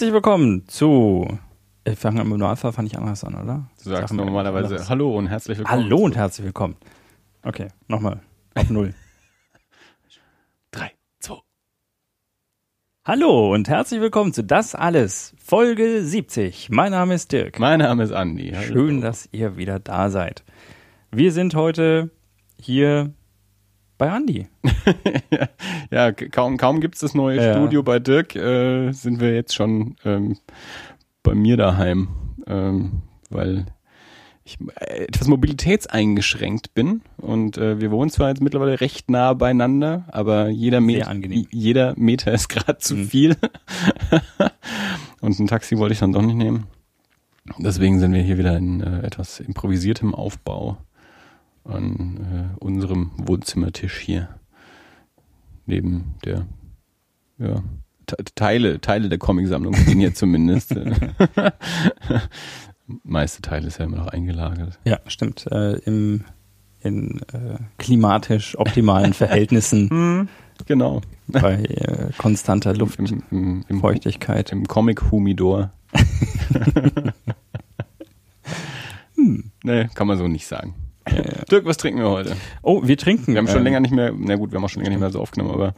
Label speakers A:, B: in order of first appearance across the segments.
A: Herzlich willkommen zu. Ich fange im Normalfall fand ich anders an, oder?
B: Du sagst normalerweise
A: anders.
B: Hallo und herzlich willkommen.
A: Hallo und herzlich willkommen. Okay, nochmal. Auf Null.
B: Drei, zwei.
A: Hallo und herzlich willkommen zu Das Alles, Folge 70. Mein Name ist Dirk.
B: Mein Name ist Andi. Hallo.
A: Schön, dass ihr wieder da seid. Wir sind heute hier bei Andi.
B: Ja, kaum, kaum gibt's das neue
A: Ja.
B: Studio bei Dirk, äh, sind wir jetzt schon ähm, bei mir daheim, ähm, weil ich äh, etwas mobilitätseingeschränkt bin und äh, wir wohnen zwar jetzt mittlerweile recht nah beieinander, aber jeder, Met jeder Meter ist gerade zu
A: Mhm.
B: viel und ein Taxi wollte ich dann doch nicht nehmen. Deswegen sind wir hier wieder in äh, etwas improvisiertem Aufbau an äh, unserem Wohnzimmertisch hier. Neben der, ja, Te- Teile, Teile der Comicsammlung stehen hier zumindest. Meiste Teile ist ja immer noch eingelagert.
A: Ja, stimmt. Äh, Im in äh, klimatisch optimalen Verhältnissen
B: Genau.
A: bei äh, konstanter
B: Im, im, im,
A: Luftfeuchtigkeit.
B: im Comic-Humidor. Nee, kann man so nicht sagen. Dirk, was trinken wir heute?
A: Oh, wir trinken.
B: Wir haben schon
A: ähm,
B: länger nicht mehr, na gut, wir haben auch schon länger nicht mehr so aufgenommen, aber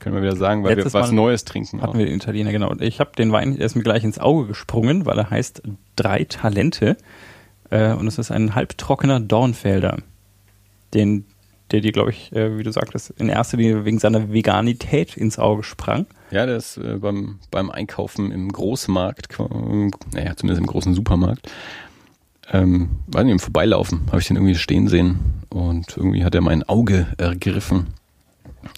B: können wir wieder sagen, weil wir was
A: Mal
B: Neues trinken.
A: Hatten wir den Italiener, genau. Und ich habe den Wein, der ist mir gleich ins Auge gesprungen, weil er heißt Drei Talente. Äh, und es ist ein halbtrockener Dornfelder. Den, der dir, glaube ich, äh, wie du sagtest, in erster Linie wegen seiner Veganität ins Auge sprang.
B: Ja, der ist äh, beim, beim Einkaufen im Großmarkt, äh, naja, zumindest im großen Supermarkt, ähm, weiß nicht, im Vorbeilaufen habe ich den irgendwie stehen sehen und irgendwie hat er mein Auge ergriffen.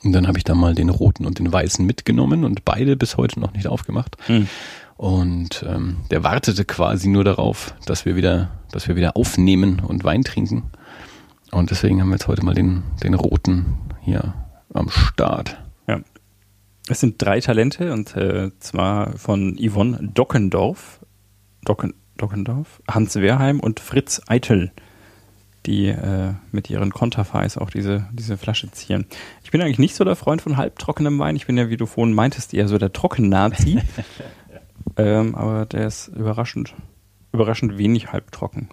B: Und dann habe ich da mal den roten und den weißen mitgenommen und beide bis heute noch nicht aufgemacht.
A: Hm.
B: Und ähm, der wartete quasi nur darauf, dass wir wieder, dass wir wieder aufnehmen und Wein trinken. Und deswegen haben wir jetzt heute mal den, den roten hier am Start.
A: Ja. Es sind drei Talente und äh, zwar von Yvonne Dockendorf, Docken, Dockendorf, Hans Wehrheim und Fritz Eitel, die äh, mit ihren Konterfeis auch diese, diese Flasche zieren. Ich bin eigentlich nicht so der Freund von halbtrockenem Wein. Ich bin ja, wie du vorhin meintest, eher so der Trocken-Nazi. ähm, aber der ist überraschend, überraschend wenig halbtrocken.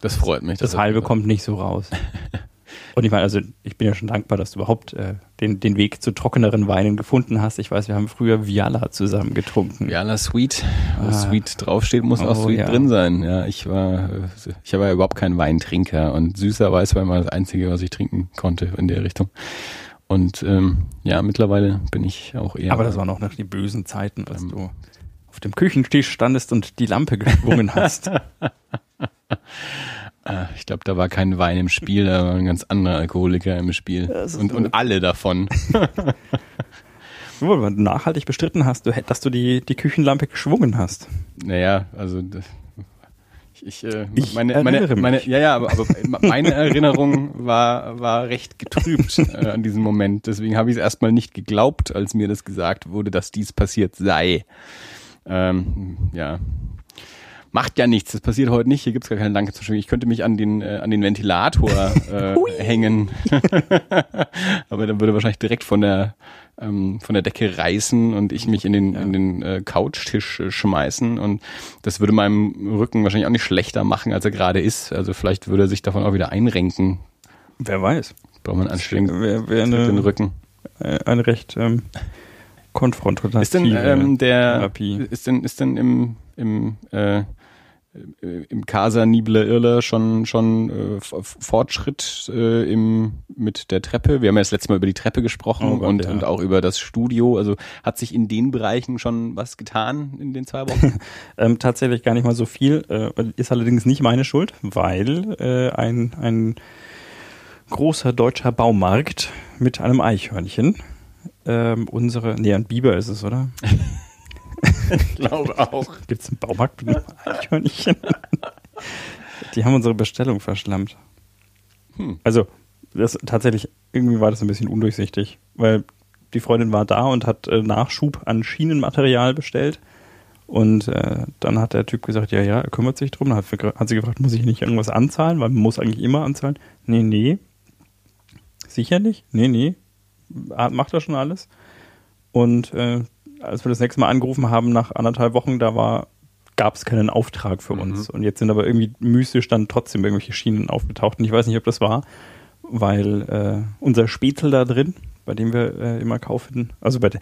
B: Das freut mich.
A: Das
B: dass er-
A: halbe kommt nicht so raus. Und ich meine, also ich bin ja schon dankbar, dass du überhaupt äh, den, den Weg zu trockeneren Weinen gefunden hast. Ich weiß, wir haben früher Viala zusammen getrunken.
B: Viala Sweet, wo
A: Ah.
B: Sweet draufsteht, muss auch
A: Oh,
B: Sweet
A: ja.
B: drin sein. Ja, ich war, ich war ja überhaupt kein Weintrinker und süßer Weiß war immer das Einzige, was ich trinken konnte in der Richtung. Und ähm, ja, mittlerweile bin ich auch eher.
A: Aber das waren auch noch die bösen Zeiten, als du auf dem Küchentisch standest und die Lampe geschwungen hast.
B: Ah, ich glaube, da war kein Wein im Spiel, da war ein ganz anderer Alkoholiker im Spiel. Und, und alle davon.
A: Nur weil du nachhaltig bestritten hast, du, dass du die, die Küchenlampe geschwungen hast.
B: Naja, also das, ich, äh,
A: Ich
B: meine, meine, meine, ja, ja, aber, aber meine Erinnerung war, war recht getrübt äh, an diesem Moment. Deswegen habe ich es erstmal nicht geglaubt, als mir das gesagt wurde, dass dies passiert sei. Ähm, ja. Macht ja nichts, das passiert heute nicht. Hier gibt's gar keine Danke zu Ich könnte mich an den, äh, an den Ventilator äh, hängen. aber dann würde wahrscheinlich direkt von der, ähm, von der Decke reißen und ich mich in den, in den äh, Couchtisch äh, schmeißen. Und das würde meinem Rücken wahrscheinlich auch nicht schlechter machen, als er gerade ist. Also vielleicht würde er sich davon auch wieder einrenken.
A: Wer weiß.
B: Braucht man anstrengend
A: wär
B: den
A: eine,
B: Rücken.
A: äh, eine recht ähm, konfrontative
B: Ist denn ähm, der
A: Therapie.
B: ist denn ist denn im im äh, im Casa Nibler Irler schon schon äh, Fortschritt äh, im mit der Treppe. Wir haben ja das letzte Mal über die Treppe gesprochen
A: Oh Gott,
B: und
A: ja.
B: und auch über das Studio. Also hat sich in den Bereichen schon was getan in den zwei Wochen?
A: Ähm, tatsächlich gar nicht mal so viel. Äh, ist allerdings nicht meine Schuld, weil äh, ein, ein großer deutscher Baumarkt mit einem Eichhörnchen ähm, unsere, nee, ein Biber ist es, oder?
B: ich glaube auch.
A: Gibt es einen Baumarkt Eichhörnchen? Die haben unsere Bestellung verschlammt.
B: Hm.
A: Also, das tatsächlich, irgendwie war das ein bisschen undurchsichtig, weil die Freundin war da und hat äh, Nachschub an Schienenmaterial bestellt. Und äh, dann hat der Typ gesagt, ja, ja, er kümmert sich drum. Dann hat, hat sie gefragt, muss ich nicht irgendwas anzahlen? Weil man muss eigentlich immer anzahlen. Nee, nee. Sicher nicht? Nee, nee. Macht er schon alles? Und äh, als wir das nächste Mal angerufen haben, nach anderthalb Wochen, da war, gab es keinen Auftrag für uns. Und jetzt sind aber irgendwie mystisch dann trotzdem irgendwelche Schienen aufgetaucht. Und ich weiß nicht, ob das war, weil äh, unser Spätel da drin, bei dem wir äh, immer kaufen, also bei der,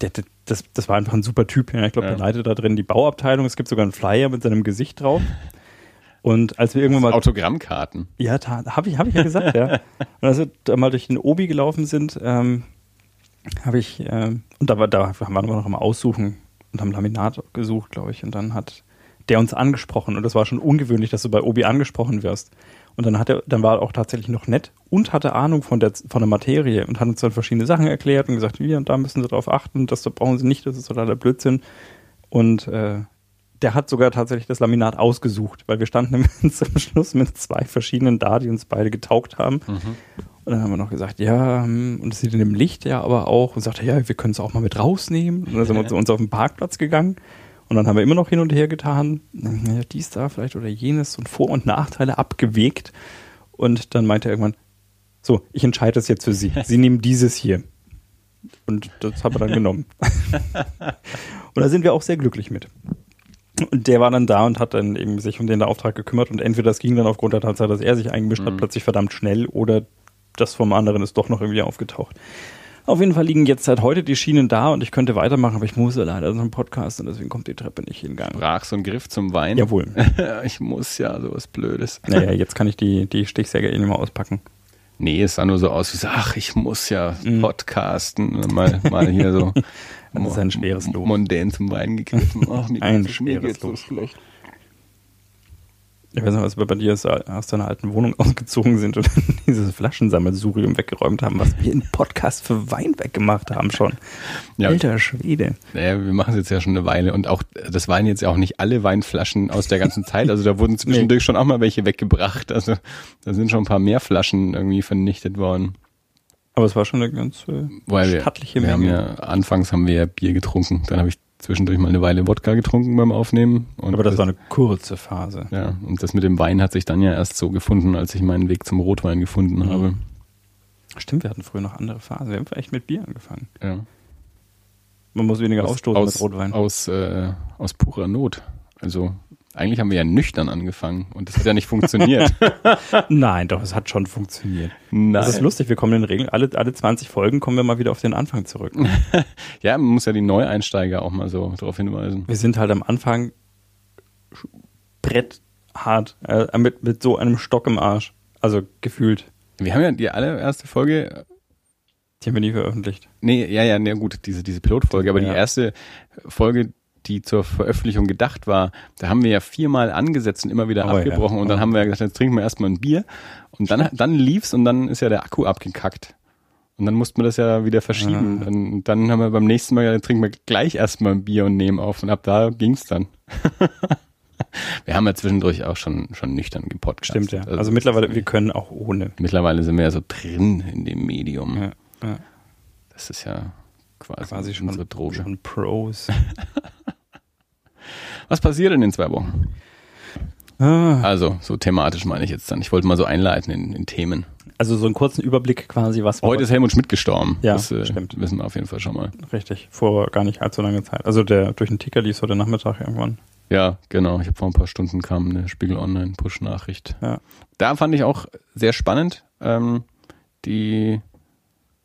A: der, der, das, das war einfach ein super Typ. Ja. Ich glaube,
B: Ja.
A: der leitet da drin die Bauabteilung. Es gibt sogar einen Flyer mit seinem Gesicht drauf. Und als wir irgendwann mal
B: Autogrammkarten.
A: ja, habe ich, hab ich ja gesagt, ja. Und als wir da mal durch den Obi gelaufen sind, ähm, habe ich, ähm, und da, war, da waren wir noch am Aussuchen und haben Laminat gesucht, glaube ich. Und dann hat der uns angesprochen. Und das war schon ungewöhnlich, dass du bei Obi angesprochen wirst. Und dann hat er, dann war er auch tatsächlich noch nett und hatte Ahnung von der, von der Materie und hat uns dann verschiedene Sachen erklärt und gesagt, hier und da müssen sie drauf achten, das da brauchen sie nicht, das ist totaler Blödsinn. Und äh, der hat sogar tatsächlich das Laminat ausgesucht, weil wir standen zum Schluss mit zwei verschiedenen da, die uns beide getaugt haben. Und dann haben wir noch gesagt, ja, hm, und es sieht in dem Licht ja aber auch. Und sagte, ja, wir können es auch mal mit rausnehmen. Und dann sind wir zu uns auf den Parkplatz gegangen. Und dann haben wir immer noch hin und her getan, ja, dies da vielleicht oder jenes und Vor- und Nachteile abgewegt. Und dann meinte er irgendwann, so, ich entscheide das jetzt für Sie. Sie nehmen dieses hier. Und das haben wir dann genommen. und da sind wir auch sehr glücklich mit. Und der war dann da und hat dann eben sich um den Auftrag gekümmert und entweder das ging dann aufgrund der Tatsache, dass er sich eingemischt hat, plötzlich verdammt schnell oder das vom anderen ist doch noch irgendwie aufgetaucht. Auf jeden Fall liegen jetzt seit heute die Schienen da und ich könnte weitermachen, aber ich muss ja leider so einen Podcast und deswegen kommt die Treppe nicht in Gang.
B: Brach so ein Griff zum Wein.
A: Jawohl.
B: ich muss ja, sowas Blödes.
A: Naja, jetzt kann ich die, die Stichsäge eh nicht mehr auspacken.
B: Nee, es sah nur so aus wie so, ach, ich muss ja
A: Mhm.
B: podcasten. Mal, mal hier so.
A: Das ist ein schweres Lob.
B: Mondän zum Wein gegriffen. Ach, mir
A: Ein
B: mir
A: schweres
B: geht's so schlecht.
A: Ich weiß noch, als wir bei dir aus, aus deiner alten Wohnung ausgezogen sind und dieses Flaschensammelsurium weggeräumt haben, was wir im Podcast für Wein weggemacht haben schon.
B: Ja.
A: Alter Schwede.
B: Naja, wir machen es jetzt ja schon eine Weile und auch, das waren jetzt ja auch nicht alle Weinflaschen aus der ganzen Zeit. Also da wurden zwischendurch schon auch mal welche weggebracht. Also da sind schon ein paar mehr Flaschen irgendwie vernichtet worden.
A: Aber es war schon eine ganz äh,
B: Weil wir,
A: stattliche
B: wir haben
A: Menge.
B: ja, anfangs haben wir ja Bier getrunken. Dann habe ich zwischendurch mal eine Weile Wodka getrunken beim Aufnehmen.
A: Aber das war eine kurze Phase.
B: Ja, und das mit dem Wein hat sich dann ja erst so gefunden, als ich meinen Weg zum Rotwein gefunden
A: Mhm.
B: habe.
A: Stimmt, wir hatten früher noch andere Phasen. Wir haben echt mit Bier angefangen.
B: Ja.
A: Man muss weniger
B: Aus,
A: ausstoßen
B: aus,
A: mit Rotwein.
B: aus, äh, aus purer Not. Also eigentlich haben wir ja nüchtern angefangen und das hat ja nicht funktioniert.
A: Nein, doch, es hat schon funktioniert.
B: Nein.
A: Das ist lustig, wir kommen in Regel, alle, alle 20 Folgen kommen wir mal wieder auf den Anfang zurück.
B: Ja, man muss ja die Neueinsteiger auch mal so darauf hinweisen.
A: Wir sind halt am Anfang bretthart, äh, mit, mit so einem Stock im Arsch. Also gefühlt.
B: Wir haben ja die allererste Folge,
A: Die haben wir nie veröffentlicht.
B: nee, ja, ja, nee, gut, diese, diese Pilotfolge, aber
A: Ja.
B: die erste Folge, die zur Veröffentlichung gedacht war, da haben wir ja viermal angesetzt und immer wieder
A: Oh,
B: abgebrochen
A: ja.
B: und dann
A: Oh.
B: haben wir ja gesagt, jetzt trinken wir erstmal ein Bier und dann, dann lief's und dann ist ja der Akku abgekackt. Und dann mussten wir das ja wieder verschieben.
A: Ah.
B: Dann, dann haben wir beim nächsten Mal, ja, dann trinken wir gleich erstmal ein Bier und nehmen auf. Und ab da ging's dann. wir haben ja zwischendurch auch schon, schon nüchtern gepodcastet.
A: Stimmt, ja. Also mittlerweile, wir können auch ohne.
B: mittlerweile sind wir ja so drin in dem Medium.
A: Ja, ja.
B: Das ist ja quasi,
A: Quasi schon,
B: unsere Droge.
A: schon Pros.
B: Was passiert in den zwei Wochen?
A: Ah,
B: Also, so thematisch meine ich jetzt dann. Ich wollte mal so einleiten in, in Themen.
A: also so einen kurzen Überblick quasi, was
B: Heute ist Helmut Schmidt gestorben.
A: Ja,
B: das äh,
A: stimmt.
B: wissen wir auf jeden Fall schon mal.
A: Richtig, vor gar nicht allzu langer Zeit. Also der durch den Ticker lief heute Nachmittag irgendwann.
B: Ja, genau. Ich habe vor ein paar Stunden kam eine Spiegel Online Push-Nachricht.
A: Ja.
B: Da fand ich auch sehr spannend. Ähm, die,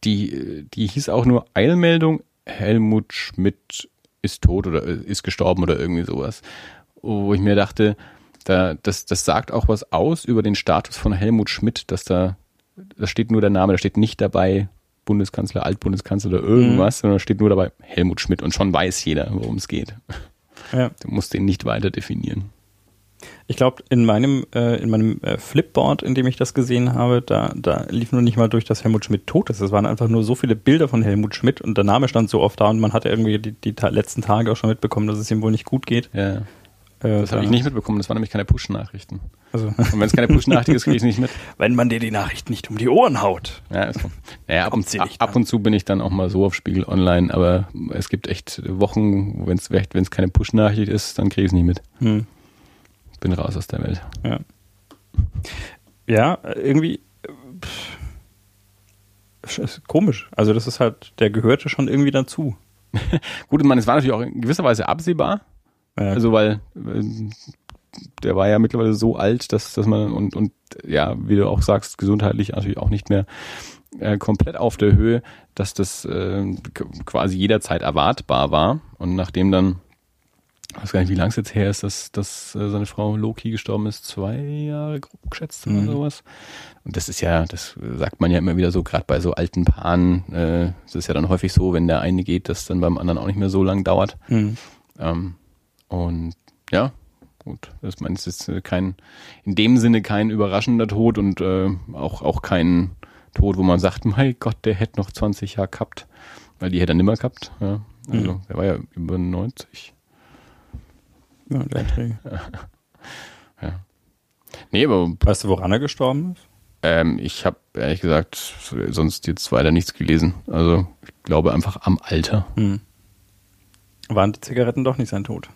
B: die, die hieß auch nur Eilmeldung, Helmut Schmidt ist tot oder äh, ist gestorben oder irgendwie sowas. Wo ich mir dachte, da, das, das sagt auch was aus über den Status von Helmut Schmidt, dass da, da steht nur der Name, da steht nicht dabei Bundeskanzler, Altbundeskanzler oder irgendwas, sondern da steht nur dabei Helmut Schmidt und schon weiß jeder, worum es geht.
A: Ja.
B: Du musst den nicht weiter definieren.
A: Ich glaube, in meinem, äh, in meinem äh, Flipboard, in dem ich das gesehen habe, da, da lief nur nicht mal durch, dass Helmut Schmidt tot ist. Es waren einfach nur so viele Bilder von Helmut Schmidt und der Name stand so oft da und man hatte irgendwie die, die ta letzten Tage auch schon mitbekommen, dass es ihm wohl nicht gut geht.
B: Ja.
A: Äh,
B: Das habe ich nicht mitbekommen, das waren nämlich keine Push-Nachrichten.
A: Also,
B: Und wenn es keine Push-Nachricht ist, kriege ich es nicht mit.
A: wenn man dir die Nachricht nicht um die Ohren haut.
B: Ja, ist so. naja, ab, und, ab, ab und zu bin ich dann auch mal so auf Spiegel Online, aber es gibt echt Wochen, wenn es wenn es keine Push-Nachricht ist, dann kriege ich es nicht mit.
A: Hm.
B: Bin raus aus der Welt.
A: Ja. Ja, irgendwie pff, komisch. Also das ist halt, der gehörte schon irgendwie dazu.
B: Gut, ich meine, es war natürlich auch in gewisser Weise absehbar.
A: Ja.
B: Also weil äh, der war ja mittlerweile so alt, dass, dass man und, und ja, wie du auch sagst, gesundheitlich natürlich auch nicht mehr äh, komplett auf der Höhe, dass das äh, quasi jederzeit erwartbar war. Und nachdem dann, ich weiß gar nicht, wie lang es jetzt her ist, dass, dass äh, seine Frau Loki gestorben ist, zwei Jahre grob geschätzt oder
A: Mhm.
B: sowas. Und das ist ja, das sagt man ja immer wieder so, gerade bei so alten Paaren, äh, es ist ja dann häufig so, wenn der eine geht, dass dann beim anderen auch nicht mehr so lang dauert.
A: Hm.
B: Ähm, und ja, gut, das meint es ist äh, kein, in dem Sinne kein überraschender Tod und äh, auch, auch kein Tod, wo man sagt, mein Gott, der hätte noch 20 Jahre gehabt, weil die hätte er nimmer gehabt. Ja. Also, der war ja über 90.
A: Ja, der Träger.
B: Nee, aber
A: Weißt du, woran er gestorben ist?
B: ähm, ich habe ehrlich gesagt sonst jetzt weiter nichts gelesen. Also ich glaube einfach am Alter.
A: Hm. Waren die Zigaretten doch nicht sein Tod?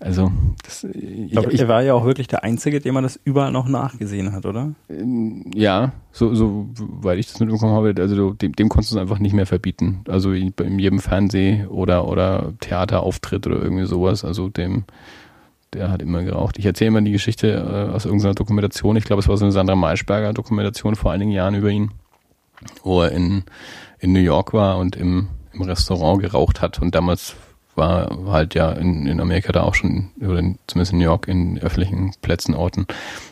B: Also das, ich,
A: glaube,
B: ich,
A: er war ja auch wirklich der Einzige, dem man das überall noch nachgesehen hat, oder?
B: Ja, so, so, weil ich das mitbekommen habe, also dem, dem konntest du es einfach nicht mehr verbieten. Also in, in jedem Fernseh- oder, oder Theaterauftritt oder irgendwie sowas. Also dem, der hat immer geraucht. Ich erzähle immer die Geschichte äh, aus irgendeiner Dokumentation. Ich glaube, es war so eine Sandra Maischberger Dokumentation vor einigen Jahren über ihn, wo er in, in New York war und im, im Restaurant geraucht hat und damals war halt ja in, in Amerika da auch schon, oder in, zumindest in New York, in öffentlichen Plätzen, Orten,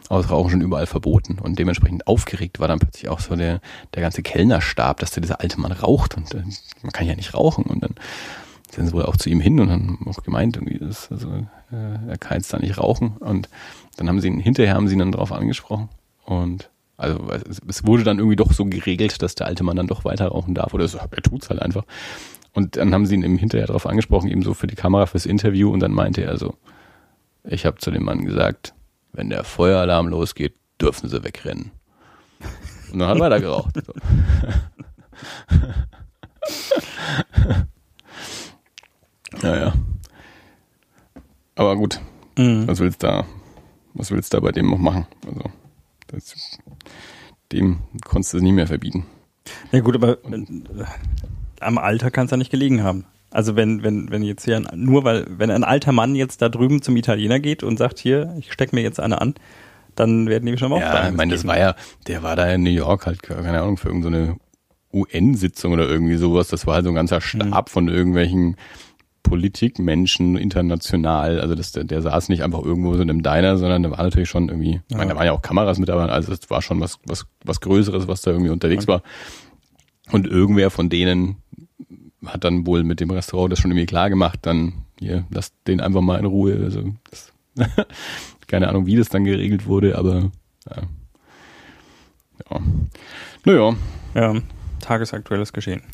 B: aus Rauchen schon überall verboten. Und dementsprechend aufgeregt war dann plötzlich auch so der, der ganze Kellnerstab, dass der dieser alte Mann raucht und äh, man kann ja nicht rauchen. Und dann sind sie wohl auch zu ihm hin und haben auch gemeint, irgendwie, das, also, äh, er kann jetzt da nicht rauchen. Und dann haben sie ihn, hinterher haben sie ihn dann darauf angesprochen. Und also es, es wurde dann irgendwie doch so geregelt, dass der alte Mann dann doch weiter rauchen darf. Oder so, er tut's halt einfach. Und dann haben sie ihn im hinterher darauf angesprochen, eben so für die Kamera, fürs Interview. Und dann meinte er so, ich habe zu dem Mann gesagt, wenn der Feueralarm losgeht, dürfen sie wegrennen. Und dann hat er weiter geraucht. So. naja. Aber gut,
A: Mhm.
B: was willst da, was willst da bei dem noch machen? Also, das, dem konntest du es nie mehr verbieten.
A: Ja gut, aber äh, am Alter kann es ja nicht gelegen haben. Also wenn, wenn, wenn jetzt hier ein, nur weil, wenn ein alter Mann jetzt da drüben zum Italiener geht und sagt, hier, ich steck mir jetzt eine an, dann werden die schon mal
B: Ja, ich meine, das war ja, der war da in New York halt, keine Ahnung, für irgendeine UN-Sitzung oder irgendwie sowas. Das war halt so ein ganzer Stab von irgendwelchen Politikmenschen international. Also das, der, der saß nicht einfach irgendwo so in einem Diner, sondern da war natürlich schon irgendwie, ich meine, da waren ja auch Kameras mit dabei, also das war schon was, was, was Größeres, was da irgendwie unterwegs war. Und irgendwer von denen hat dann wohl mit dem Restaurant das schon irgendwie klar gemacht, dann hier, lasst den einfach mal in Ruhe. Also das, keine Ahnung, wie das dann geregelt wurde, aber ja. ja. Naja,
A: Ja, tagesaktuelles Geschehen.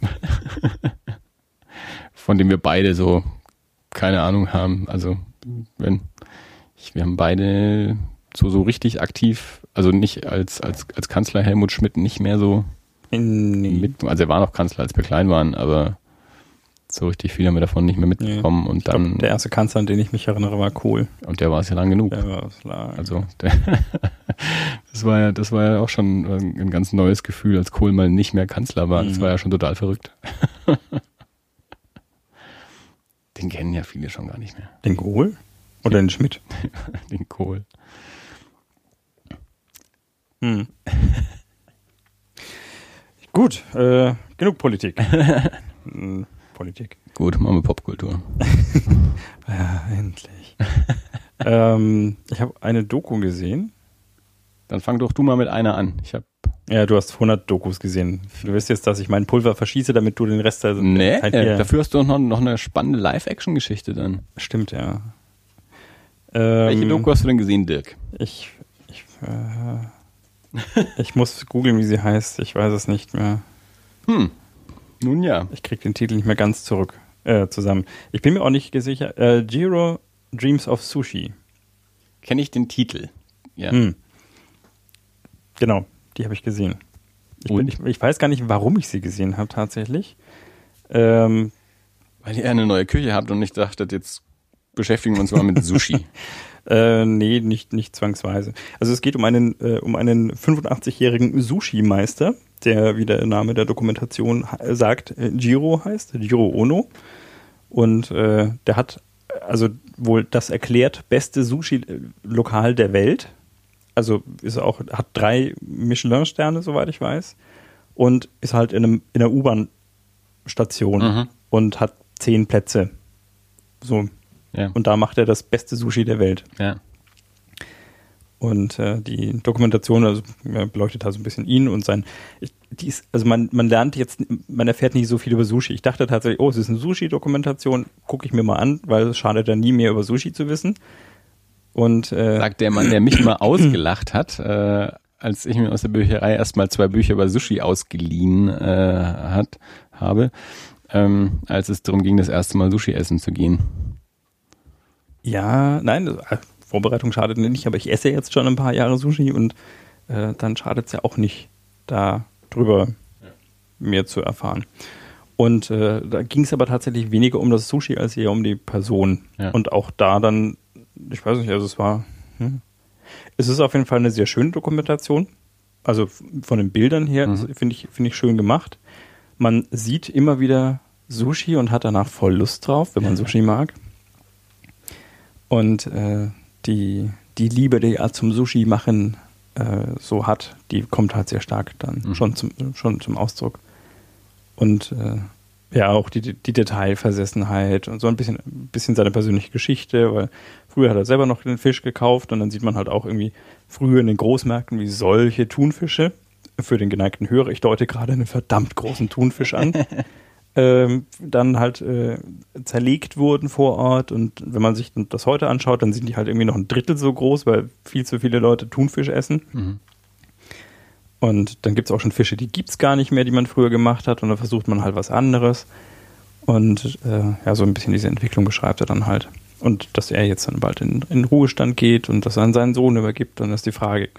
B: von dem wir beide so keine Ahnung haben. Also wenn ich, wir haben beide so so richtig aktiv, also nicht als als als Kanzler Helmut Schmidt nicht mehr so
A: Nee.
B: mit, also er war noch Kanzler, als wir klein waren, aber so richtig viel haben wir davon nicht mehr mitbekommen und
A: Ich glaub,
B: dann
A: der erste Kanzler, an den ich mich erinnere, war Kohl.
B: und der war es ja lang genug.
A: Der war Lager.
B: Also der, das war ja, das war ja auch schon ein ganz neues Gefühl, als Kohl mal nicht mehr Kanzler war. Das
A: Mhm.
B: war ja schon total verrückt. Den kennen ja viele schon gar nicht mehr,
A: Den Kohl? Oder den Schmidt?
B: den Kohl.
A: Hm. Gut, äh, genug Politik. Hm, Politik.
B: Gut, machen wir Popkultur.
A: Ja, endlich. ähm, ich habe eine Doku gesehen.
B: Dann fang doch du mal mit einer an. Ich habe
A: Ja, du hast 100 Dokus gesehen. Du wirst jetzt, dass ich mein Pulver verschieße, damit du den Rest der
B: nee,
A: Zeit
B: äh,
A: hier...
B: dafür hast du noch, noch eine spannende Live-Action-Geschichte dann.
A: Stimmt, ja. Ähm,
B: Welche Doku hast du denn gesehen, Dirk?
A: Ich, ich, äh, ich muss googeln, wie sie heißt. Ich weiß es nicht mehr.
B: Hm. Nun ja.
A: Ich krieg den Titel nicht mehr ganz zurück äh, zusammen. Ich bin mir auch nicht sicher. Äh, Jiro Dreams of Sushi.
B: Kenne ich den Titel? Ja.
A: Hm. Genau, die habe ich gesehen. Ich, bin, ich, ich weiß gar nicht, warum ich sie gesehen habe tatsächlich. Ähm,
B: Weil ihr eine neue Küche habt und ich dachte, jetzt beschäftigen wir uns mal mit Sushi.
A: Äh, nee, nicht, nicht zwangsweise. Also es geht um einen, äh, um einen 85-jährigen Sushi-Meister, der, wie der Name der Dokumentation sagt, Jiro heißt, Jiro Ono. Und äh, der hat also wohl das erklärt beste Sushi-Lokal der Welt. Also ist auch, hat drei Michelin-Sterne, soweit ich weiß. Und ist halt in, einem, in einer U-Bahn-Station mhm. und hat zehn Plätze. So. Ja. Und da macht er das beste Sushi der Welt.
B: Ja.
A: Und äh, die Dokumentation also, beleuchtet halt so ein bisschen ihn und sein. Die ist, also man, man lernt jetzt, man erfährt nicht so viel über Sushi. Ich dachte tatsächlich, oh, es ist eine Sushi-Dokumentation, gucke ich mir mal an, weil es schadet ja nie mehr über Sushi zu wissen. Und äh,
B: sagt der Mann, der mich mal ausgelacht hat, äh, als ich mir aus der Bücherei erstmal zwei Bücher über Sushi ausgeliehen äh, hat, habe, ähm, als es darum ging, das erste Mal Sushi essen zu gehen.
A: Ja, nein, äh, Vorbereitung schadet nicht, aber ich esse jetzt schon ein paar Jahre Sushi und äh, dann schadet es ja auch nicht, da drüber ja. mehr zu erfahren. Und äh, da ging es aber tatsächlich weniger um das Sushi als eher um die Person. Ja. Und auch da dann, ich weiß nicht, also es war, hm. es ist auf jeden Fall eine sehr schöne Dokumentation. Also von den Bildern her mhm. finde ich, finde ich schön gemacht. Man sieht immer wieder Sushi und hat danach voll Lust drauf, wenn man Sushi mag. Und äh, die, die Liebe, die er zum Sushi machen äh, so hat, die kommt halt sehr stark dann mhm. schon, zum, schon zum Ausdruck. Und äh, ja, auch die, die Detailversessenheit und so ein bisschen, ein bisschen seine persönliche Geschichte, weil früher hat er selber noch den Fisch gekauft und dann sieht man halt auch irgendwie früher in den Großmärkten wie solche Thunfische. Für den geneigten Hörer, ich deute gerade einen verdammt großen Thunfisch an. ähm, dann halt äh, zerlegt wurden vor Ort. Und wenn man sich das heute anschaut, dann sind die halt irgendwie noch ein Drittel so groß, weil viel zu viele Leute Thunfisch essen. Mhm. Und dann gibt es auch schon Fische, die gibt es gar nicht mehr, die man früher gemacht hat. Und dann versucht man halt was anderes. Und äh, ja, so ein bisschen diese Entwicklung beschreibt er dann halt. Und dass er jetzt dann bald in, in Ruhestand geht und das an seinen Sohn übergibt. Und dann ist die Frage,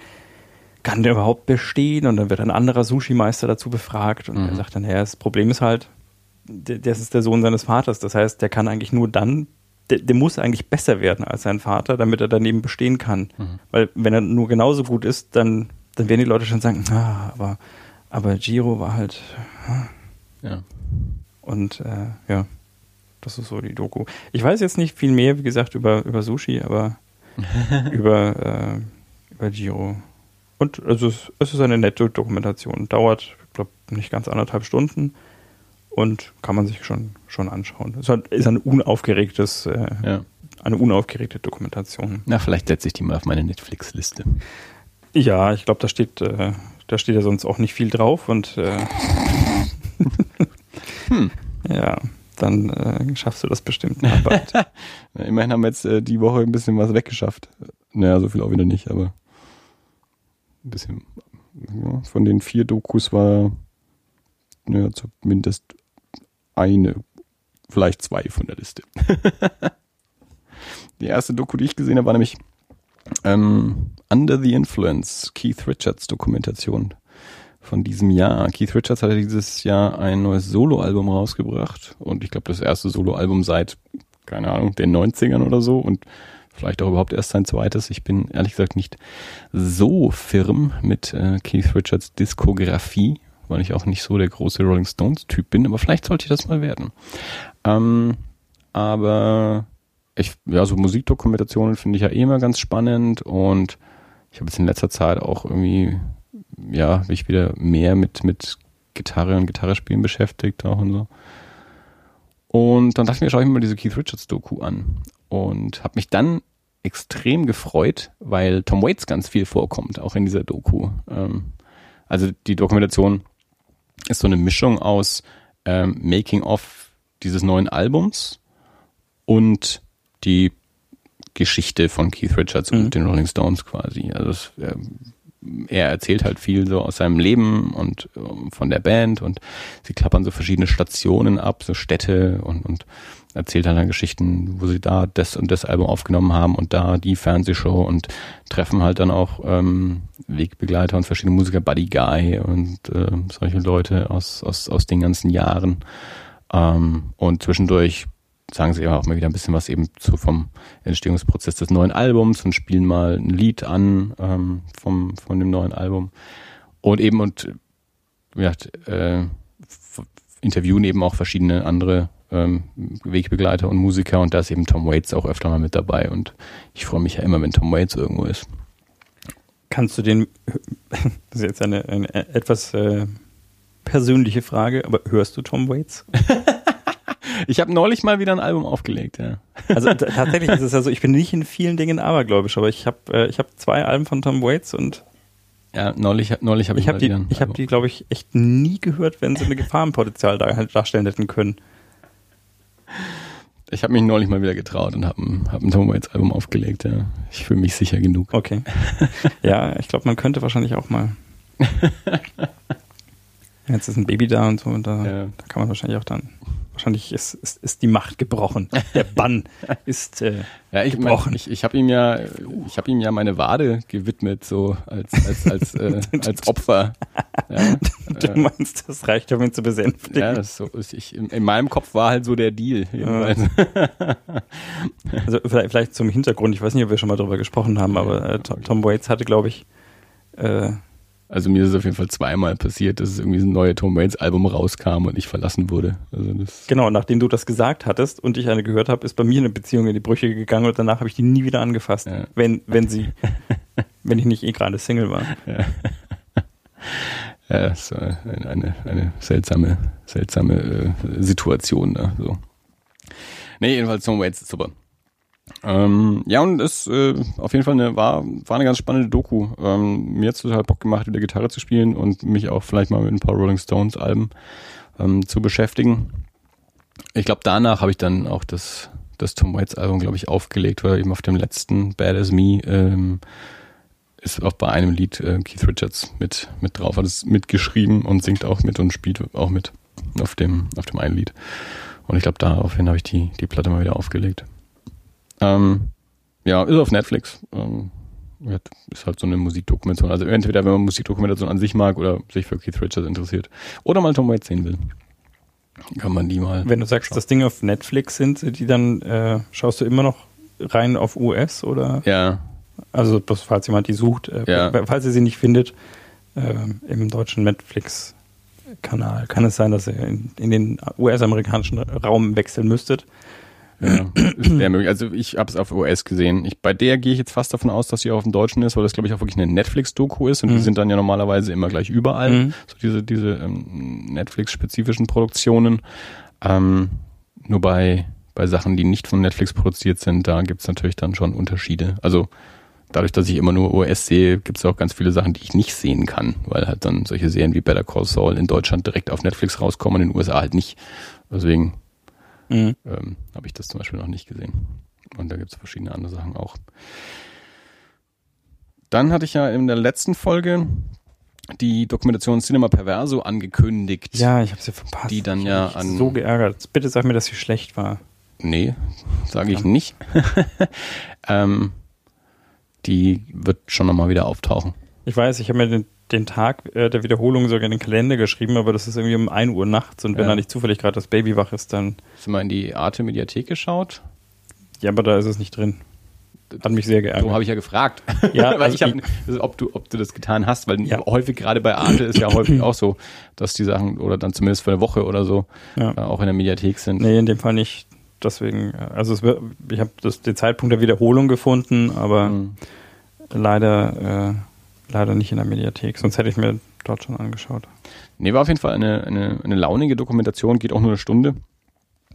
A: kann der überhaupt bestehen? Und dann wird ein anderer Sushi-Meister dazu befragt. Und mhm. er sagt dann, ja, das Problem ist halt, das ist der Sohn seines Vaters. Das heißt, der kann eigentlich nur dann, der, der muss eigentlich besser werden als sein Vater, damit er daneben bestehen kann. Mhm. Weil wenn er nur genauso gut ist, dann, dann werden die Leute schon sagen, ah, aber, aber Giro war halt. Ah. Ja. Und äh, ja, das ist so die Doku. Ich weiß jetzt nicht viel mehr, wie gesagt, über, über Sushi, aber über, äh, über Giro. Und also es, es ist eine nette Dokumentation. Dauert, ich glaube, nicht ganz anderthalb Stunden und kann man sich schon, schon anschauen. Es ist ein unaufgeregtes, äh, ja. eine unaufgeregte Dokumentation.
B: Na, vielleicht setze ich die mal auf meine Netflix-Liste.
A: Ja, ich glaube, da steht, äh, da steht ja sonst auch nicht viel drauf und äh, hm. ja, dann äh, schaffst du das bestimmt
B: immerhin haben wir jetzt äh, die Woche ein bisschen was weggeschafft. Naja, so viel auch wieder nicht, aber ein bisschen. Ja, von den vier Dokus war ja, zumindest eine, vielleicht zwei von der Liste. die erste Doku, die ich gesehen habe, war nämlich ähm, Under the Influence, Keith Richards Dokumentation von diesem Jahr. Keith Richards hatte dieses Jahr ein neues Soloalbum rausgebracht und ich glaube das erste Soloalbum seit, keine Ahnung, den 90ern oder so und vielleicht auch überhaupt erst sein zweites. Ich bin ehrlich gesagt nicht so firm mit äh, Keith Richards Diskografie, weil ich auch nicht so der große Rolling Stones-Typ bin, aber vielleicht sollte ich das mal werden. Ähm, aber ich, ja, so Musikdokumentationen finde ich ja eh immer ganz spannend und ich habe jetzt in letzter Zeit auch irgendwie, ja, mich wieder mehr mit, mit Gitarre und Gitarrespielen beschäftigt auch und so. Und dann dachte ich mir, schaue ich mir mal diese Keith Richards Doku an und habe mich dann extrem gefreut, weil Tom Waits ganz viel vorkommt, auch in dieser Doku. Ähm, also die Dokumentation ist so eine Mischung aus ähm, Making of dieses neuen Albums und die Geschichte von Keith Richards mhm. und den Rolling Stones quasi. Also es, äh, er erzählt halt viel so aus seinem Leben und um, von der Band und sie klappern so verschiedene Stationen ab, so Städte und, und erzählt dann, dann Geschichten, wo sie da das und das Album aufgenommen haben und da die Fernsehshow und treffen halt dann auch ähm, Wegbegleiter und verschiedene Musiker, Buddy Guy und äh, solche Leute aus, aus, aus den ganzen Jahren. Ähm, und zwischendurch sagen sie auch mal wieder ein bisschen was eben zu vom Entstehungsprozess des neuen Albums und spielen mal ein Lied an ähm, vom, von dem neuen Album. Und eben und ja, äh, interviewen eben auch verschiedene andere ähm, Wegbegleiter und Musiker und da ist eben Tom Waits auch öfter mal mit dabei und ich freue mich ja immer, wenn Tom Waits irgendwo ist.
A: Kannst du den, das ist jetzt eine, eine etwas äh, persönliche Frage, aber hörst du Tom Waits?
B: ich habe neulich mal wieder ein Album aufgelegt, ja.
A: Also tatsächlich ist es ja so, ich bin nicht in vielen Dingen abergläubisch, aber ich habe äh, ich hab zwei Alben von Tom Waits und
B: ja, neulich, neulich habe ich,
A: ich hab die, Ich habe die, glaube ich, echt nie gehört, wenn sie eine Gefahrenpotenzial darstellen hätten können.
B: Ich habe mich neulich mal wieder getraut und habe ein, hab ein Tom Waits Album aufgelegt. Ja. Ich fühle mich sicher genug.
A: Okay. Ja, ich glaube, man könnte wahrscheinlich auch mal. Jetzt ist ein Baby da und so, und da, ja. da kann man wahrscheinlich auch dann Wahrscheinlich ist, ist, ist die Macht gebrochen. Der Bann ist äh,
B: ja, ich, gebrochen. Mein, ich ich habe ihm ja, ich habe ihm ja meine Wade gewidmet, so als als als, äh, als Opfer. Ja,
A: du äh, meinst, das reicht, um ihn zu besänftigen?
B: Ja, so ist ich. In, in meinem Kopf war halt so der Deal. Jedenfalls.
A: also vielleicht, vielleicht zum Hintergrund. Ich weiß nicht, ob wir schon mal darüber gesprochen haben, aber äh, Tom, Tom Waits hatte, glaube ich, äh,
B: also mir ist es auf jeden Fall zweimal passiert, dass es irgendwie ein neues Tom Waits Album rauskam und ich verlassen wurde. Also
A: das genau, nachdem du das gesagt hattest und ich eine gehört habe, ist bei mir eine Beziehung in die Brüche gegangen und danach habe ich die nie wieder angefasst, ja. wenn, wenn sie, wenn ich nicht eh gerade Single war.
B: Ja. Ja, das war eine, eine, seltsame, seltsame äh, Situation da. So. Nee, jedenfalls Tom Waits super. Ähm, ja, und es äh, auf jeden Fall eine, war, war eine ganz spannende Doku. Ähm, mir hat es total Bock gemacht, wieder Gitarre zu spielen und mich auch vielleicht mal mit ein paar Rolling Stones Alben ähm, zu beschäftigen. Ich glaube, danach habe ich dann auch das, das Tom Waits Album, glaube ich, aufgelegt, weil eben auf dem letzten Bad As Me ähm, ist auch bei einem Lied äh, Keith Richards mit, mit drauf, hat es mitgeschrieben und singt auch mit und spielt auch mit auf dem, auf dem einen Lied. Und ich glaube, daraufhin habe ich die, die Platte mal wieder aufgelegt. Ähm, ja, ist auf Netflix. Ähm, ist halt so eine Musikdokumentation. Also entweder wenn man Musikdokumentation an sich mag oder sich für Keith Richards interessiert. Oder mal Tom Waits sehen will. Kann man die mal.
A: Wenn du sagst, schauen. dass Dinge auf Netflix sind, die dann äh, schaust du immer noch rein auf US oder?
B: Ja.
A: Also falls jemand die sucht, äh, ja. falls ihr sie nicht findet, äh, im deutschen Netflix-Kanal kann es sein, dass ihr in, in den US-amerikanischen Raum wechseln müsstet.
B: Ja, wäre möglich. Also ich habe es auf OS gesehen. Ich, bei der gehe ich jetzt fast davon aus, dass sie auch auf dem Deutschen ist, weil das glaube ich auch wirklich eine Netflix-Doku ist und mhm. die sind dann ja normalerweise immer gleich überall. Mhm. So diese, diese ähm, Netflix-spezifischen Produktionen. Ähm, nur bei, bei Sachen, die nicht von Netflix produziert sind, da gibt's natürlich dann schon Unterschiede. Also dadurch, dass ich immer nur OS sehe, gibt's auch ganz viele Sachen, die ich nicht sehen kann, weil halt dann solche Serien wie Better Call Saul in Deutschland direkt auf Netflix rauskommen, in den USA halt nicht. Deswegen Mhm. Ähm, Habe ich das zum Beispiel noch nicht gesehen. Und da gibt es verschiedene andere Sachen auch. Dann hatte ich ja in der letzten Folge die Dokumentation Cinema Perverso angekündigt.
A: Ja, ich habe sie verpasst.
B: Die dann ich ja an.
A: So geärgert. Bitte sag mir, dass sie schlecht war.
B: Nee, sage ich nicht. ähm, die wird schon nochmal wieder auftauchen.
A: Ich weiß, ich habe mir den den Tag äh, der Wiederholung sogar in den Kalender geschrieben, aber das ist irgendwie um 1 Uhr nachts und ja. wenn da nicht zufällig gerade das Baby wach ist, dann.
B: Hast du mal in die Arte-Mediathek geschaut?
A: Ja, aber da ist es nicht drin. Hat mich sehr geärgert.
B: So habe ich ja gefragt. Ja, weil also ich hab, ob, du, ob du das getan hast, weil ja. häufig gerade bei Arte ist ja häufig auch so, dass die Sachen oder dann zumindest für eine Woche oder so ja. äh, auch in der Mediathek sind.
A: Nee, in dem Fall nicht. Deswegen, also es ich habe den Zeitpunkt der Wiederholung gefunden, aber mhm. leider äh, leider nicht in der Mediathek, sonst hätte ich mir dort schon angeschaut.
B: Nee, war auf jeden Fall eine, eine, eine launige Dokumentation, geht auch nur eine Stunde.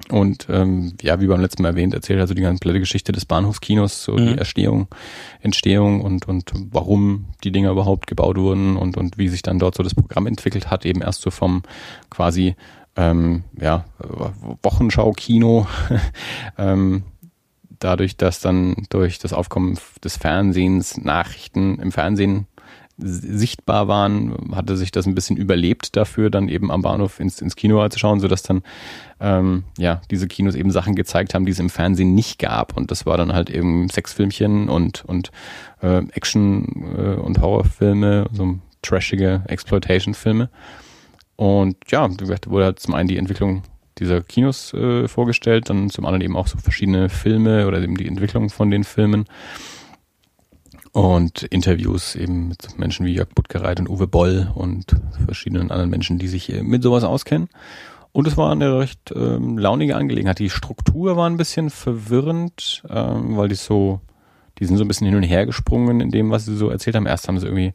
B: Und ähm, ja, wie beim letzten Mal erwähnt, erzählt also die ganze Geschichte des Bahnhofskinos, so mhm. die Erstehung, Entstehung und, und warum die Dinger überhaupt gebaut wurden und, und wie sich dann dort so das Programm entwickelt hat, eben erst so vom quasi ähm, ja, Wochenschau-Kino, ähm, dadurch, dass dann durch das Aufkommen des Fernsehens Nachrichten im Fernsehen sichtbar waren, hatte sich das ein bisschen überlebt dafür, dann eben am Bahnhof ins, ins Kino zu schauen, sodass dann ähm, ja diese Kinos eben Sachen gezeigt haben, die es im Fernsehen nicht gab. Und das war dann halt eben Sexfilmchen und, und äh, Action- äh, und Horrorfilme, so trashige Exploitation-Filme. Und ja, wurde halt zum einen die Entwicklung dieser Kinos äh, vorgestellt, dann zum anderen eben auch so verschiedene Filme oder eben die Entwicklung von den Filmen. Und Interviews eben mit Menschen wie Jörg Buttgereit und Uwe Boll und verschiedenen anderen Menschen, die sich äh, mit sowas auskennen. Und es war eine recht ähm, launige Angelegenheit. Die Struktur war ein bisschen verwirrend, ähm, weil die so, die sind so ein bisschen hin und her gesprungen in dem, was sie so erzählt haben. Erst haben sie irgendwie,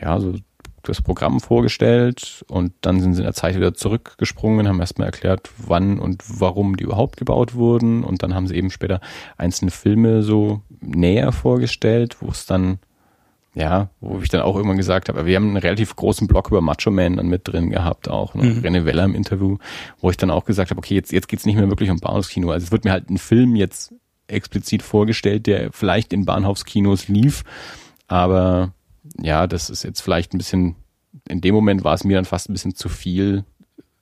B: ja, so das Programm vorgestellt und dann sind sie in der Zeit wieder zurückgesprungen, haben erstmal erklärt, wann und warum die überhaupt gebaut wurden und dann haben sie eben später einzelne Filme so näher vorgestellt, wo es dann ja, wo ich dann auch irgendwann gesagt habe, wir haben einen relativ großen Block über Macho Man dann mit drin gehabt auch, ne? mhm. René Weller im Interview, wo ich dann auch gesagt habe, okay, jetzt, jetzt geht's nicht mehr wirklich um Bahnhofskino. Also es wird mir halt ein Film jetzt explizit vorgestellt, der vielleicht in Bahnhofskinos lief, aber ja, das ist jetzt vielleicht ein bisschen, in dem Moment war es mir dann fast ein bisschen zu viel,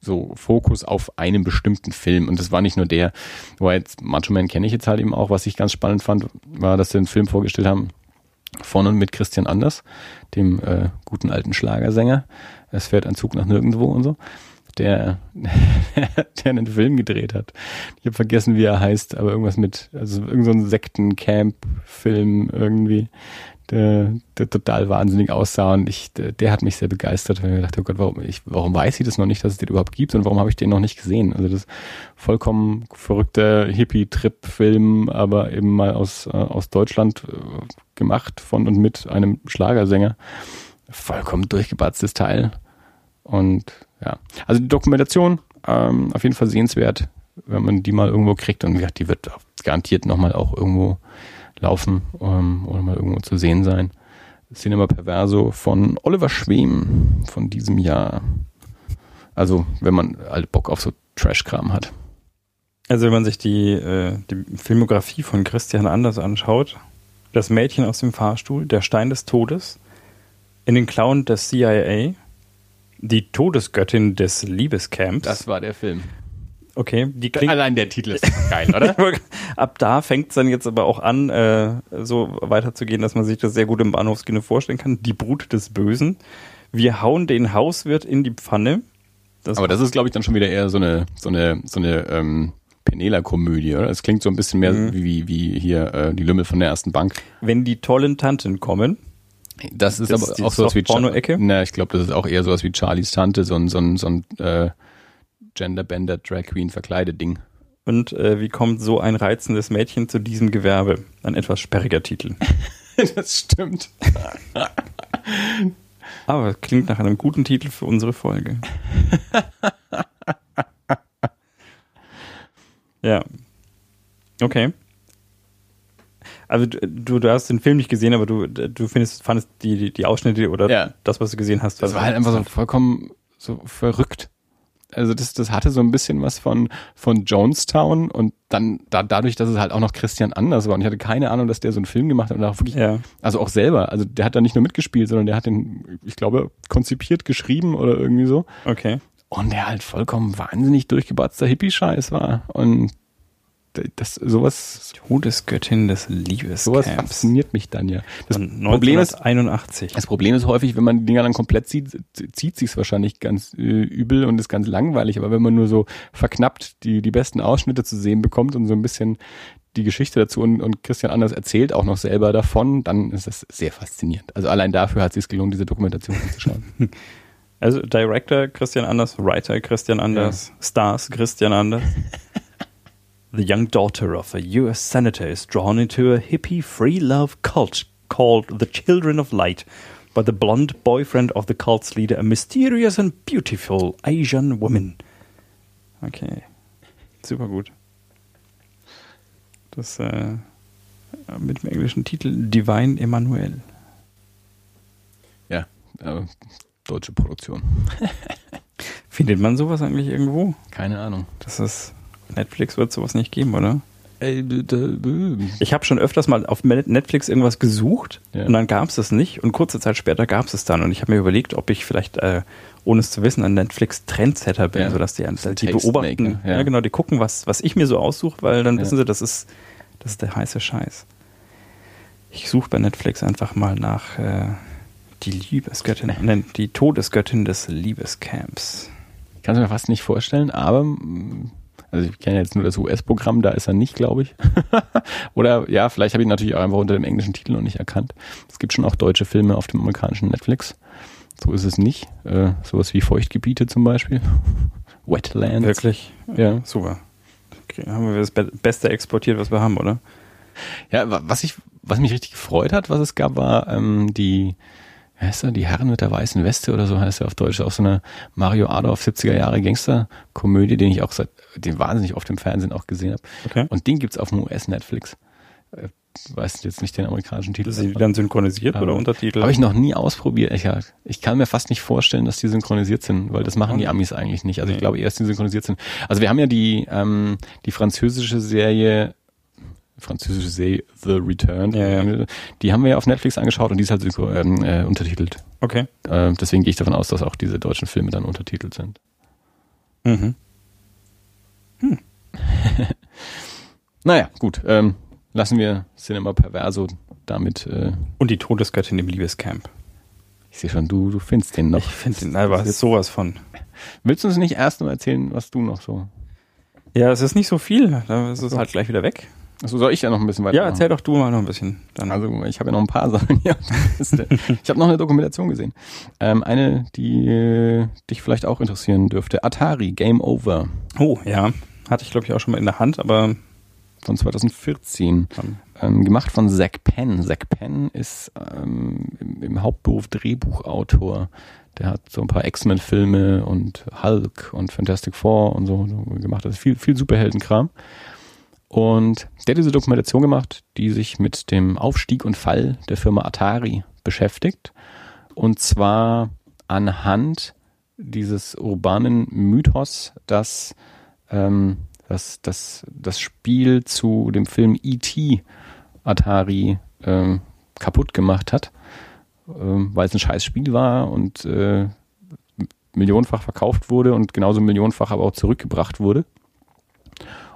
B: so Fokus auf einen bestimmten Film. Und das war nicht nur der, wo jetzt Macho Man kenne ich jetzt halt eben auch, was ich ganz spannend fand, war, dass sie einen Film vorgestellt haben, von und mit Christian Anders, dem äh, guten alten Schlagersänger. Es fährt ein Zug nach nirgendwo und so. Der, der einen Film gedreht hat. Ich habe vergessen, wie er heißt, aber irgendwas mit, also irgendein so Sektencamp-Film irgendwie der, der total wahnsinnig aussah und ich, der, der hat mich sehr begeistert, weil ich dachte, oh Gott, warum, ich, warum weiß ich das noch nicht, dass es den überhaupt gibt und warum habe ich den noch nicht gesehen? Also das vollkommen verrückte Hippie-Trip-Film, aber eben mal aus, äh, aus Deutschland äh, gemacht von und mit einem Schlagersänger. Vollkommen durchgebatztes Teil. Und ja, also die Dokumentation ähm, auf jeden Fall sehenswert, wenn man die mal irgendwo kriegt und ja, die wird garantiert nochmal auch irgendwo laufen ähm, oder mal irgendwo zu sehen sein. Cinema Perverso von Oliver Schwem von diesem Jahr. Also, wenn man halt Bock auf so Trash-Kram hat.
A: Also, wenn man sich die, äh, die Filmografie von Christian Anders anschaut, das Mädchen aus dem Fahrstuhl, der Stein des Todes, in den Klauen des CIA, die Todesgöttin des Liebescamps.
B: Das war der Film.
A: Okay,
B: die klingt. Allein der Titel ist geil, oder?
A: Ab da fängt es dann jetzt aber auch an, äh, so weiterzugehen, dass man sich das sehr gut im Bahnhofskino vorstellen kann. Die Brut des Bösen. Wir hauen den Hauswirt in die Pfanne.
B: Das aber das ist, glaube ich, dann schon wieder eher so eine, so eine, so eine ähm, Penela-Komödie, oder? Es klingt so ein bisschen mehr mhm. wie, wie hier äh, die Lümmel von der ersten Bank.
A: Wenn die tollen Tanten kommen.
B: Das ist das aber ist auch sowas wie
A: Porno-Ecke.
B: Na, ich glaube, das ist auch eher sowas wie Charlies Tante, so ein, so ein, so ein äh, Genderbender Drag Queen verkleidet Ding.
A: Und äh, wie kommt so ein reizendes Mädchen zu diesem Gewerbe? Ein etwas sperriger Titel.
B: das stimmt.
A: Aber klingt nach einem guten Titel für unsere Folge. ja. Okay. Also du, du hast den Film nicht gesehen, aber du, du findest, fandest die, die Ausschnitte oder
B: ja.
A: das, was du gesehen hast.
B: Das war halt einfach so vollkommen so verrückt also das, das hatte so ein bisschen was von, von Jonestown und dann da, dadurch, dass es halt auch noch Christian Anders war und ich hatte keine Ahnung, dass der so einen Film gemacht hat und auch wirklich, ja. also auch selber, also der hat da nicht nur mitgespielt, sondern der hat den, ich glaube, konzipiert, geschrieben oder irgendwie so.
A: Okay.
B: Und der halt vollkommen wahnsinnig durchgebatzter Hippie-Scheiß war und das sowas
A: Todesgöttin des Liebes
B: sowas fasziniert mich dann ja.
A: Das Problem ist 81
B: das Problem ist häufig wenn man die Dinger dann komplett sieht zieht sich's wahrscheinlich ganz äh, übel und ist ganz langweilig. Aber wenn man nur so verknappt die die besten Ausschnitte zu sehen bekommt und so ein bisschen die Geschichte dazu und, und Christian Anders erzählt auch noch selber davon dann ist das sehr faszinierend. Also allein dafür hat es sich gelohnt diese Dokumentation anzuschauen
A: also Director Christian Anders Writer Christian Anders ja. Stars Christian Anders The young daughter of a US senator is drawn into a hippie free love cult called the Children of Light by the blonde boyfriend of the cult's leader, a mysterious and beautiful Asian woman. Okay. Super gut. Das äh, mit dem englischen Titel Divine Emanuel.
B: Ja, äh, deutsche Produktion.
A: Findet man sowas eigentlich irgendwo?
B: Keine Ahnung.
A: Das ist Netflix wird sowas nicht geben, oder? Ich habe schon öfters mal auf Netflix irgendwas gesucht ja. und dann gab es das nicht und kurze Zeit später gab es es dann und ich habe mir überlegt, ob ich vielleicht, äh, ohne es zu wissen, ein Netflix-Trendsetter bin, ja. sodass die, die beobachten, ja. ja. genau, die gucken, was, was ich mir so aussuche, weil dann wissen sie, das ist, das ist der heiße Scheiß. Ich suche bei Netflix einfach mal nach äh, die Liebesgöttin, nein, die Todesgöttin des Liebescamps.
B: Kannst du mir fast nicht vorstellen, aber Also ich kenne jetzt nur das US-Programm, da ist er nicht, glaube ich. Oder ja, vielleicht habe ich ihn natürlich auch einfach unter dem englischen Titel noch nicht erkannt. Es gibt schon auch deutsche Filme auf dem amerikanischen Netflix. So ist es nicht. Äh, sowas wie Feuchtgebiete zum Beispiel. Wetlands.
A: Wirklich? Ja. Super. Okay, haben wir das Beste exportiert, was wir haben, oder?
B: Ja, was ich, was mich richtig gefreut hat, was es gab, war ähm, die, heißt er, die Herren mit der weißen Weste oder so heißt er auf Deutsch, auch so eine Mario Adolf 70er Jahre Gangster-Komödie, den ich auch seit, den wahnsinnig oft im Fernsehen auch gesehen habe. Okay. Und den gibt's auf dem US-Netflix. Äh, weiß jetzt nicht den amerikanischen Titel.
A: Sind die dann synchronisiert oder Untertitel?
B: Habe ich noch nie ausprobiert. Ich, ich kann mir fast nicht vorstellen, dass die synchronisiert sind, weil das machen die Amis eigentlich nicht. Also nee. ich glaube erst, die synchronisiert sind. Also wir haben ja die, ähm, die französische Serie französische Serie The Return. Ja, ja. Die haben wir ja auf Netflix angeschaut und die ist halt ähm, äh, untertitelt.
A: Okay.
B: Äh, deswegen gehe ich davon aus, dass auch diese deutschen Filme dann untertitelt sind. Mhm. Hm. naja, gut. Ähm, lassen wir Cinema Perverso damit. Äh
A: und die Todesgöttin im Liebescamp.
B: Ich sehe schon, du, du findest den noch.
A: Ich finde den, aber sowas von.
B: Willst du uns nicht erst noch erzählen, was du noch so?
A: Ja, es ist nicht so viel. Da ist es halt gleich wieder weg.
B: Achso, soll ich ja noch ein bisschen weiter?
A: Ja, erzähl doch du mal noch ein bisschen.
B: Dann. Also ich habe ja noch ein paar Sachen hier Ich habe noch eine Dokumentation gesehen. Ähm, eine, die äh, dich vielleicht auch interessieren dürfte. Atari, Game Over.
A: Oh, ja. Hatte ich, glaube ich, auch schon mal in der Hand, aber...
B: Von 2014. Ähm, gemacht von Zack Penn. Zack Penn ist ähm, im, im Hauptberuf Drehbuchautor. Der hat so ein paar X-Men-Filme und Hulk und Fantastic Four und so, so gemacht. Das ist viel, viel Superheldenkram. Und der hat diese Dokumentation gemacht, die sich mit dem Aufstieg und Fall der Firma Atari beschäftigt. Und zwar anhand dieses urbanen Mythos, dass ähm, dass, dass das Spiel zu dem Film E.T. Atari ähm, kaputt gemacht hat, ähm, weil es ein scheiß Spiel war und äh, millionenfach verkauft wurde und genauso millionenfach aber auch zurückgebracht wurde.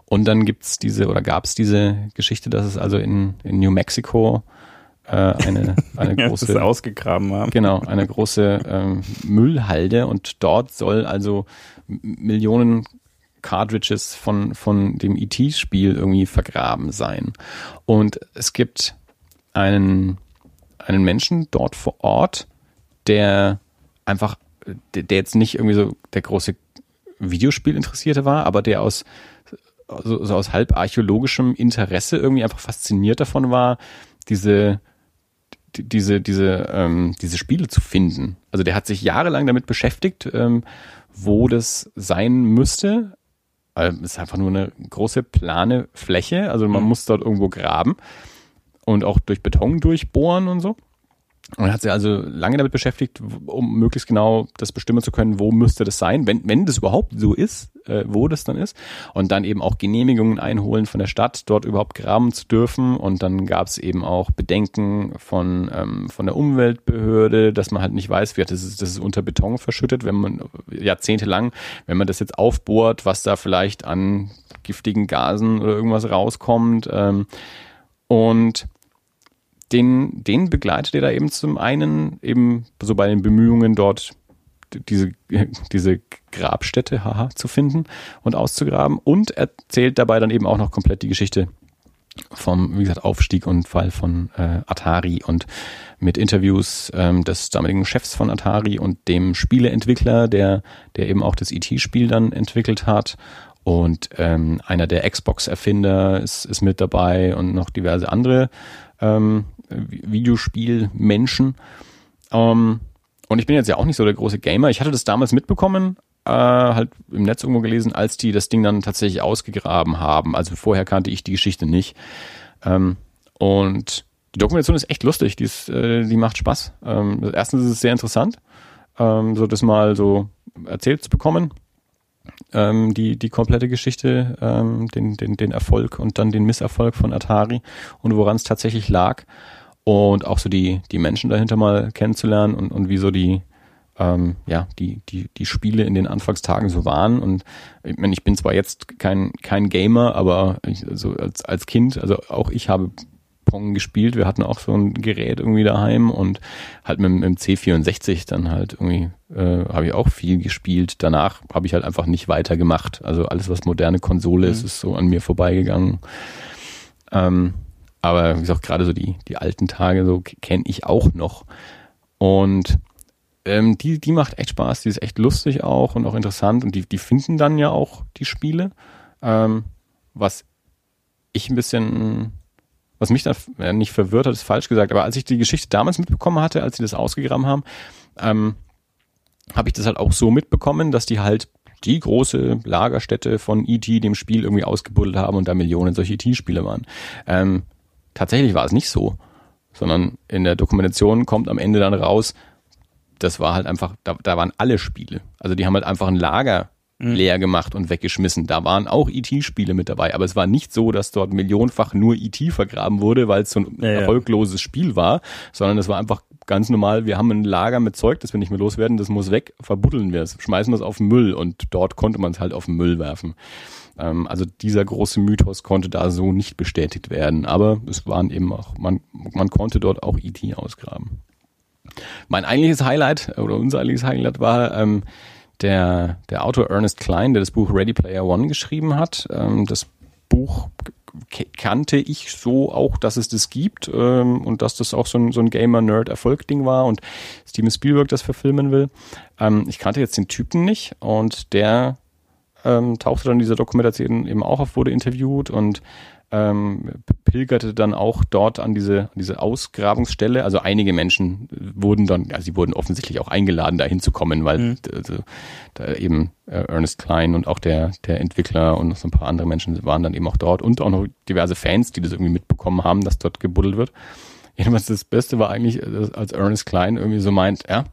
B: Und dann gibt's diese oder gab's diese Geschichte, dass es also in, in New Mexico äh, eine, eine große
A: ja, ausgegraben haben.
B: Genau, eine große ähm, Müllhalde und dort soll also Millionen Cartridges von, von dem ET-Spiel irgendwie vergraben sein. Und es gibt einen, einen Menschen dort vor Ort, der einfach, der, der jetzt nicht irgendwie so der große Videospielinteressierte war, aber der aus also, so aus halb archäologischem Interesse irgendwie einfach fasziniert davon war, diese diese diese ähm, diese Spiele zu finden. Also der hat sich jahrelang damit beschäftigt, ähm, wo das sein müsste. Also es ist einfach nur eine große plane Fläche. Also man mhm. muss dort irgendwo graben und auch durch Beton durchbohren und so. Und hat sich also lange damit beschäftigt, um möglichst genau das bestimmen zu können, wo müsste das sein, wenn, wenn das überhaupt so ist, äh, wo das dann ist. Und dann eben auch Genehmigungen einholen von der Stadt, dort überhaupt graben zu dürfen. Und dann gab es eben auch Bedenken von, ähm, von der Umweltbehörde, dass man halt nicht weiß, wie das ist, das ist unter Beton verschüttet, wenn man jahrzehntelang, wenn man das jetzt aufbohrt, was da vielleicht an giftigen Gasen oder irgendwas rauskommt. Ähm, und den, den begleitet er da eben zum einen eben so bei den Bemühungen dort diese, diese Grabstätte haha, zu finden und auszugraben und erzählt dabei dann eben auch noch komplett die Geschichte vom, wie gesagt, Aufstieg und Fall von äh, Atari und mit Interviews ähm, des damaligen Chefs von Atari und dem Spieleentwickler, der, der eben auch das ET-Spiel dann entwickelt hat. Und ähm, einer der Xbox-Erfinder ist, ist mit dabei und noch diverse andere ähm, Videospielmenschen. Ähm, und ich bin jetzt ja auch nicht so der große Gamer. Ich hatte das damals mitbekommen, äh, halt im Netz irgendwo gelesen, als die das Ding dann tatsächlich ausgegraben haben. Also vorher kannte ich die Geschichte nicht. Ähm, und die Dokumentation ist echt lustig. Die, ist, äh, die macht Spaß. Ähm, erstens ist es sehr interessant, ähm, so das mal so erzählt zu bekommen. Ähm, die, die komplette Geschichte, ähm, den, den, den Erfolg und dann den Misserfolg von Atari und woran es tatsächlich lag und auch so die, die Menschen dahinter mal kennenzulernen und, und wie so die, ähm, ja, die, die, die Spiele in den Anfangstagen so waren. Und ich meine, ich bin zwar jetzt kein, kein Gamer, aber ich, also als, als Kind, also auch ich habe Pong gespielt. Wir hatten auch so ein Gerät irgendwie daheim und halt mit, mit dem C64 dann halt irgendwie äh, habe ich auch viel gespielt. Danach habe ich halt einfach nicht weitergemacht. Also alles, was moderne Konsole mhm. ist, ist so an mir vorbeigegangen. Ähm, aber wie gesagt, gerade so die, die alten Tage so kenne ich auch noch. Und ähm, die, die macht echt Spaß, die ist echt lustig auch und auch interessant und die, die finden dann ja auch die Spiele. Ähm, was ich ein bisschen, was mich da äh, nicht verwirrt hat, ist falsch gesagt, aber als ich die Geschichte damals mitbekommen hatte, als sie das ausgegraben haben, ähm, habe ich das halt auch so mitbekommen, dass die halt die große Lagerstätte von E.T. dem Spiel irgendwie ausgebuddelt haben und da Millionen solche E.T.-Spiele waren. Ähm, tatsächlich war es nicht so, sondern in der Dokumentation kommt am Ende dann raus, das war halt einfach, da, da waren alle Spiele. Also die haben halt einfach ein Lager mhm. leer gemacht und weggeschmissen. Da waren auch IT-Spiele e mit dabei, aber es war nicht so, dass dort millionenfach nur IT e vergraben wurde, weil es so ein ja, erfolgloses Spiel war, sondern es war einfach ganz normal, wir haben ein Lager mit Zeug, das wir nicht mehr loswerden, das muss weg, verbuddeln wir es, schmeißen wir es auf den Müll und dort konnte man es halt auf den Müll werfen. Ähm, also dieser große Mythos konnte da so nicht bestätigt werden, aber es waren eben auch, man, man konnte dort auch IT e ausgraben. Mein eigentliches Highlight oder unser eigentliches Highlight war ähm, der, der Autor Ernest Klein, der das Buch Ready Player One geschrieben hat. Ähm, das Buch kannte ich so auch, dass es das gibt ähm, und dass das auch so ein, so ein Gamer-Nerd-Erfolg-Ding war und Steven Spielberg das verfilmen will. Ähm, ich kannte jetzt den Typen nicht und der ähm, tauchte dann in dieser Dokumentation eben auch auf, wurde interviewt und ähm, pilgerte dann auch dort an diese, an diese Ausgrabungsstelle. Also einige Menschen wurden dann, ja, sie wurden offensichtlich auch eingeladen, da hinzukommen, weil mhm. also, da eben äh, Ernest Klein und auch der, der Entwickler und noch so ein paar andere Menschen waren dann eben auch dort und auch noch diverse Fans, die das irgendwie mitbekommen haben, dass dort gebuddelt wird. Jedenfalls das Beste war eigentlich, äh, als Ernest Klein irgendwie so meint, ja,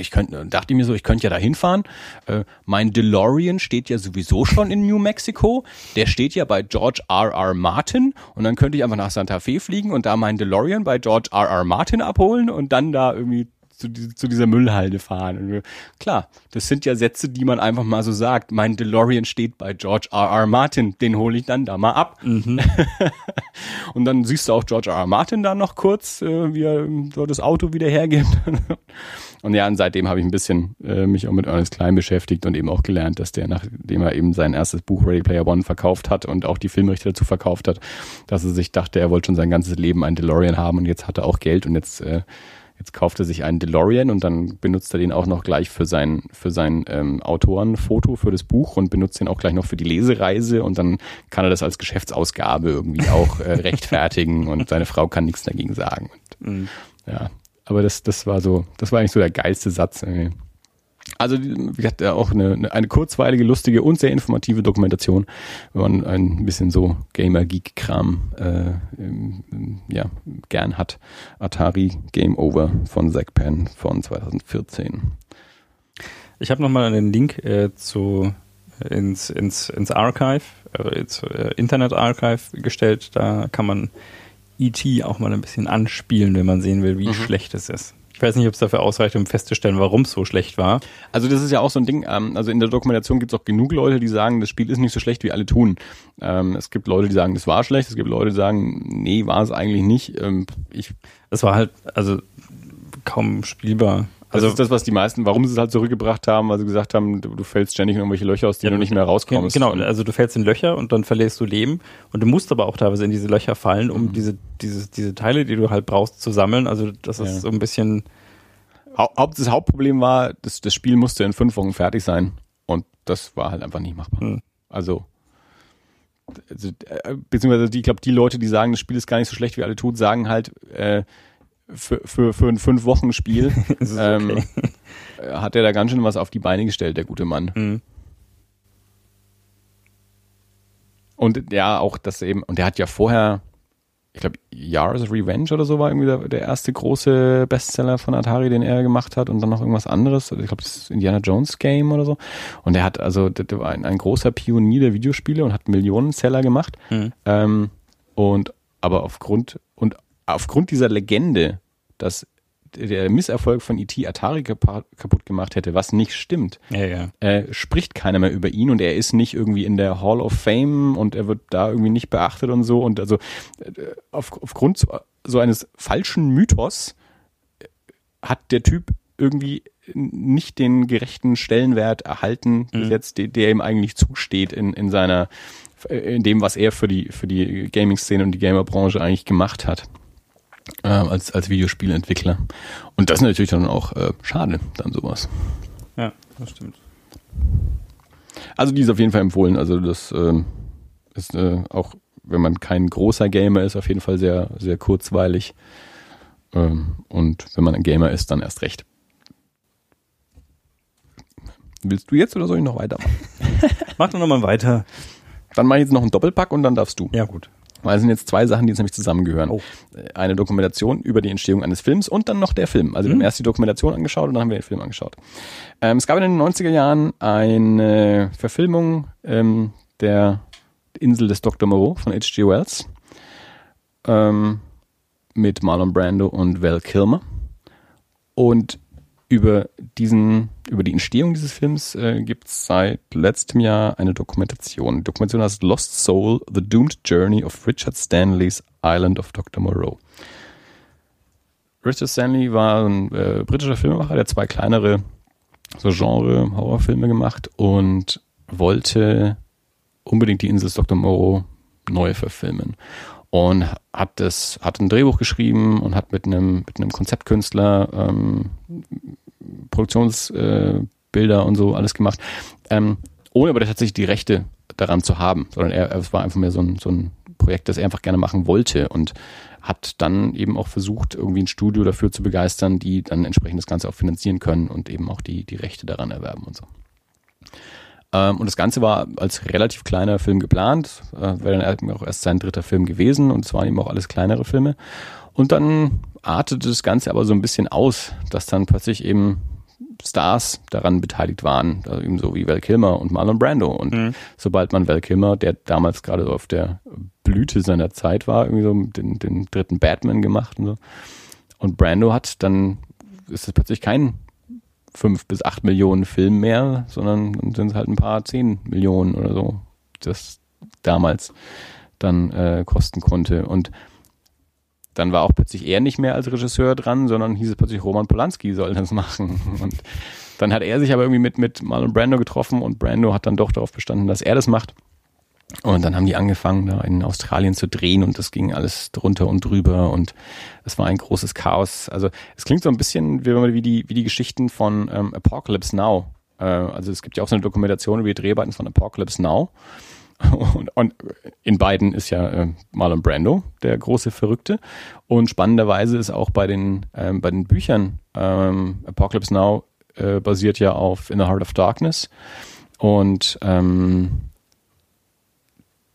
B: ich könnte, dachte mir so, ich könnte ja da hinfahren. Äh, mein DeLorean steht ja sowieso schon in New Mexico. Der steht ja bei George R. R. Martin. Und dann könnte ich einfach nach Santa Fe fliegen und da meinen DeLorean bei George R. R. Martin abholen und dann da irgendwie zu, zu dieser Müllhalde fahren. Klar, das sind ja Sätze, die man einfach mal so sagt. Mein DeLorean steht bei George R. R. Martin, den hole ich dann da mal ab. Mhm. und dann siehst du auch George R. R. Martin da noch kurz, äh, wie er so das Auto wieder hergibt. und ja, und seitdem habe ich ein bisschen äh, mich auch mit Ernest Klein beschäftigt und eben auch gelernt, dass der, nachdem er eben sein erstes Buch Ready Player One verkauft hat und auch die Filmrechte dazu verkauft hat, dass er sich dachte, er wollte schon sein ganzes Leben einen DeLorean haben und jetzt hat er auch Geld und jetzt äh, Jetzt kauft er sich einen DeLorean und dann benutzt er den auch noch gleich für sein, für sein ähm, Autorenfoto für das Buch und benutzt den auch gleich noch für die Lesereise und dann kann er das als Geschäftsausgabe irgendwie auch äh, rechtfertigen und seine Frau kann nichts dagegen sagen. Und, mhm. Ja, aber das, das war so, das war eigentlich so der geilste Satz. Irgendwie. Also, wie gesagt, auch eine, eine kurzweilige, lustige und sehr informative Dokumentation, wenn man ein bisschen so Gamer-Geek-Kram äh, ja, gern hat. Atari Game Over von Zack Penn von 2014.
A: Ich habe nochmal einen Link äh, zu ins, ins, ins Archive, äh, ins äh, Internet Archive gestellt. Da kann man E.T. auch mal ein bisschen anspielen, wenn man sehen will, wie mhm. schlecht es ist. Ich weiß nicht, ob es dafür ausreicht, um festzustellen, warum es so schlecht war.
B: Also das ist ja auch so ein Ding, ähm, also in der Dokumentation gibt es auch genug Leute, die sagen, das Spiel ist nicht so schlecht, wie alle tun. Ähm, es gibt Leute, die sagen, das war schlecht, es gibt Leute, die sagen, nee, war es eigentlich nicht. Ähm,
A: ich, es war halt, also kaum spielbar.
B: Also das ist das, was die meisten, warum sie es halt zurückgebracht haben, weil sie gesagt haben, du, du fällst ständig in irgendwelche Löcher, aus denen ja, du nicht mehr rauskommst.
A: Genau, also du fällst in Löcher und dann verlierst du Leben und du musst aber auch teilweise in diese Löcher fallen, um mhm. diese, diese, diese Teile, die du halt brauchst, zu sammeln. Also das ist ja. so ein bisschen.
B: Haupt, das Hauptproblem war, das, das Spiel musste in fünf Wochen fertig sein und das war halt einfach nicht machbar. Mhm. Also also, äh, beziehungsweise die, ich glaube, die Leute, die sagen, das Spiel ist gar nicht so schlecht, wie alle tun, sagen halt, äh, für, für, für ein Fünf-Wochen-Spiel ähm, okay. hat er da ganz schön was auf die Beine gestellt, der gute Mann. Mhm. Und ja, auch das eben, und der hat ja vorher, ich glaube, Yars Revenge oder so war irgendwie der, der, erste große Bestseller von Atari, den er gemacht hat und dann noch irgendwas anderes. Ich glaube, das ist Indiana Jones Game oder so. Und er hat also, der war ein, ein großer Pionier der Videospiele und hat Millionen Seller gemacht. Mhm. Ähm, und aber aufgrund und aufgrund dieser Legende, dass der Misserfolg von E.T. Atari kaputt gemacht hätte, was nicht stimmt,
A: Ja, ja.
B: äh, spricht keiner mehr über ihn und er ist nicht irgendwie in der Hall of Fame und er wird da irgendwie nicht beachtet und so und also äh, auf, aufgrund so, so eines falschen Mythos äh, hat der Typ irgendwie nicht den gerechten Stellenwert erhalten, bis jetzt, der, der ihm eigentlich zusteht in, in seiner, in dem, was er für die, für die Gaming-Szene und die Gamer-Branche eigentlich gemacht hat. Äh, als, als Videospielentwickler. Und das ist natürlich dann auch äh, schade, dann sowas.
A: Ja, das stimmt.
B: Also die ist auf jeden Fall empfohlen. Also das ähm, ist äh, auch, wenn man kein großer Gamer ist, auf jeden Fall sehr, sehr kurzweilig. Ähm, und wenn man ein Gamer ist, dann erst recht. Willst du jetzt oder soll ich noch weitermachen?
A: Mach doch nochmal weiter.
B: Dann mache ich jetzt noch einen Doppelpack und dann darfst du.
A: Ja, gut.
B: Weil es sind jetzt zwei Sachen, die jetzt nämlich zusammengehören.
A: Oh.
B: Eine Dokumentation über die Entstehung eines Films und dann noch der Film. Also wir
A: Mhm.
B: haben erst die Dokumentation angeschaut und dann haben wir den Film angeschaut. Ähm, es gab in den 90er Jahren eine Verfilmung ähm, der Insel des Dr. Moreau von H.G. Wells ähm, mit Marlon Brando und Val Kilmer. Und über diesen, über die Entstehung dieses Films äh, gibt es seit letztem Jahr eine Dokumentation. Die Dokumentation heißt Lost Soul: The Doomed Journey of Richard Stanley's Island of Dr. Moreau. Richard Stanley war ein äh, britischer Filmemacher, der zwei kleinere so Genre-Horrorfilme gemacht und wollte unbedingt die Insel des Dr. Moreau neu verfilmen und hat das hat ein Drehbuch geschrieben und hat mit einem mit einem Konzeptkünstler ähm, Produktionsbilder äh, und so alles gemacht, ähm, ohne aber tatsächlich die Rechte daran zu haben, sondern er es war einfach mehr so ein, so ein Projekt, das er einfach gerne machen wollte und hat dann eben auch versucht, irgendwie ein Studio dafür zu begeistern, die dann entsprechend das Ganze auch finanzieren können und eben auch die, die Rechte daran erwerben und so. Ähm, und das Ganze war als relativ kleiner Film geplant, äh, wäre dann auch erst sein dritter Film gewesen und es waren eben auch alles kleinere Filme. Und dann artete das Ganze aber so ein bisschen aus, dass dann plötzlich eben Stars daran beteiligt waren, also eben so wie Val Kilmer und Marlon Brando. Und
A: Mhm.
B: sobald man Val Kilmer, der damals gerade so auf der Blüte seiner Zeit war, irgendwie so den, den dritten Batman gemacht und so. Und Brando hat, dann ist es plötzlich kein fünf bis acht Millionen Film mehr, sondern dann sind es halt ein paar zehn Millionen oder so, das damals dann äh, kosten konnte. Und dann war auch plötzlich er nicht mehr als Regisseur dran, sondern hieß es plötzlich Roman Polanski soll das machen. Und dann hat er sich aber irgendwie mit, mit Marlon Brando getroffen und Brando hat dann doch darauf bestanden, dass er das macht. Und dann haben die angefangen, da in Australien zu drehen und das ging alles drunter und drüber und es war ein großes Chaos. Also es klingt so ein bisschen wie, die, wie die Geschichten von ähm, Apocalypse Now. Äh, also es gibt ja auch so eine Dokumentation über die Dreharbeiten von Apocalypse Now. Und, und in beiden ist ja äh, Marlon Brando der große Verrückte. Und spannenderweise ist auch bei den, ähm, bei den Büchern ähm, Apocalypse Now äh, basiert ja auf In the Heart of Darkness. Und ähm,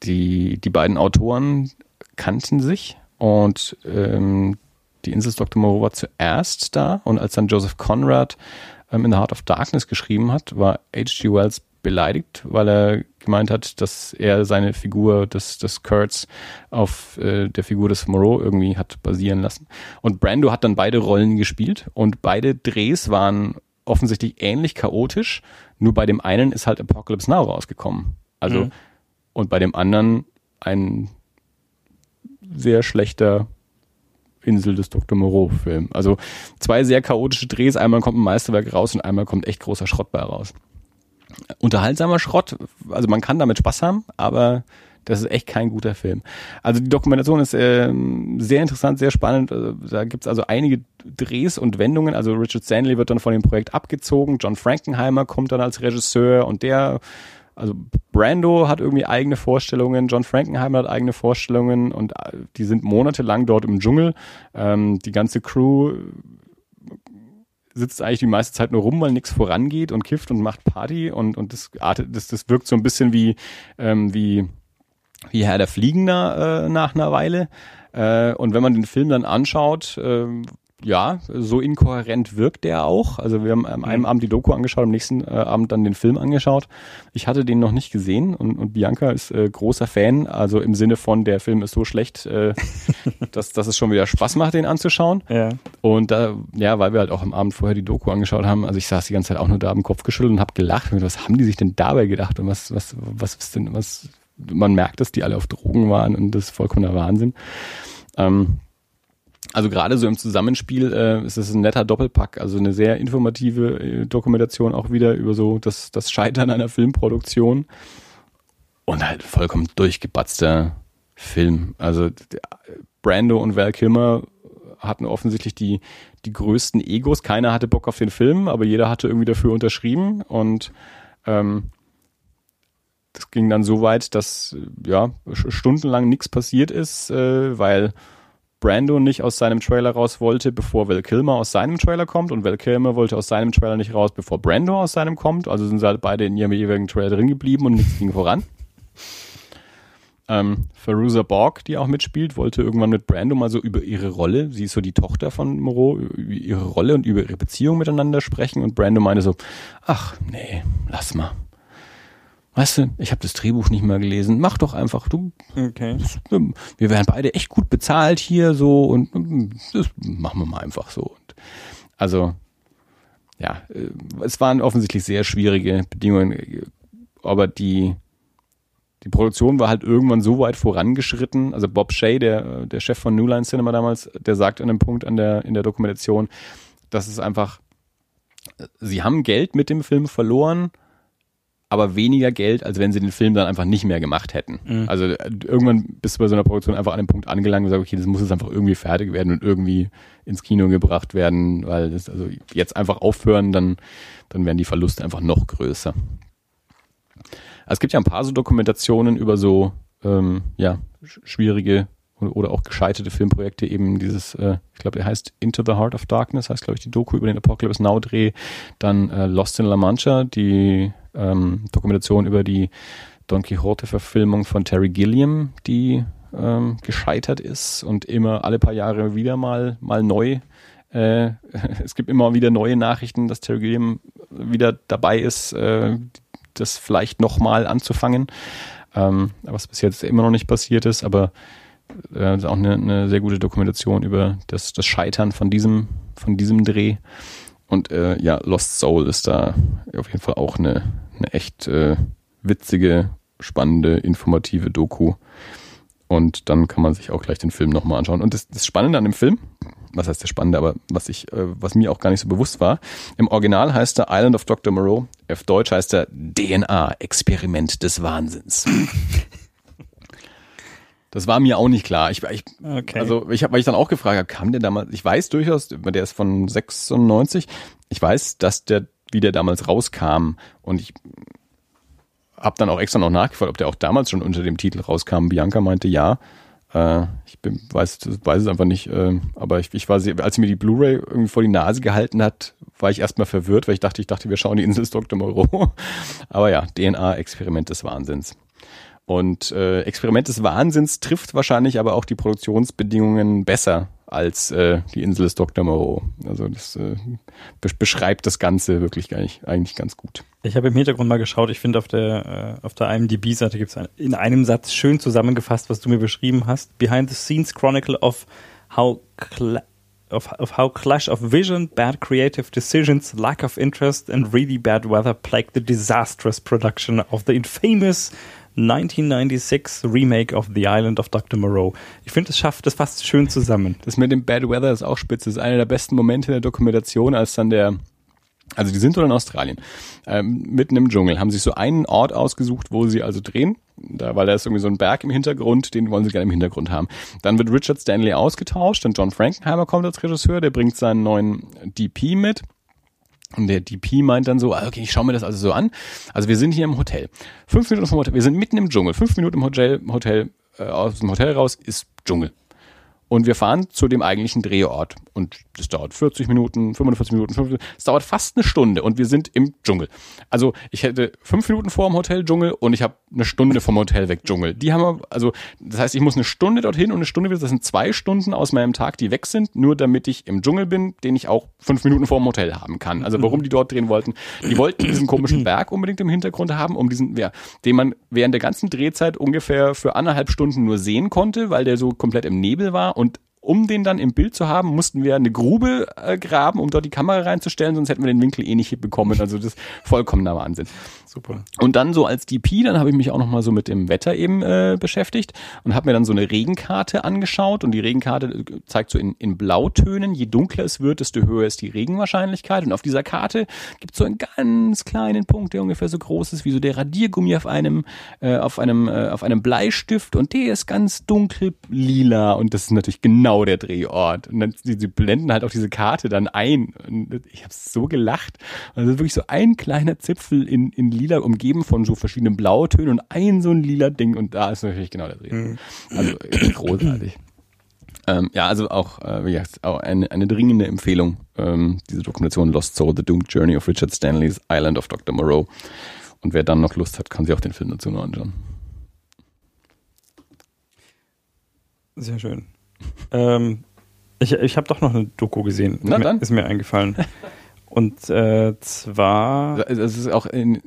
B: die, die beiden Autoren kannten sich und ähm, die Insel Dr. Moreau war zuerst da und als dann Joseph Conrad ähm, in The Heart of Darkness geschrieben hat, war H.G. Wells beleidigt, weil er gemeint hat, dass er seine Figur des, des Kurtz auf äh, der Figur des Moreau irgendwie hat basieren lassen. Und Brando hat dann beide Rollen gespielt und beide Drehs waren offensichtlich ähnlich chaotisch, nur bei dem einen ist halt Apocalypse Now rausgekommen. Also
A: Mhm.
B: Und bei dem anderen ein sehr schlechter Insel des Dr. Moreau-Film. Also zwei sehr chaotische Drehs, einmal kommt ein Meisterwerk raus und einmal kommt echt großer Schrott bei raus. Unterhaltsamer Schrott, also man kann damit Spaß haben, aber das ist echt kein guter Film. Also die Dokumentation ist ähm, sehr interessant, sehr spannend. Also, da gibt's also einige Drehs und Wendungen. Also Richard Stanley wird dann von dem Projekt abgezogen, John Frankenheimer kommt dann als Regisseur und der also Brando hat irgendwie eigene Vorstellungen, John Frankenheimer hat eigene Vorstellungen und äh, die sind monatelang dort im Dschungel. Ähm, die ganze Crew sitzt eigentlich die meiste Zeit nur rum, weil nichts vorangeht und kifft und macht Party und, und das, artet, das, das wirkt so ein bisschen wie, ähm, wie, wie Herr der Fliegender äh, nach einer Weile. Äh, und wenn man den Film dann anschaut, äh, ja, so inkohärent wirkt der auch. Also wir haben am einen Abend die Doku angeschaut, am nächsten äh, Abend dann den Film angeschaut. Ich hatte den noch nicht gesehen und, und Bianca ist äh, großer Fan, also im Sinne von, der Film ist so schlecht, äh, dass, dass es schon wieder Spaß macht, den anzuschauen.
A: Ja.
B: Und da, ja, weil wir halt auch am Abend vorher die Doku angeschaut haben, also ich saß die ganze Zeit auch nur da am Kopf geschüttelt und habe gelacht. Und was haben die sich denn dabei gedacht und was, was, was ist denn, was, man merkt, dass die alle auf Drogen waren und das ist vollkommener Wahnsinn. Ähm, also gerade so im Zusammenspiel äh, ist es ein netter Doppelpack, also eine sehr informative äh, Dokumentation auch wieder über so das, das Scheitern einer Filmproduktion und halt vollkommen durchgebatzter Film. Also Brando und Val Kilmer hatten offensichtlich die, die größten Egos. Keiner hatte Bock auf den Film, aber jeder hatte irgendwie dafür unterschrieben und ähm, das ging dann so weit, dass ja stundenlang nichts passiert ist, äh, weil Brando nicht aus seinem Trailer raus wollte, bevor Val Kilmer aus seinem Trailer kommt und Val Kilmer wollte aus seinem Trailer nicht raus, bevor Brando aus seinem kommt. Also sind sie halt beide in ihrem jeweiligen Trailer drin geblieben und nichts ging voran. Ähm, Faruza Borg, die auch mitspielt, wollte irgendwann mit Brando mal so über ihre Rolle, sie ist so die Tochter von Moreau, über ihre Rolle und über ihre Beziehung miteinander sprechen und Brando meinte so, ach nee, lass mal weißt du, ich habe das Drehbuch nicht mal gelesen, mach doch einfach, du.
A: Okay.
B: Wir werden beide echt gut bezahlt hier so und das machen wir mal einfach so. Und also ja, äh, es waren offensichtlich sehr schwierige Bedingungen, aber die die Produktion war halt irgendwann so weit vorangeschritten. Also Bob Shea, der der Chef von New Line Cinema damals, der sagt an einem Punkt an der in der Dokumentation, dass es einfach sie haben Geld mit dem Film verloren aber weniger Geld, als wenn sie den Film dann einfach nicht mehr gemacht hätten. Mhm. Also äh, irgendwann bist du bei so einer Produktion einfach an einem Punkt angelangt und sagst, okay, das muss jetzt einfach irgendwie fertig werden und irgendwie ins Kino gebracht werden, weil das, also jetzt einfach aufhören, dann, dann werden die Verluste einfach noch größer. Also es gibt ja ein paar so Dokumentationen über so ähm, ja, schwierige oder auch gescheiterte Filmprojekte, eben dieses, äh, ich glaube, er heißt Into the Heart of Darkness, heißt, glaube ich, die Doku über den Apocalypse Now Dreh, dann äh, Lost in La Mancha, die ähm, Dokumentation über die Don Quixote-Verfilmung von Terry Gilliam, die ähm, gescheitert ist und immer alle paar Jahre wieder mal, mal neu. Äh, es gibt immer wieder neue Nachrichten, dass Terry Gilliam wieder dabei ist, äh, das vielleicht nochmal anzufangen. Ähm, was bis jetzt immer noch nicht passiert ist, aber äh, ist auch eine, eine sehr gute Dokumentation über das, das Scheitern von diesem, von diesem Dreh. Und äh, ja, Lost Soul ist da auf jeden Fall auch eine, eine echt äh, witzige, spannende, informative Doku. Und dann kann man sich auch gleich den Film nochmal anschauen. Und das, das Spannende an dem Film, was heißt der Spannende, aber was ich, äh, was mir auch gar nicht so bewusst war, im Original heißt er Island of Dr. Moreau, auf Deutsch heißt er DNA, Experiment des Wahnsinns. Das war mir auch nicht klar. Ich, ich okay. also ich habe, weil ich dann auch gefragt habe, kam der damals? Ich weiß durchaus, der ist von 96. Ich weiß, dass der, wie der damals rauskam, und ich habe dann auch extra noch nachgefragt, ob der auch damals schon unter dem Titel rauskam. Bianca meinte ja. Äh, ich bin, weiß, weiß es einfach nicht. Äh, aber ich, ich war, sehr, als sie mir die Blu-ray irgendwie vor die Nase gehalten hat, war ich erstmal verwirrt, weil ich dachte, ich dachte, wir schauen die Insel des Dr. Moreau. aber ja, DNA-Experiment des Wahnsinns. Und äh, Experiment des Wahnsinns trifft wahrscheinlich aber auch die Produktionsbedingungen besser als äh, die Insel des Dr. Moreau. Also das äh, be beschreibt das Ganze wirklich gar nicht, eigentlich ganz gut.
A: Ich habe im Hintergrund mal geschaut, ich finde auf der äh, auf der IMDb-Seite gibt es in einem Satz schön zusammengefasst, was du mir beschrieben hast. Behind the Scenes Chronicle of how of, of how clash of vision, bad creative decisions, lack of interest and really bad weather plagued the disastrous production of the infamous 1996 Remake of The Island of Dr. Moreau. Ich finde, es schafft das fast schön zusammen.
B: Das mit dem Bad Weather ist auch spitze. Das ist einer der besten Momente in der Dokumentation, als dann der also die sind dort in Australien, ähm, mitten im Dschungel, haben sich so einen Ort ausgesucht, wo sie also drehen, da, weil da ist irgendwie so ein Berg im Hintergrund, den wollen sie gerne im Hintergrund haben. Dann wird Richard Stanley ausgetauscht, dann John Frankenheimer kommt als Regisseur, der bringt seinen neuen DP mit und der DP meint dann so, ah, okay, ich schaue mir das also so an. Also wir sind hier im Hotel. Fünf Minuten vom Hotel, wir sind mitten im Dschungel. Fünf Minuten im Hotel, Hotel äh, aus dem Hotel raus ist Dschungel. Und wir fahren zu dem eigentlichen Drehort. Und das dauert 40 Minuten, 45 Minuten, 50 Minuten. Es dauert fast eine Stunde und wir sind im Dschungel. Also ich hätte fünf Minuten vor dem Hotel Dschungel und ich habe eine Stunde vom Hotel weg Dschungel. Die haben wir, also das heißt, ich muss eine Stunde dorthin und eine Stunde wieder. Das sind zwei Stunden aus meinem Tag, die weg sind, nur damit ich im Dschungel bin, den ich auch fünf Minuten vor dem Hotel haben kann. Also warum die dort drehen wollten. Die wollten diesen komischen Berg unbedingt im Hintergrund haben, um diesen, ja, den man während der ganzen Drehzeit ungefähr für anderthalb Stunden nur sehen konnte, weil der so komplett im Nebel war und um den dann im Bild zu haben, mussten wir eine Grube äh, graben, um dort die Kamera reinzustellen, sonst hätten wir den Winkel eh nicht bekommen. Also das ist vollkommener Wahnsinn.
A: Super.
B: Und dann so als DP, dann habe ich mich auch nochmal so mit dem Wetter eben äh, beschäftigt und habe mir dann so eine Regenkarte angeschaut und die Regenkarte äh, zeigt so in, in Blautönen, je dunkler es wird, desto höher ist die Regenwahrscheinlichkeit und auf dieser Karte gibt es so einen ganz kleinen Punkt, der ungefähr so groß ist wie so der Radiergummi auf einem äh, auf einem äh, auf einem Bleistift und der ist ganz dunkel lila und das ist natürlich genau der Drehort und dann sie, sie blenden halt auch diese Karte dann ein und ich habe so gelacht also wirklich so ein kleiner Zipfel in in lila umgeben von so verschiedenen Blautönen und ein so ein lila Ding und da ist natürlich genau der Dreh.
A: Mhm.
B: Also äh, großartig. Ähm, ja, also auch, äh, wie gesagt, auch eine, eine dringende Empfehlung, ähm, diese Dokumentation Lost Soul, The Doomed Journey of Richard Stanley's Island of Dr. Moreau. Und wer dann noch Lust hat, kann sich auch den Film dazu noch anschauen.
A: Sehr schön. Ähm, ich ich habe doch noch eine Doku gesehen.
B: Na
A: ist, mir,
B: dann.
A: ist mir eingefallen. Und äh, zwar.
B: Es ist auch in,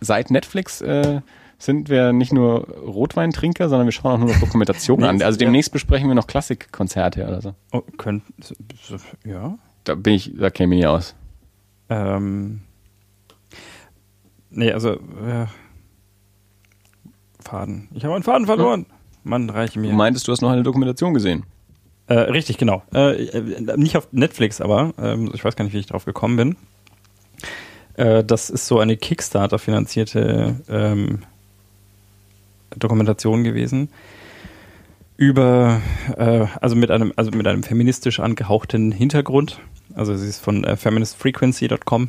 B: seit Netflix äh, sind wir nicht nur Rotweintrinker, sondern wir schauen auch nur noch Dokumentationen an. Also demnächst besprechen wir noch Klassikkonzerte oder so.
A: Oh, könnt, ja.
B: Da bin ich, da käme ich nie aus.
A: Ähm, nee, also. Äh, Faden. Ich habe einen Faden verloren. Mann, reiche mir.
B: Du meintest, du hast noch eine Dokumentation gesehen.
A: Äh, richtig, genau. Äh, äh, nicht auf Netflix, aber ähm, ich weiß gar nicht, wie ich drauf gekommen bin. Äh, das ist so eine Kickstarter-finanzierte ähm, Dokumentation gewesen über, äh, also mit einem, also mit einem feministisch angehauchten Hintergrund. Also sie ist von äh, feministfrequency.com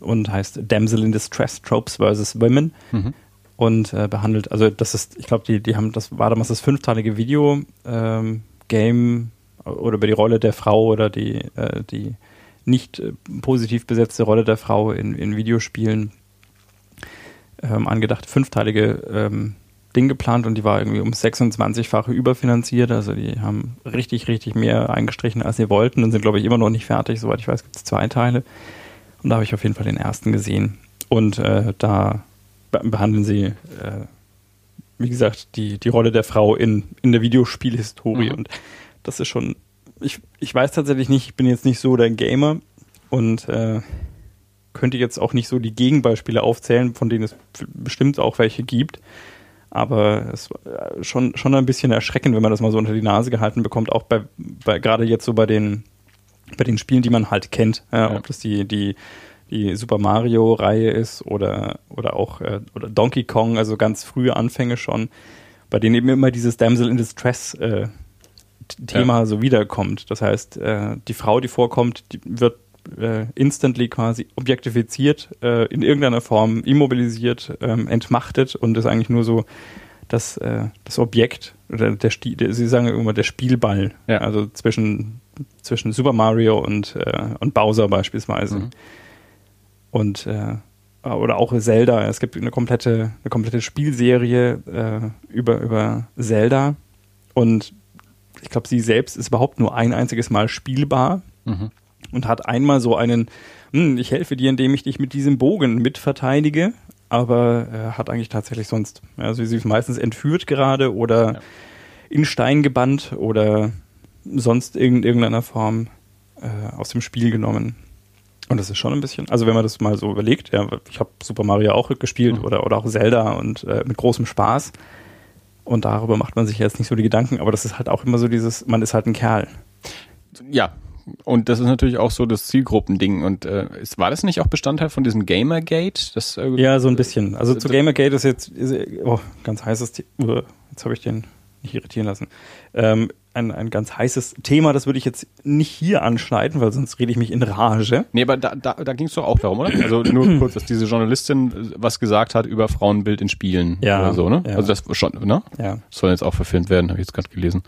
A: und heißt Damsel in Distress Tropes versus Women
B: Mhm.
A: und äh, behandelt, also das ist, ich glaube, die, die haben, das war damals das fünfteilige Video ähm, Game oder über die Rolle der Frau oder die, äh, die nicht äh, positiv besetzte Rolle der Frau in, in Videospielen ähm, angedacht, fünfteilige ähm, Ding geplant und die war irgendwie um 26-fache überfinanziert. Also die haben richtig, richtig mehr eingestrichen, als sie wollten und sind, glaube ich, immer noch nicht fertig. Soweit ich weiß, gibt es zwei Teile. Und da habe ich auf jeden Fall den ersten gesehen. Und äh, da be behandeln sie, äh, wie gesagt, die, die Rolle der Frau in, in der Videospielhistorie.
B: Mhm.
A: Und das ist schon, ich, ich weiß tatsächlich nicht, ich bin jetzt nicht so der Gamer und äh, könnte jetzt auch nicht so die Gegenbeispiele aufzählen, von denen es bestimmt auch welche gibt. Aber es war äh, schon, schon ein bisschen erschreckend, wenn man das mal so unter die Nase gehalten bekommt, auch bei, bei gerade jetzt so bei den, bei den Spielen, die man halt kennt. Äh,
B: Ja.
A: Ob das die, die, die Super Mario-Reihe ist oder, oder auch äh, oder Donkey Kong, also ganz frühe Anfänge schon, bei denen eben immer dieses Damsel in Distress äh, Thema so wiederkommt. Das heißt, äh, die Frau, die vorkommt, die wird äh, instantly quasi objektifiziert, äh, in irgendeiner Form immobilisiert, ähm, entmachtet und ist eigentlich nur so das, äh, das Objekt oder der, der Sie sagen immer der Spielball,
B: Ja.
A: also zwischen, zwischen Super Mario und, und Bowser beispielsweise.
B: Mhm.
A: Und äh, oder auch Zelda. Es gibt eine komplette, eine komplette Spielserie äh, über, über Zelda. Und ich glaube, sie selbst ist überhaupt nur ein einziges Mal spielbar
B: Mhm.
A: und hat einmal so einen, hm, ich helfe dir, indem ich dich mit diesem Bogen mitverteidige, aber äh, hat eigentlich tatsächlich sonst, also sie ist meistens entführt gerade oder
B: Ja.
A: in Stein gebannt oder sonst in irgendeiner Form äh, aus dem Spiel genommen. Und das ist schon ein bisschen, also wenn man das mal so überlegt, ja, ich habe Super Mario auch gespielt
B: Mhm.
A: oder, oder auch Zelda und äh, mit großem Spaß. Und darüber macht man sich jetzt nicht so die Gedanken, aber das ist halt auch immer so dieses, man ist halt ein Kerl.
B: Ja, und das ist natürlich auch so das Zielgruppending. Und äh, ist, war das nicht auch Bestandteil von diesem Gamergate? Das, äh,
A: Ja, so ein bisschen. Also zu Gamergate ist jetzt, ist, oh, ganz heißes, jetzt habe ich den nicht irritieren lassen. Ähm, ein, ein ganz heißes Thema. Das würde ich jetzt nicht hier anschneiden, weil sonst rede ich mich in Rage.
B: Nee, aber da, da, da ging es doch auch darum, oder? Also nur kurz, dass diese Journalistin was gesagt hat über Frauenbild in Spielen
A: Ja,
B: oder so, ne?
A: ja.
B: Also das schon, ne?
A: Ja,
B: Soll jetzt auch verfilmt werden, habe ich jetzt gerade gelesen.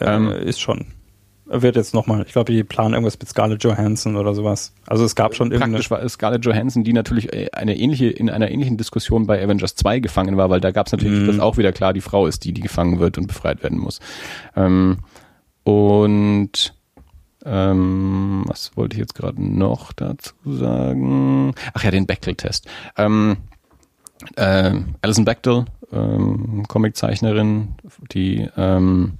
A: ähm,
B: Ähm,
A: ist schon. Wird jetzt nochmal, ich glaube, die planen irgendwas mit Scarlett Johansson oder sowas. Also es gab schon.
B: Praktisch war Scarlett Johansson, die natürlich äh, eine ähnliche, in einer ähnlichen Diskussion bei Avengers 2 gefangen war, weil da gab es natürlich,
A: Mhm.
B: dass auch wieder klar die Frau ist, die, die gefangen wird und befreit werden muss. Ähm, und ähm, was wollte ich jetzt gerade noch dazu sagen? Ach ja, den Bechtel-Test. Ähm, äh, Alison Bechtel, ähm, Comiczeichnerin, die ähm,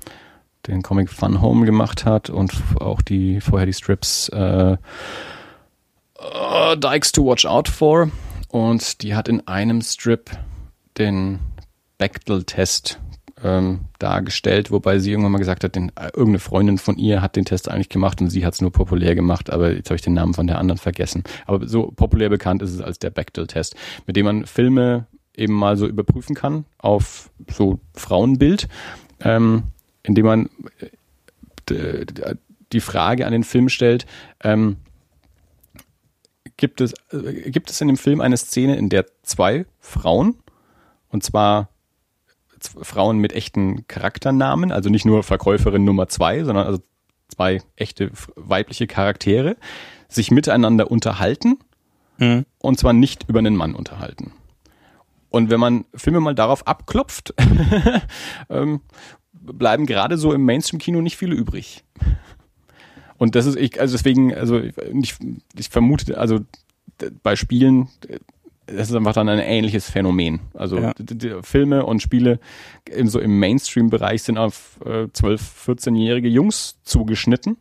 B: den Comic Fun Home gemacht hat und auch die vorher die Strips äh, äh, Dykes to Watch Out for. Und die hat in einem Strip den Bechtel-Test ähm, dargestellt, wobei sie irgendwann mal gesagt hat, den, äh, irgendeine Freundin von ihr hat den Test eigentlich gemacht und sie hat es nur populär gemacht, aber jetzt habe ich den Namen von der anderen vergessen. Aber so populär bekannt ist es als der Bechtel-Test, mit dem man Filme eben mal so überprüfen kann auf so Frauenbild, ähm, indem man äh, die Frage an den Film stellt, ähm, gibt es, äh, gibt es in dem Film eine Szene, in der zwei Frauen, und zwar Frauen mit echten Charakternamen, also nicht nur Verkäuferin Nummer zwei, sondern also zwei echte weibliche Charaktere, sich miteinander unterhalten
A: Mhm.
B: und zwar nicht über einen Mann unterhalten. Und wenn man Filme mal darauf abklopft, ähm, bleiben gerade so im Mainstream-Kino nicht viele übrig. Und das ist, ich, also deswegen, also ich, ich vermute, also bei Spielen, das ist einfach dann ein ähnliches Phänomen. Also
A: Ja.
B: Filme und Spiele im, so im Mainstream-Bereich sind auf äh, 12-, 14-jährige Jungs zugeschnitten.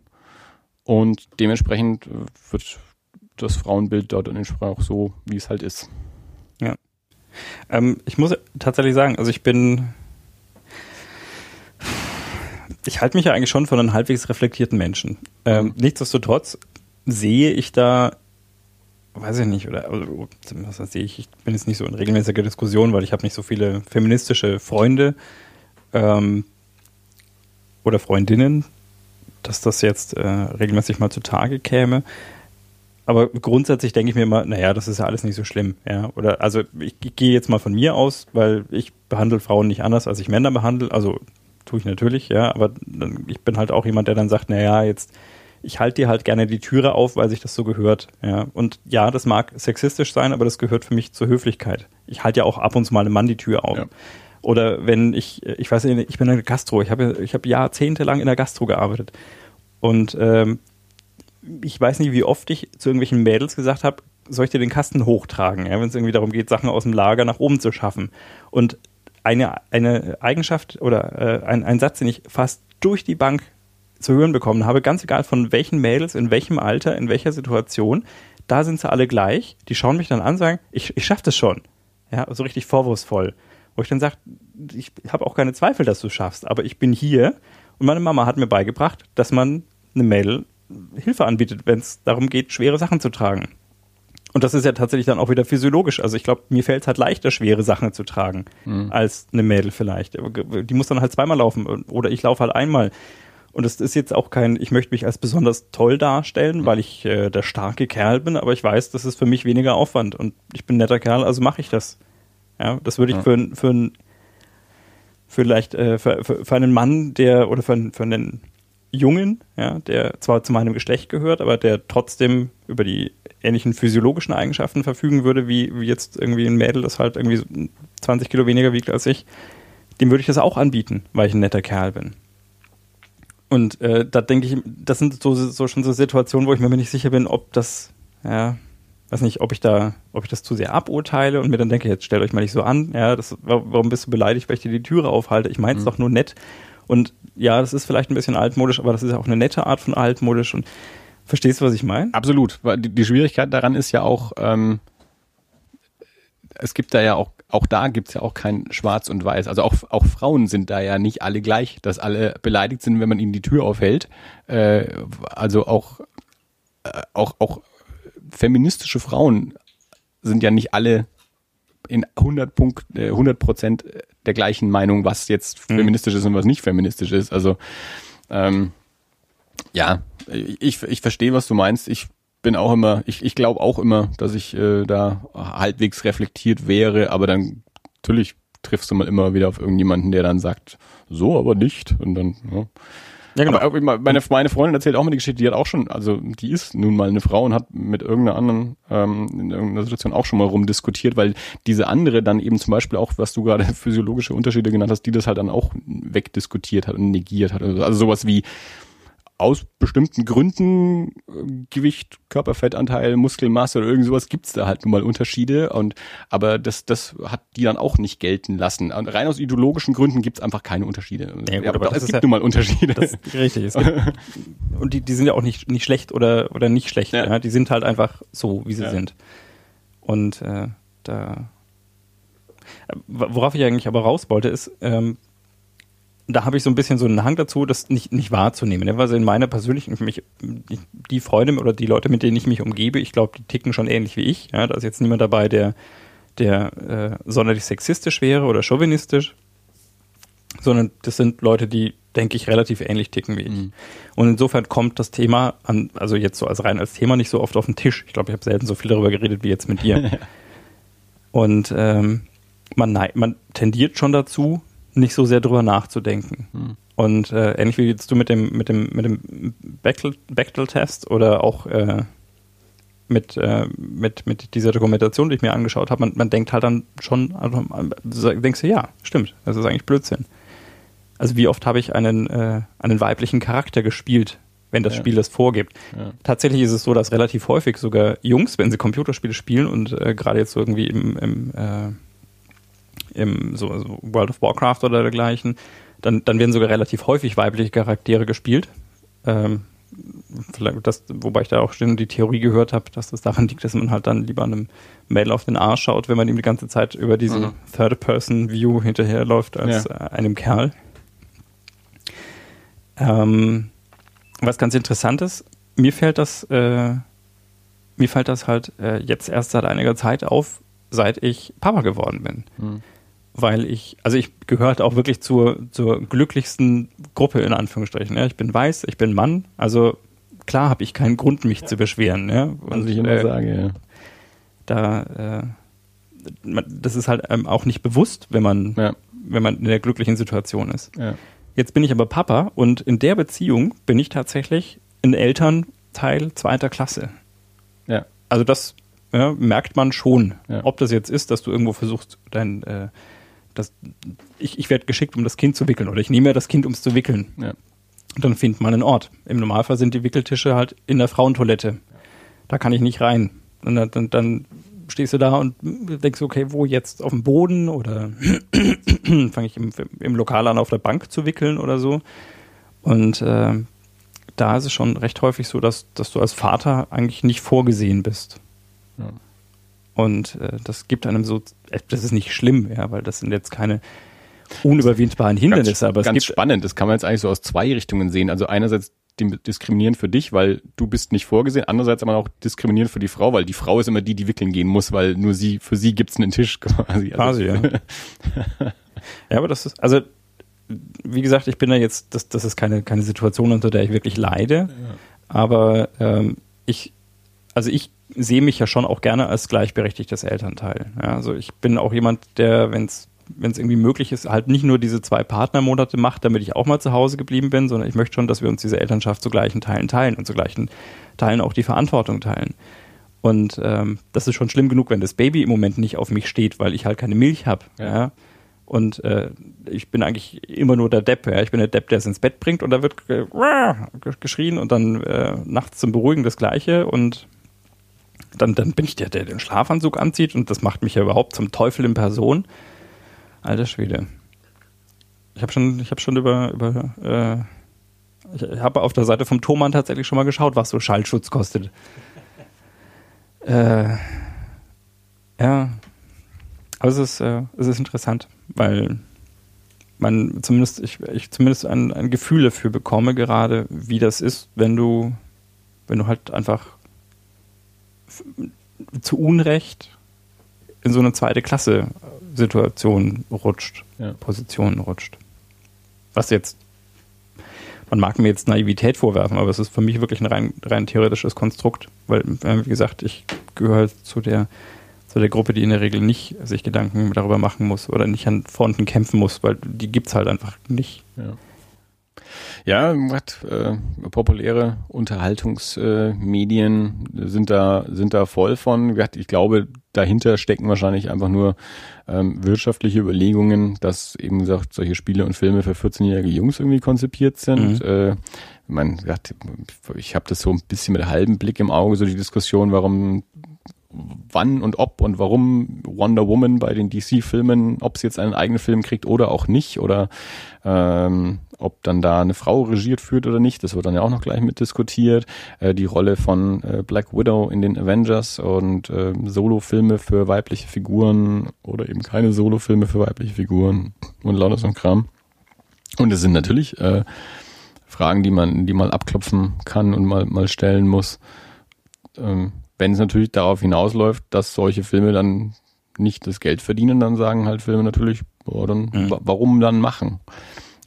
B: Und dementsprechend äh, wird das Frauenbild dort dann entsprechend auch so, wie es halt ist.
A: Ähm, ich muss tatsächlich sagen, also ich bin. Ich halte mich ja eigentlich schon für einen halbwegs reflektierten Menschen. Ähm, nichtsdestotrotz sehe ich da, weiß ich nicht, oder also, was sehe ich, ich bin jetzt nicht so in regelmäßiger Diskussion, weil ich habe nicht so viele feministische Freunde ähm, oder Freundinnen, dass das jetzt äh, regelmäßig mal zutage käme. Aber grundsätzlich denke ich mir immer, naja, das ist ja alles nicht so schlimm. Ja? Oder also ich, ich gehe jetzt mal von mir aus, weil ich behandle Frauen nicht anders, als ich Männer behandle. Also tue ich natürlich, ja, aber dann, ich bin halt auch jemand, der dann sagt, naja, jetzt, ich halte dir halt gerne die Türe auf, weil sich das so gehört. Ja. Und ja, das mag sexistisch sein, aber das gehört für mich zur Höflichkeit. Ich halte ja auch ab und zu mal einem Mann die Tür auf.
B: Ja.
A: Oder wenn ich, ich weiß nicht, ich bin in der Gastro, ich habe ich habe jahrzehntelang in der Gastro gearbeitet. Und ähm, ich weiß nicht, wie oft ich zu irgendwelchen Mädels gesagt habe, soll ich dir den Kasten hochtragen, ja, wenn es irgendwie darum geht, Sachen aus dem Lager nach oben zu schaffen. Und eine, eine Eigenschaft oder äh, ein, ein Satz, den ich fast durch die Bank zu hören bekommen habe, ganz egal von welchen Mädels, in welchem Alter, in welcher Situation, da sind sie alle gleich. Die schauen mich dann an und sagen, ich, ich schaff das schon. Ja, so richtig vorwurfsvoll. Wo ich dann sage, ich habe auch keine Zweifel, dass du schaffst, aber ich bin hier und meine Mama hat mir beigebracht, dass man eine Mädel Hilfe anbietet, wenn es darum geht, schwere Sachen zu tragen. Und das ist ja tatsächlich dann auch wieder physiologisch. Also ich glaube, mir fällt es halt leichter, schwere Sachen zu tragen, als eine Mädel vielleicht. Die muss dann halt zweimal laufen oder ich laufe halt einmal. Und es ist jetzt auch kein, ich möchte mich als besonders toll darstellen, weil ich äh, der starke Kerl bin, aber ich weiß, das ist für mich weniger Aufwand und ich bin ein netter Kerl, also mache ich das. Ja, das würde ich für, für, ein, vielleicht äh, für, für, für einen Mann, der oder für, einen- für einen Jungen, ja, der zwar zu meinem Geschlecht gehört, aber der trotzdem über die ähnlichen physiologischen Eigenschaften verfügen würde, wie, wie jetzt irgendwie ein Mädel, das halt irgendwie so 20 Kilo weniger wiegt als ich, dem würde ich das auch anbieten, weil ich ein netter Kerl bin. Und äh, da denke ich, das sind so, so schon so Situationen, wo ich mir nicht sicher bin, ob das, ja, weiß nicht, ob ich da, ob ich das zu sehr aburteile und mir dann denke, jetzt stellt euch mal nicht so an, ja, das, wa- warum bist du beleidigt, weil ich dir die Türe aufhalte? Ich meine es doch nur nett. Und ja, das ist vielleicht ein bisschen altmodisch, aber das ist ja auch eine nette Art von altmodisch und verstehst du, was ich meine?
B: Absolut. Weil die, die Schwierigkeit daran ist ja auch, ähm, es gibt da ja auch, auch da gibt's ja auch kein Schwarz und Weiß. Also auch, auch Frauen sind da ja nicht alle gleich, dass alle beleidigt sind, wenn man ihnen die Tür aufhält. Äh, also auch, äh, auch, auch feministische Frauen sind ja nicht alle in 100 Punkt, äh, 100 Prozent der gleichen Meinung, was jetzt feministisch ist und was nicht feministisch ist. Also Ähm, ja, ich, ich verstehe, was du meinst. Ich bin auch immer, ich, ich glaube auch immer, dass ich äh, da halbwegs reflektiert wäre, aber dann natürlich triffst du mal immer wieder auf irgendjemanden, der dann sagt, so aber nicht. Und dann, ja. Ja, genau. Aber meine, meine Freundin erzählt auch mal die Geschichte, die hat auch schon, also die ist nun mal eine Frau und hat mit irgendeiner anderen ähm, in irgendeiner Situation auch schon mal rumdiskutiert, weil diese andere dann eben zum Beispiel auch, was du gerade physiologische Unterschiede genannt hast, die das halt dann auch wegdiskutiert hat und negiert hat. Also, also sowas wie, aus bestimmten Gründen, äh, Gewicht, Körperfettanteil, Muskelmasse oder irgend sowas, gibt's da halt nun mal Unterschiede. Und aber das, das hat die dann auch nicht gelten lassen. Und rein aus ideologischen Gründen gibt's einfach keine Unterschiede.
A: Ja, gut, aber, aber es gibt ja, nun mal Unterschiede. Das, richtig. Es gibt, und die, die sind ja auch nicht, nicht schlecht oder, oder nicht schlecht. Ja. ja. Die sind halt einfach so, wie sie sind. Und äh, da worauf ich eigentlich aber raus wollte, ist, ähm, da habe ich so ein bisschen so einen Hang dazu, das nicht, nicht wahrzunehmen. Ne? Also in meiner persönlichen, für mich, die Freunde oder die Leute, mit denen ich mich umgebe, ich glaube, die ticken schon ähnlich wie ich. Ja? Da ist jetzt niemand dabei, der, der äh, sonderlich sexistisch wäre oder chauvinistisch, sondern das sind Leute, die, denke ich, relativ ähnlich ticken wie ich. Mhm. Und insofern kommt das Thema an, also jetzt so als rein als Thema nicht so oft auf den Tisch. Ich glaube, ich habe selten so viel darüber geredet wie jetzt mit dir. Und ähm, man, man tendiert schon dazu, nicht so sehr drüber nachzudenken. Hm. Und äh, ähnlich wie jetzt du mit dem, mit dem, mit dem Bechtel-Test oder auch äh, mit, äh, mit, mit dieser Dokumentation, die ich mir angeschaut habe, man, man denkt halt dann schon, also, denkst du, ja, stimmt, das ist eigentlich Blödsinn. Also wie oft habe ich einen, äh, einen weiblichen Charakter gespielt, wenn das ja. Spiel das vorgibt. Ja. Tatsächlich ist es so, dass relativ häufig sogar Jungs, wenn sie Computerspiele spielen und äh, gerade jetzt so irgendwie im, im äh, im so, so World of Warcraft oder dergleichen, dann, dann werden sogar relativ häufig weibliche Charaktere gespielt. Ähm, das, wobei ich da auch schon die Theorie gehört habe, dass das daran liegt, dass man halt dann lieber einem Mail auf den Arsch schaut, wenn man ihm die ganze Zeit über diese mhm. Third-Person-View hinterherläuft als ja. einem Kerl. Ähm, was ganz interessant ist, mir fällt das, äh, mir fällt das halt äh, jetzt erst seit einiger Zeit auf, seit ich Papa geworden bin. Mhm weil ich, also ich gehört auch wirklich zur, zur glücklichsten Gruppe in Anführungsstrichen. Ja. Ich bin weiß, ich bin Mann, also klar habe ich keinen Grund, mich ja. zu beschweren. Ja. Und,
B: Was ich immer äh, sage, ja.
A: Da, äh, das ist halt ähm, auch nicht bewusst, wenn man, ja. wenn man in der glücklichen Situation ist. Ja. Jetzt bin ich aber Papa und in der Beziehung bin ich tatsächlich ein Elternteil zweiter Klasse. Ja. Also das merkt man schon. Ob das jetzt ist, dass du irgendwo versuchst, dein äh, das, ich, ich werde geschickt, um das Kind zu wickeln oder ich nehme ja das Kind, um es zu wickeln. Ja. Dann findet man einen Ort. Im Normalfall sind die Wickeltische halt in der Frauentoilette. Da kann ich nicht rein. Und dann, dann, dann stehst du da und denkst, okay, wo jetzt? Auf dem Boden oder fange ich im, im Lokal an, auf der Bank zu wickeln oder so. Und äh, da ist es schon recht häufig so, dass, dass du als Vater eigentlich nicht vorgesehen bist. Ja. Und äh, das gibt einem so, das ist nicht schlimm, ja, weil das sind jetzt keine unüberwindbaren Hindernisse. Ganz,
B: aber es ganz gibt spannend, das kann man jetzt eigentlich so aus zwei Richtungen sehen. Also einerseits diskriminieren für dich, weil du bist nicht vorgesehen. Andererseits aber auch diskriminieren für die Frau, weil die Frau ist immer die, die wickeln gehen muss, weil nur sie, für sie gibt's einen Tisch quasi.
A: Also, quasi, ja. ja, aber das ist, also wie gesagt, ich bin da jetzt, das, das ist keine, keine Situation, unter der ich wirklich leide. Ja. Aber ähm, ich, also ich sehe mich ja schon auch gerne als gleichberechtigtes Elternteil. Ja, also ich bin auch jemand, der, wenn es wenn es irgendwie möglich ist, halt nicht nur diese zwei Partnermonate macht, damit ich auch mal zu Hause geblieben bin, sondern ich möchte schon, dass wir uns diese Elternschaft zu gleichen Teilen teilen und zu gleichen Teilen auch die Verantwortung teilen. Und ähm, das ist schon schlimm genug, wenn das Baby im Moment nicht auf mich steht, weil ich halt keine Milch habe. Ja. ja. Und äh, ich bin eigentlich immer nur der Depp. Ja. Ich bin der Depp, der es ins Bett bringt und da wird äh, geschrien und dann äh, nachts zum Beruhigen das Gleiche und dann, dann bin ich der, der den Schlafanzug anzieht und das macht mich ja überhaupt zum Teufel in Person. Alter Schwede. Ich habe schon, habe schon über, über äh, ich habe auf der Seite vom Thomann tatsächlich schon mal geschaut, was so Schallschutz kostet. Äh, ja, aber es ist, äh, es ist interessant, weil man zumindest, ich, ich zumindest ein, ein Gefühl dafür bekomme, gerade wie das ist, wenn du, wenn du halt einfach zu Unrecht in so eine zweite Klasse Situation rutscht, ja. Position rutscht. Was jetzt man mag mir jetzt Naivität vorwerfen, aber es ist für mich wirklich ein rein, rein theoretisches Konstrukt, weil, äh, wie gesagt, ich gehöre zu der, zu der Gruppe, die in der Regel nicht sich Gedanken darüber machen muss oder nicht an Fronten kämpfen muss, weil die gibt's halt einfach nicht.
B: Ja. Ja, hat, äh, populäre Unterhaltungsmedien äh, sind da sind da voll von. Ich glaube, dahinter stecken wahrscheinlich einfach nur ähm, wirtschaftliche Überlegungen, dass eben gesagt solche Spiele und Filme für 14-jährige Jungs irgendwie konzipiert sind. Mhm. Äh, man, ich habe das so ein bisschen mit halbem Blick im Auge, so die Diskussion, warum wann und ob und warum Wonder Woman bei den DC-Filmen, ob sie jetzt einen eigenen Film kriegt oder auch nicht, oder ähm, ob dann da eine Frau regiert führt oder nicht, das wird dann ja auch noch gleich mit diskutiert. Äh, die Rolle von äh, Black Widow in den Avengers und äh, Solo-Filme für weibliche Figuren oder eben keine Solo-Filme für weibliche Figuren und lauter so ein Kram. Und es sind natürlich äh, Fragen, die man, die man abklopfen kann und mal, mal stellen muss. Ähm, wenn es natürlich darauf hinausläuft, dass solche Filme dann nicht das Geld verdienen, dann sagen halt Filme natürlich, boah, dann, mhm. warum dann machen?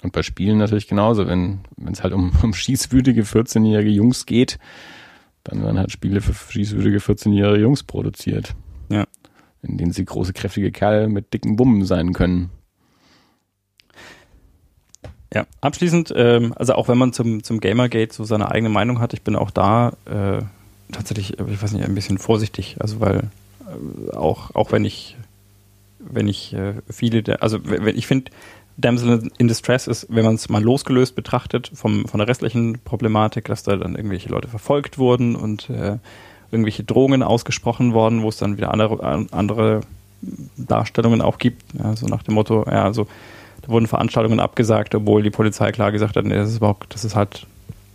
B: Und bei Spielen natürlich genauso, wenn es halt um, um schießwütige 14-jährige Jungs geht, dann werden halt Spiele für schießwütige 14-jährige Jungs produziert.
A: Ja.
B: In denen sie große, kräftige Kerle mit dicken Bummen sein können.
A: Ja, abschließend, ähm, also auch wenn man zum, zum Gamergate so seine eigene Meinung hat, ich bin auch da äh, tatsächlich, ich weiß nicht, ein bisschen vorsichtig. Also weil äh, auch, auch wenn ich, wenn ich äh, viele der, also wenn ich finde, Damsel in Distress ist, wenn man es mal losgelöst betrachtet vom, von der restlichen Problematik, dass da dann irgendwelche Leute verfolgt wurden und äh, irgendwelche Drohungen ausgesprochen worden, wo es dann wieder andere, andere Darstellungen auch gibt. Ja, so nach dem Motto, ja, also da wurden Veranstaltungen abgesagt, obwohl die Polizei klar gesagt hat, nee, das ist überhaupt, das ist halt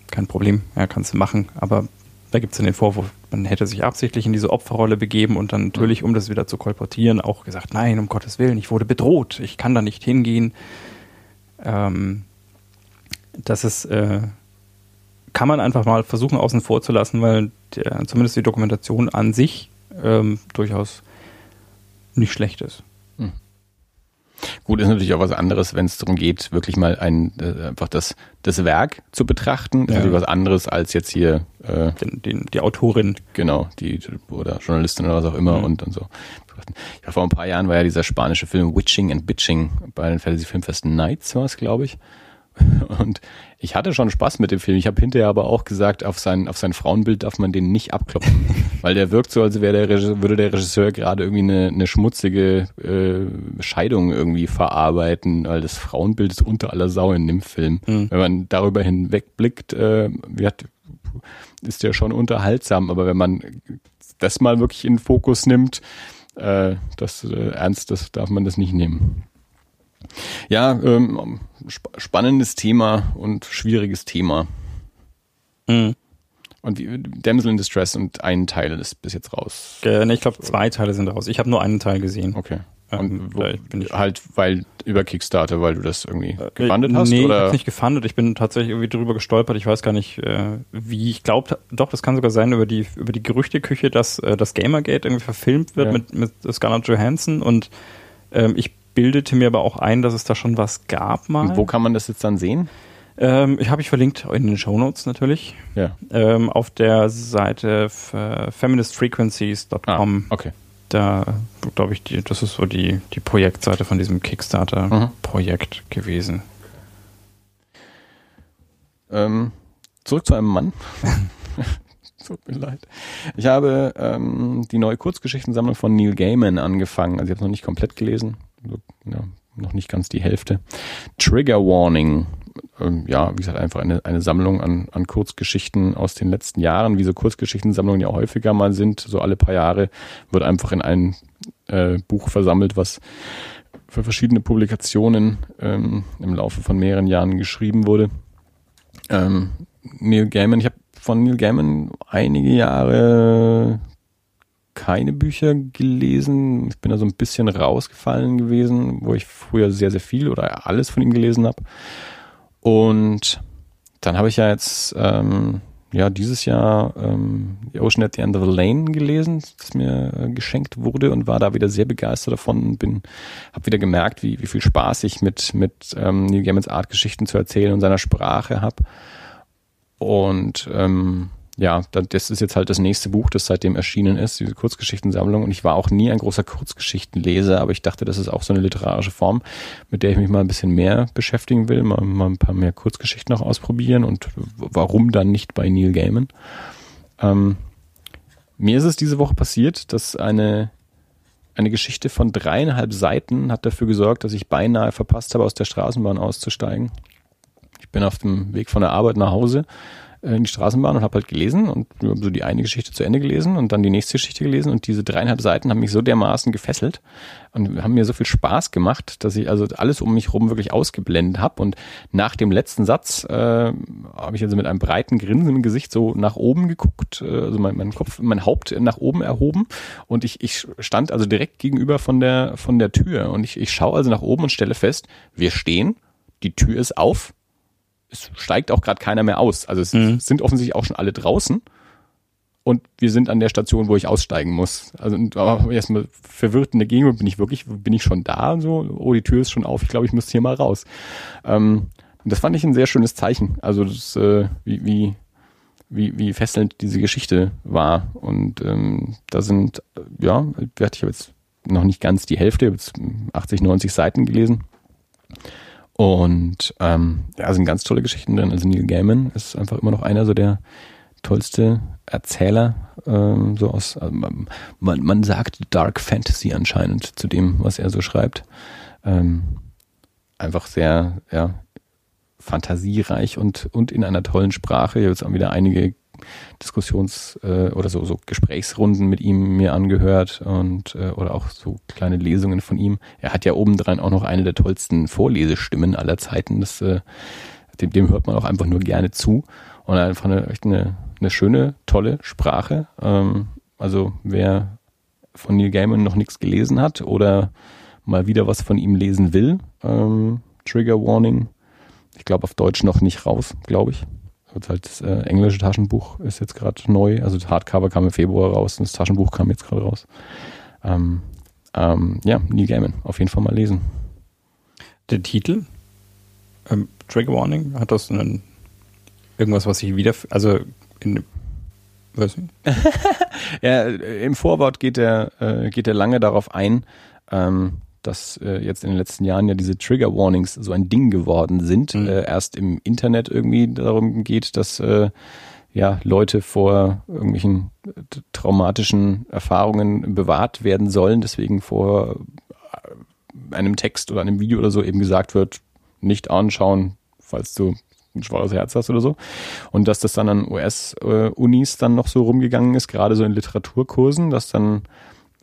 A: kein Problem, ja, kannst du machen. Aber da gibt es dann den Vorwurf, man hätte sich absichtlich in diese Opferrolle begeben und dann natürlich, um das wieder zu kolportieren, auch gesagt, nein, um Gottes Willen, ich wurde bedroht, ich kann da nicht hingehen. Ähm, das ist, äh, kann man einfach mal versuchen außen vor zu lassen, weil der, zumindest die Dokumentation an sich ähm, durchaus nicht schlecht ist.
B: Gut, ist natürlich auch was anderes, wenn es darum geht, wirklich mal ein äh, einfach das, das Werk zu betrachten. Ist ja. natürlich was anderes als jetzt hier
A: äh, den, den, die Autorin.
B: Genau, die oder Journalistin oder was auch immer mhm. und, und so. Ja, vor ein paar Jahren war ja dieser spanische Film Witching and Bitching bei den Fantasy Filmfest Nights war es, glaube ich. Und ich hatte schon Spaß mit dem Film. Ich habe hinterher aber auch gesagt, auf sein, auf sein Frauenbild darf man den nicht abklopfen. weil der wirkt so, als wäre der Regisseur, würde der Regisseur gerade irgendwie eine, eine schmutzige äh, Scheidung irgendwie verarbeiten, weil das Frauenbild ist unter aller Sau in dem Film. Mhm. Wenn man darüber hinwegblickt, äh, wird, ist der schon unterhaltsam. Aber wenn man das mal wirklich in den Fokus nimmt, äh, das äh, ernst, das darf man das nicht nehmen. Ja, ähm, sp spannendes Thema und schwieriges Thema. Mhm. Und wie, Damsel in Distress und ein Teil ist bis jetzt raus.
A: Äh, ne, ich glaube, zwei Teile sind raus. Ich habe nur einen Teil gesehen.
B: Okay. Ähm, und wo, halt, weil über Kickstarter, weil du das irgendwie äh, gefundet hast?
A: Nee,
B: oder?
A: ich hab's nicht gefundet. Ich bin tatsächlich irgendwie drüber gestolpert. Ich weiß gar nicht, äh, wie. Ich glaube, doch, das kann sogar sein über die über die Gerüchteküche, dass äh, das Gamergate irgendwie verfilmt wird ja. mit, mit Scarlett Johansson und ähm, ich bildete mir aber auch ein, dass es da schon was gab mal.
B: Wo kann man das jetzt dann sehen?
A: Ähm, habe ich verlinkt in den Show Notes natürlich.
B: Ja.
A: Ähm, auf der Seite feministfrequencies.com.
B: Ah, okay.
A: Da glaube ich, die, das ist so die, die Projektseite von diesem Kickstarter-Projekt mhm. gewesen.
B: Ähm, zurück zu einem Mann. Tut mir leid. Ich habe ähm, die neue Kurzgeschichtensammlung von Neil Gaiman angefangen. Also ich habe es noch nicht komplett gelesen. Ja, noch nicht ganz die Hälfte. Trigger Warning. Ähm, ja, wie gesagt, einfach eine, eine Sammlung an, an Kurzgeschichten aus den letzten Jahren, wie so Kurzgeschichtensammlungen ja häufiger mal sind. So alle paar Jahre wird einfach in ein äh, Buch versammelt, was für verschiedene Publikationen ähm, im Laufe von mehreren Jahren geschrieben wurde. Ähm, Neil Gaiman, ich habe von Neil Gaiman einige Jahre keine Bücher gelesen. Ich bin da so ein bisschen rausgefallen gewesen, wo ich früher sehr, sehr viel oder alles von ihm gelesen habe. Und dann habe ich ja jetzt ähm, ja dieses Jahr ähm, The Ocean at the End of the Lane gelesen, das mir äh, geschenkt wurde und war da wieder sehr begeistert davon und bin, habe wieder gemerkt, wie, wie viel Spaß ich mit mit ähm, Neil Gaimans Art Geschichten zu erzählen und seiner Sprache habe. Und ähm, ja, das ist jetzt halt das nächste Buch, das seitdem erschienen ist, diese Kurzgeschichtensammlung. Und ich war auch nie ein großer Kurzgeschichtenleser, aber ich dachte, das ist auch so eine literarische Form, mit der ich mich mal ein bisschen mehr beschäftigen will, mal, mal ein paar mehr Kurzgeschichten auch ausprobieren und warum dann nicht bei Neil Gaiman. Ähm, mir ist es diese Woche passiert, dass eine, eine Geschichte von dreieinhalb Seiten hat dafür gesorgt, dass ich beinahe verpasst habe, aus der Straßenbahn auszusteigen. Ich bin auf dem Weg von der Arbeit nach Hause in die Straßenbahn und habe halt gelesen und so die eine Geschichte zu Ende gelesen und dann die nächste Geschichte gelesen und diese dreieinhalb Seiten haben mich so dermaßen gefesselt und haben mir so viel Spaß gemacht, dass ich also alles um mich rum wirklich ausgeblendet habe und nach dem letzten Satz äh, habe ich also mit einem breiten Grinsen im Gesicht so nach oben geguckt, äh, also mein, mein Kopf, mein Haupt nach oben erhoben und ich, ich stand also direkt gegenüber von der von der Tür und ich, ich schaue also nach oben und stelle fest, wir stehen, die Tür ist auf es steigt auch gerade keiner mehr aus. Also es mhm. sind offensichtlich auch schon alle draußen. Und wir sind an der Station, wo ich aussteigen muss. Also erstmal verwirrt in der Gegend, bin ich wirklich, bin ich schon da und so, oh, die Tür ist schon auf, ich glaube, ich muss hier mal raus. Ähm, und das fand ich ein sehr schönes Zeichen. Also das, äh, wie, wie, wie, wie fesselnd diese Geschichte war. Und ähm, da sind, ja, ich habe jetzt noch nicht ganz die Hälfte, ich habe jetzt 80, 90 Seiten gelesen. Und ähm, ja, sind ganz tolle Geschichten drin. Also Neil Gaiman ist einfach immer noch einer so der tollste Erzähler, ähm, so aus, also man, man sagt Dark Fantasy anscheinend zu dem, was er so schreibt. Ähm, einfach sehr, ja, fantasiereich und, und in einer tollen Sprache. Ich habe jetzt auch wieder einige Diskussions- äh, oder so, so Gesprächsrunden mit ihm mir angehört und äh, oder auch so kleine Lesungen von ihm. Er hat ja obendrein auch noch eine der tollsten Vorlesestimmen aller Zeiten. Das, äh, dem, dem hört man auch einfach nur gerne zu. Und einfach eine, echt eine, eine schöne, tolle Sprache. Ähm, also wer von Neil Gaiman noch nichts gelesen hat oder mal wieder was von ihm lesen will, ähm, Trigger Warning, ich glaube auf Deutsch noch nicht raus, glaube ich. Wird halt das äh, englische Taschenbuch ist jetzt gerade neu. Also das Hardcover kam im Februar raus und das Taschenbuch kam jetzt gerade raus. Ähm, ähm, ja, Neil Gaiman, auf jeden Fall mal lesen.
A: Der Titel, ähm, Trigger Warning, hat das einen, irgendwas, was ich wieder, also in,
B: weiß ich? ja, im Vorwort geht er, äh, geht er lange darauf ein, ähm, dass äh, jetzt in den letzten Jahren ja diese Trigger Warnings so ein Ding geworden sind. Mhm. Äh, erst im Internet irgendwie darum geht, dass äh, ja Leute vor irgendwelchen traumatischen Erfahrungen bewahrt werden sollen, deswegen vor äh, einem Text oder einem Video oder so eben gesagt wird, nicht anschauen, falls du ein schwaches Herz hast oder so. Und dass das dann an US-Unis dann noch so rumgegangen ist, gerade so in Literaturkursen, dass dann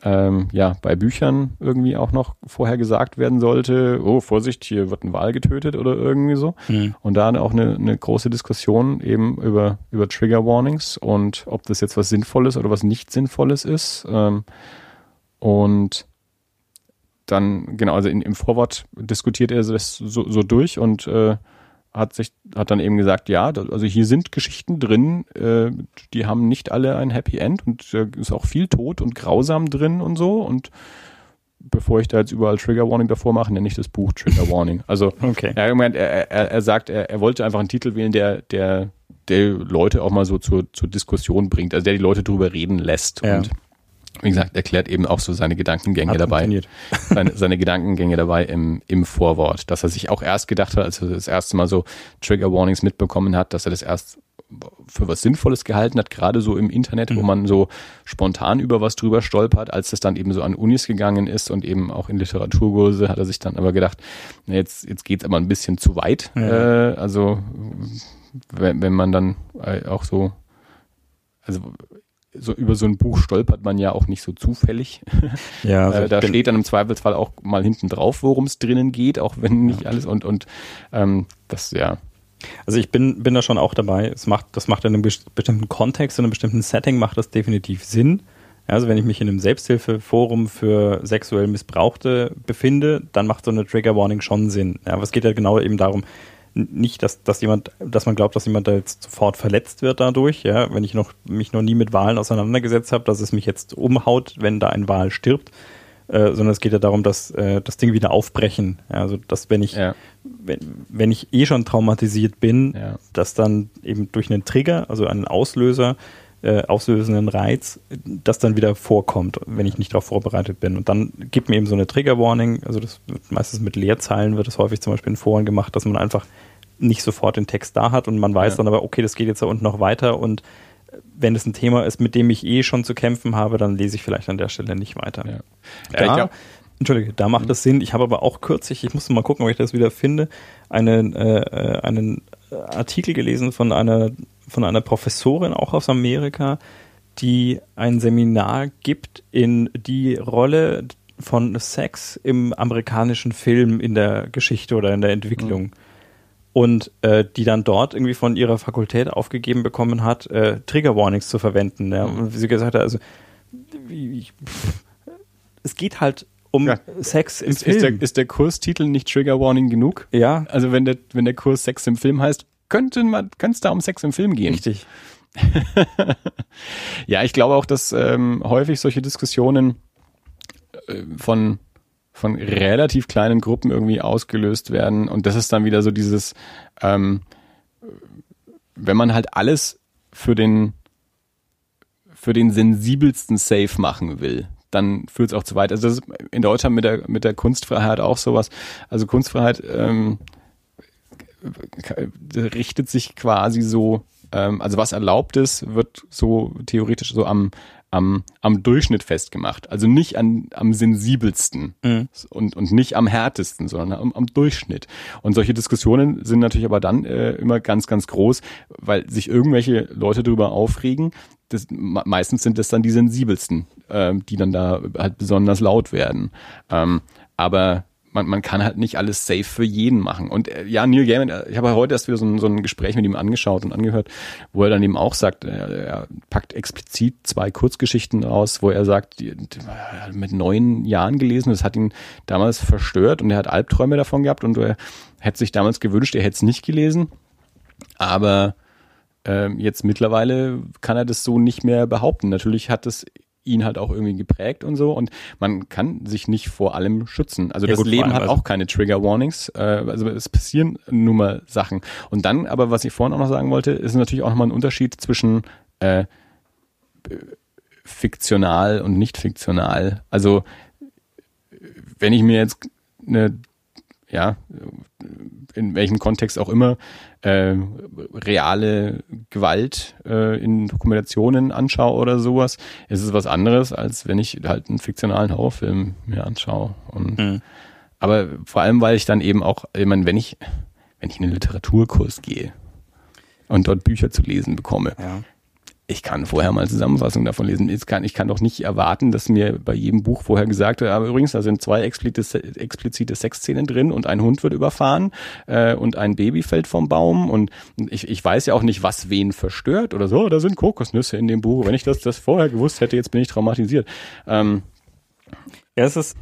B: ähm, ja, bei Büchern irgendwie auch noch vorher gesagt werden sollte, oh, Vorsicht, hier wird ein Wal getötet oder irgendwie so. Mhm. Und da auch eine, eine große Diskussion eben über, über Trigger Warnings und ob das jetzt was Sinnvolles oder was nicht Sinnvolles ist. Ähm, und dann, genau, also in, im Vorwort diskutiert er das so, so durch und äh, hat sich, hat dann eben gesagt, ja, also hier sind Geschichten drin, äh, die haben nicht alle ein Happy End und äh, ist auch viel Tod und grausam drin und so und bevor ich da jetzt überall Trigger Warning davor mache, nenne ich das Buch Trigger Warning. Also okay. er, er, er, er sagt, er, er wollte einfach einen Titel wählen, der, der, der Leute auch mal so zur, zur Diskussion bringt, also der die Leute drüber reden lässt. Ja. Und wie gesagt, erklärt eben auch so seine Gedankengänge hat dabei. Seine, seine Gedankengänge dabei im, im Vorwort. Dass er sich auch erst gedacht hat, als er das erste Mal so Trigger Warnings mitbekommen hat, dass er das erst für was Sinnvolles gehalten hat, gerade so im Internet, mhm. wo man so spontan über was drüber stolpert, als es dann eben so an Unis gegangen ist und eben auch in Literaturkurse, hat er sich dann aber gedacht, na jetzt, jetzt geht's aber ein bisschen zu weit. Ja. Äh, also wenn, wenn man dann äh, auch so, also so über so ein Buch stolpert man ja auch nicht so zufällig. Ja, äh, da steht dann im Zweifelsfall auch mal hinten drauf, worum es drinnen geht, auch wenn nicht ja. alles und und ähm, das ja.
A: Also ich bin bin da schon auch dabei. Es macht das macht in einem bestimmten Kontext in einem bestimmten Setting macht das definitiv Sinn. Also wenn ich mich in einem Selbsthilfeforum für sexuell Missbrauchte befinde, dann macht so eine Trigger Warning schon Sinn. Ja, aber es geht ja genau eben darum, nicht, dass, dass jemand, dass man glaubt, dass jemand da jetzt sofort verletzt wird dadurch, ja, wenn ich noch mich noch nie mit Wahlen auseinandergesetzt habe, dass es mich jetzt umhaut, wenn da ein Wal stirbt, äh, sondern es geht ja darum, dass äh, das Ding wieder aufbrechen. Ja, also dass wenn ich
B: Ja.
A: wenn, wenn ich eh schon traumatisiert bin,
B: Ja.
A: dass dann eben durch einen Trigger, also einen Auslöser, äh, auslösenden Reiz, das dann wieder vorkommt, wenn ich nicht darauf vorbereitet bin. Und dann gibt mir eben so eine Trigger-Warning, also das wird meistens mit Leerzeilen wird das häufig zum Beispiel in Foren gemacht, dass man einfach nicht sofort den Text da hat und man weiß
B: Ja.
A: dann aber, okay, das geht jetzt da unten noch weiter und wenn es ein Thema ist, mit dem ich eh schon zu kämpfen habe, dann lese ich vielleicht an der Stelle nicht weiter.
B: Ja.
A: Da,
B: Ja, glaub-
A: Entschuldige, da macht das Sinn. Ich habe aber auch kürzlich, ich musste mal gucken, ob ich das wieder finde, einen, äh, äh, einen Artikel gelesen von einer, von einer Professorin auch aus Amerika, die ein Seminar gibt in die Rolle von Sex im amerikanischen Film in der Geschichte oder in der Entwicklung. Und äh, die dann dort irgendwie von ihrer Fakultät aufgegeben bekommen hat, äh, Trigger Warnings zu verwenden. Ja? Und wie sie gesagt hat, also ich, pff, es geht halt um
B: Ja.
A: Sex im
B: Ist,
A: Film.
B: ist, der, ist der Kurstitel nicht Trigger Warning genug?
A: ja,
B: Also wenn der, wenn der Kurs Sex im Film heißt, könnte es da um Sex im Film gehen.
A: richtig.
B: Ja, ich glaube auch, dass ähm, häufig solche Diskussionen äh, von von relativ kleinen Gruppen irgendwie ausgelöst werden und das ist dann wieder so dieses, ähm, wenn man halt alles für den für den sensibelsten Safe machen will, dann führt es auch zu weit. Also das ist in Deutschland mit der mit der Kunstfreiheit auch sowas. Also Kunstfreiheit ähm, richtet sich quasi so, ähm, also was erlaubt ist, wird so theoretisch so am, am, am Durchschnitt festgemacht. Also nicht an, am sensibelsten und, und nicht am härtesten, sondern am, am Durchschnitt. Und solche Diskussionen sind natürlich aber dann äh, immer ganz, ganz groß, weil sich irgendwelche Leute darüber aufregen. Das, me- meistens sind das dann die sensibelsten, ähm, die dann da halt besonders laut werden. Ähm, aber man, man kann halt nicht alles safe für jeden machen. Und äh, ja, Neil Gaiman, äh, ich habe heute erst wieder so ein, so ein Gespräch mit ihm angeschaut und angehört, wo er dann eben auch sagt, äh, er packt explizit zwei Kurzgeschichten aus, wo er sagt, die, die, er hat mit neun Jahren gelesen, das hat ihn damals verstört und er hat Albträume davon gehabt und er hätte sich damals gewünscht, er hätte es nicht gelesen. Aber ähm, jetzt mittlerweile kann er das so nicht mehr behaupten. Natürlich hat es ihn halt auch irgendwie geprägt und so und man kann sich nicht vor allem schützen. Also
A: Ja,
B: das
A: gut,
B: Leben hat
A: also-
B: auch keine Trigger Warnings. Äh, also es passieren nun mal Sachen. Und dann, aber was ich vorhin auch noch sagen wollte, ist natürlich auch nochmal ein Unterschied zwischen äh, fiktional und nicht fiktional. Also wenn ich mir jetzt eine, ja, in welchem Kontext auch immer, äh, reale Gewalt äh, in Dokumentationen anschaue oder sowas, ist es was anderes, als wenn ich halt einen fiktionalen Horrorfilm mir anschaue. Und,
A: Mhm.
B: Aber vor allem, weil ich dann eben auch, ich meine, wenn ich, wenn ich in einen Literaturkurs gehe und dort Bücher zu lesen bekomme,
A: Ja.
B: Ich kann vorher mal Zusammenfassung davon lesen. Ich kann, ich kann doch nicht erwarten, dass mir bei jedem Buch vorher gesagt wird, aber übrigens, da sind zwei explizite, explizite Sexszenen drin und ein Hund wird überfahren äh, und ein Baby fällt vom Baum und ich, ich weiß ja auch nicht, was wen verstört oder so. Da sind Kokosnüsse in dem Buch. Wenn ich das, das vorher gewusst hätte, jetzt bin ich traumatisiert. Ähm,
A: Ja, es ist,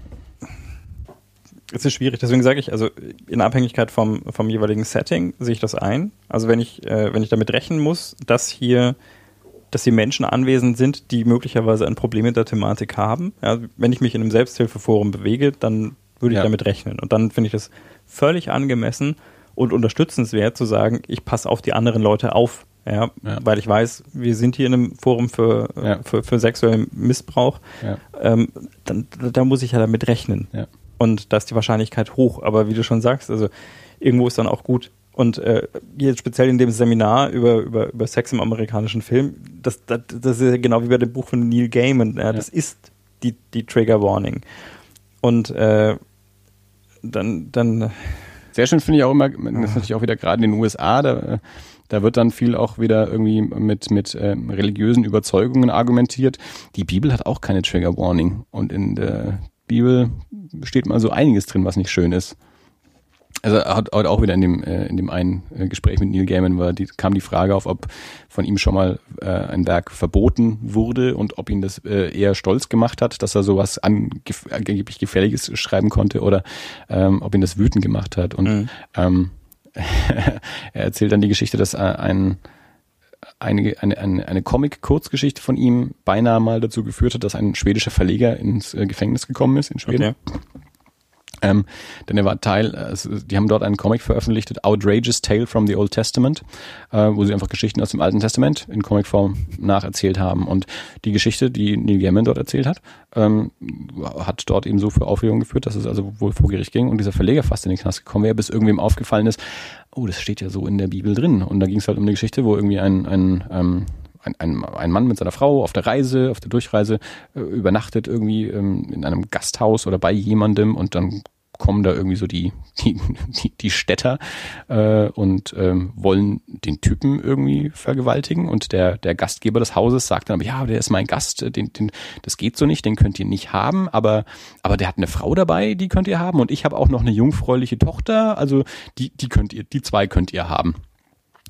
A: es ist schwierig. Deswegen sage ich, also in Abhängigkeit vom, vom jeweiligen Setting sehe ich das ein. Also wenn ich, äh, wenn ich damit rechnen muss, dass hier, dass hier Menschen anwesend sind, die möglicherweise ein Problem mit der Thematik haben. Ja, wenn ich mich in einem Selbsthilfeforum bewege, dann würde ich
B: Ja.
A: damit rechnen. Und dann finde ich das völlig angemessen und unterstützenswert zu sagen, ich passe auf die anderen Leute auf. Ja, weil ich weiß, wir sind hier in einem Forum für, für, für sexuellen Missbrauch. Ähm, dann, da muss ich ja damit rechnen. Und da ist die Wahrscheinlichkeit hoch. Aber wie du schon sagst, also irgendwo ist dann auch gut. Und äh, jetzt speziell in dem Seminar über, über, über Sex im amerikanischen Film, das, das, das ist ja genau wie bei dem Buch von Neil Gaiman. Ja, Das ist die, die Trigger Warning. Und äh, dann, dann
B: Sehr schön finde ich auch immer, das ist natürlich auch wieder gerade in den USA, da, äh, da wird dann viel auch wieder irgendwie mit, mit ähm, religiösen Überzeugungen argumentiert. Die Bibel hat auch keine Trigger Warning. Und in der Bibel steht mal so einiges drin, was nicht schön ist. Also hat, hat auch wieder in dem, äh, in dem einen äh, Gespräch mit Neil Gaiman war, die, kam die Frage auf, ob von ihm schon mal äh, ein Werk verboten wurde und ob ihn das äh, eher stolz gemacht hat, dass er sowas angef angeblich Gefährliches schreiben konnte oder ähm, ob ihn das wütend gemacht hat. Und
A: Mhm.
B: ähm, er erzählt dann die Geschichte, dass ein eine, eine, eine, eine Comic-Kurzgeschichte von ihm beinahe mal dazu geführt hat, dass ein schwedischer Verleger ins äh, Gefängnis gekommen ist in Schweden. Okay. Ähm, denn er war Teil, also die haben dort einen Comic veröffentlicht, Outrageous Tale from the Old Testament, äh, wo sie einfach Geschichten aus dem Alten Testament in Comicform nacherzählt haben. Und die Geschichte, die Neil Gaiman dort erzählt hat, ähm, hat dort eben so für Aufregung geführt, dass es also wohl vor Gericht ging und dieser Verleger fast in den Knast gekommen wäre, bis irgendwem aufgefallen ist, oh, das steht ja so in der Bibel drin. Und da ging es halt um eine Geschichte, wo irgendwie ein, ein ähm, ein, ein, ein Mann mit seiner Frau auf der Reise, auf der Durchreise, äh, übernachtet irgendwie ähm, in einem Gasthaus oder bei jemandem und dann kommen da irgendwie so die, die, die, die Städter äh, und ähm, wollen den Typen irgendwie vergewaltigen. Und der, der Gastgeber des Hauses sagt dann, aber ja, der ist mein Gast, den, den, das geht so nicht, den könnt ihr nicht haben, aber, aber der hat eine Frau dabei, die könnt ihr haben. Und ich habe auch noch eine jungfräuliche Tochter, also die, die könnt ihr, die zwei könnt ihr haben.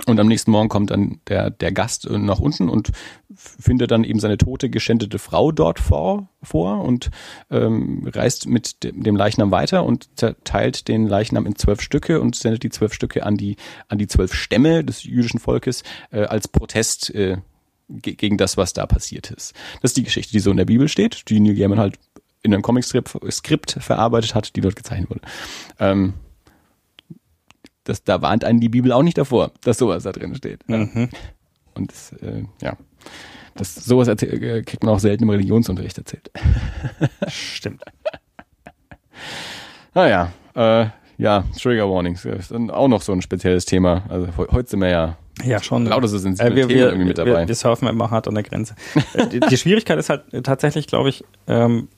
B: Und am nächsten Morgen kommt dann der, der Gast äh, nach unten und findet dann eben seine tote, geschändete Frau dort vor, vor und ähm, reist mit dem Leichnam weiter und zerteilt den Leichnam in zwölf Stücke und sendet die zwölf Stücke an die, an die zwölf Stämme des jüdischen Volkes äh, als Protest äh, gegen das, was da passiert ist. Das ist die Geschichte, die so in der Bibel steht, die Neil Gaiman halt in einem Comic-Skript verarbeitet hat, die dort gezeichnet wurde. Ähm, das, da warnt einen die Bibel auch nicht davor, dass sowas da drin steht. Mhm. Und das, äh, ja, das, sowas erzähl, äh, kriegt man auch selten im Religionsunterricht erzählt.
A: Stimmt.
B: Naja, äh, ja, Trigger Warnings ist dann auch noch so ein spezielles Thema. Also heute sind wir ja
A: ja, schon.
B: Lauter so sensible
A: äh, wir, Themen wir, irgendwie mit dabei. Wir, wir surfen immer hart an der Grenze. Äh, die, die, Schwierigkeit ist halt tatsächlich, glaube ich, ähm,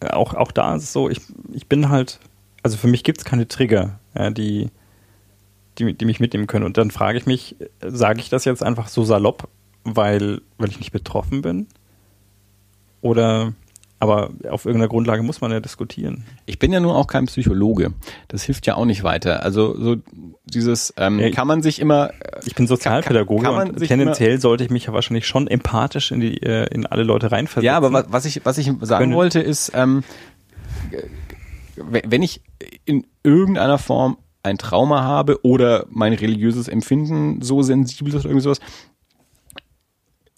A: auch, auch da ist es so, ich, ich bin halt, also für mich gibt es keine Trigger, ja, die, die, die mich mitnehmen können. Und dann frage ich mich, sage ich das jetzt einfach so salopp, weil, weil ich nicht betroffen bin? Oder aber auf irgendeiner Grundlage muss man ja diskutieren.
B: Ich bin ja nun auch kein Psychologe. Das hilft ja auch nicht weiter. Also so dieses ähm, ja, kann man sich immer.
A: Ich bin Sozialpädagoge kann, kann und tendenziell sollte ich mich ja wahrscheinlich schon empathisch in die äh, in alle Leute reinversetzen.
B: Ja, aber was, was ich was ich sagen können. wollte ist, ähm, wenn ich in irgendeiner Form ein Trauma habe oder mein religiöses Empfinden so sensibel ist oder irgendwie sowas,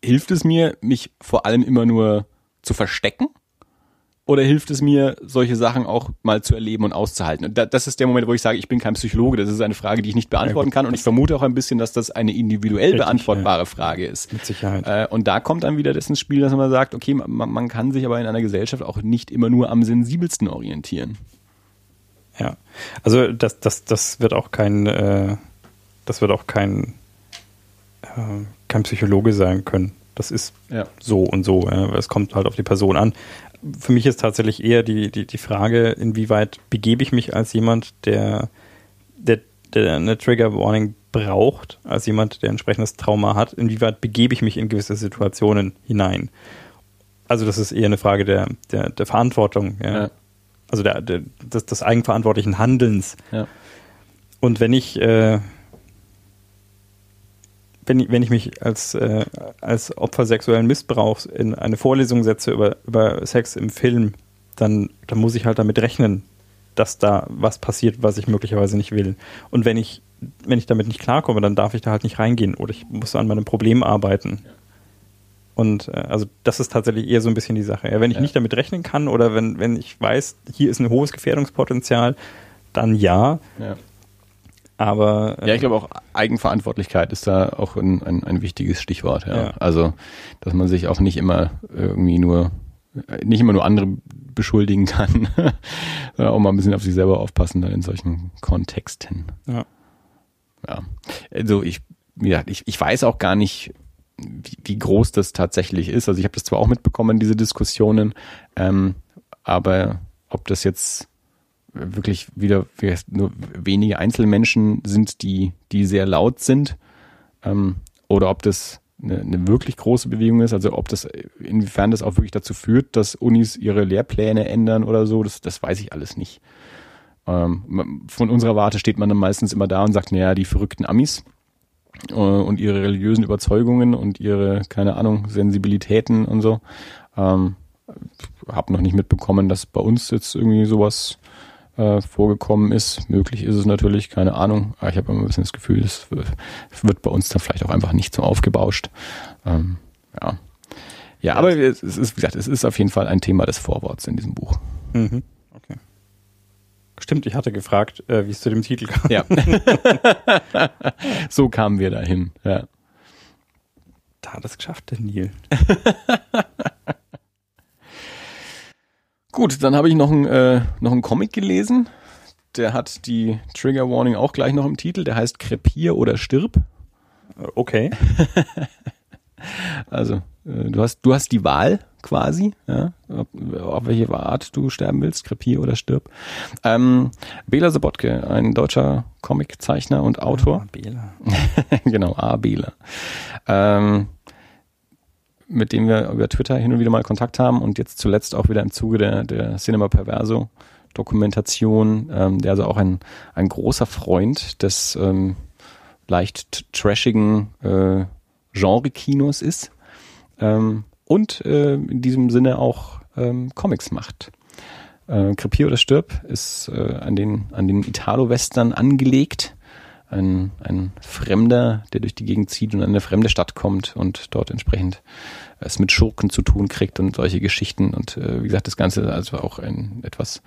B: hilft es mir, mich vor allem immer nur zu verstecken? Oder hilft es mir, solche Sachen auch mal zu erleben und auszuhalten? Und das ist der Moment, wo ich sage, ich bin kein Psychologe. Das ist eine Frage, die ich nicht beantworten kann. Und ich vermute auch ein bisschen, dass das eine individuell Richtig, beantwortbare ja. Frage ist.
A: Mit Sicherheit.
B: Äh, und da kommt dann wieder das ins Spiel, dass man sagt, okay, man, man kann sich aber in einer Gesellschaft auch nicht immer nur am sensibelsten orientieren.
A: Ja, also das, das, das wird auch kein, äh, das wird auch kein, äh, kein Psychologe sein können. Das ist ja. so und so. Ja. Es kommt halt auf die Person an. Für mich ist tatsächlich eher die, die, die Frage, inwieweit begebe ich mich als jemand, der, der, der eine Trigger Warning braucht, als jemand, der entsprechendes Trauma hat, inwieweit begebe ich mich in gewisse Situationen hinein. Also das ist eher eine Frage der, der, der Verantwortung. Ja. Also der, der, des, des eigenverantwortlichen Handelns. Ja. Und wenn ich, äh, wenn ich, wenn ich mich als, äh, als Opfer sexuellen Missbrauchs in eine Vorlesung setze über, über Sex im Film, dann, dann muss ich halt damit rechnen, dass da was passiert, was ich möglicherweise nicht will. Und wenn ich, wenn ich damit nicht klarkomme, dann darf ich da halt nicht reingehen oder ich muss an meinem Problem arbeiten. Ja. Und äh, also das ist tatsächlich eher so ein bisschen die Sache. Ja, wenn ich ja. nicht damit rechnen kann oder wenn, wenn ich weiß, hier ist ein hohes Gefährdungspotenzial, dann ja. ja. Aber
B: äh, ja, ich glaube auch Eigenverantwortlichkeit ist da auch ein, ein, ein wichtiges Stichwort. Ja. ja. Also, dass man sich auch nicht immer irgendwie nur nicht immer nur andere beschuldigen kann, sondern auch mal ein bisschen auf sich selber aufpassen dann in solchen Kontexten. Ja. Ja. Also ich, wie gesagt, ich, ich weiß auch gar nicht, wie, wie groß das tatsächlich ist. Also ich habe das zwar auch mitbekommen, diese Diskussionen, ähm, aber ob das jetzt wirklich wieder nur wenige Einzelmenschen sind, die, die sehr laut sind, ähm, oder ob das eine, eine wirklich große Bewegung ist, also ob das, inwiefern das auch wirklich dazu führt, dass Unis ihre Lehrpläne ändern oder so, das, das weiß ich alles nicht. Ähm, von unserer Warte steht man dann meistens immer da und sagt, naja, die verrückten Amis, und ihre religiösen Überzeugungen und ihre, keine Ahnung, Sensibilitäten und so. Ähm, habe noch nicht mitbekommen, dass bei uns jetzt irgendwie sowas äh, vorgekommen ist. Möglich ist es natürlich, keine Ahnung. Aber ich habe immer ein bisschen das Gefühl, es wird, wird bei uns dann vielleicht auch einfach nicht so aufgebauscht. Ähm, ja. Ja, aber es ist, wie gesagt, es ist auf jeden Fall ein Thema des Vorworts in diesem Buch.
A: Mhm. Stimmt, ich hatte gefragt, äh, wie es zu dem Titel kam.
B: Ja. so kamen wir dahin. Ja.
A: Da hat es geschafft, der Neil.
B: Gut, dann habe ich noch, ein, äh, noch einen Comic gelesen. Der hat die Trigger Warning auch gleich noch im Titel. Der heißt Krepier oder stirb.
A: Okay.
B: Also, du hast, du hast die Wahl quasi, ja, auf, auf welche Art du sterben willst, krepier oder stirb. Ähm, Bela Sobotke, ein deutscher Comiczeichner und Autor.
A: Ah, Bela.
B: genau, A. Bela. Ähm, mit dem wir über Twitter hin und wieder mal Kontakt haben und jetzt zuletzt auch wieder im Zuge der, der Cinema Perverso Dokumentation, ähm, der also auch ein, ein großer Freund des ähm, leicht trashigen äh, Genre-Kinos ist ähm, und äh, in diesem Sinne auch ähm, Comics macht. Äh, Crepier oder Stirb ist äh, an den, an den Italo-Western angelegt. Ein, ein Fremder, der durch die Gegend zieht und in eine fremde Stadt kommt und dort entsprechend es mit Schurken zu tun kriegt und solche Geschichten. Und äh, wie gesagt, das Ganze also auch ein etwas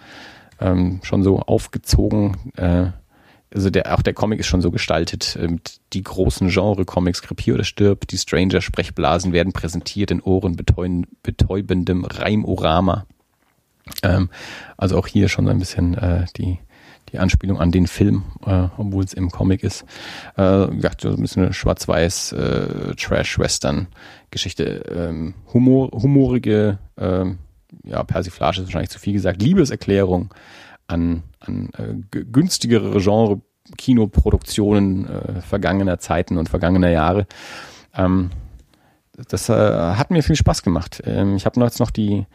B: ähm, schon so aufgezogen. Äh, also der, auch der Comic ist schon so gestaltet, äh, die großen Genre-Comics, Krepier oder Stirb, die Stranger-Sprechblasen werden präsentiert in Ohren betäubendem Reimorama. Ähm, also auch hier schon so ein bisschen äh, die die Anspielung an den Film, äh, obwohl es im Comic ist. Äh, ja, so ein bisschen eine schwarz-weiß äh, Trash-Western-Geschichte. Ähm, Humor, humorige, ähm, ja, Persiflage ist wahrscheinlich zu viel gesagt, Liebeserklärung an, an äh, günstigere Genre Kinoproduktionen äh, vergangener Zeiten und vergangener Jahre. Ähm, das äh, hat mir viel Spaß gemacht. Ähm, ich habe jetzt noch die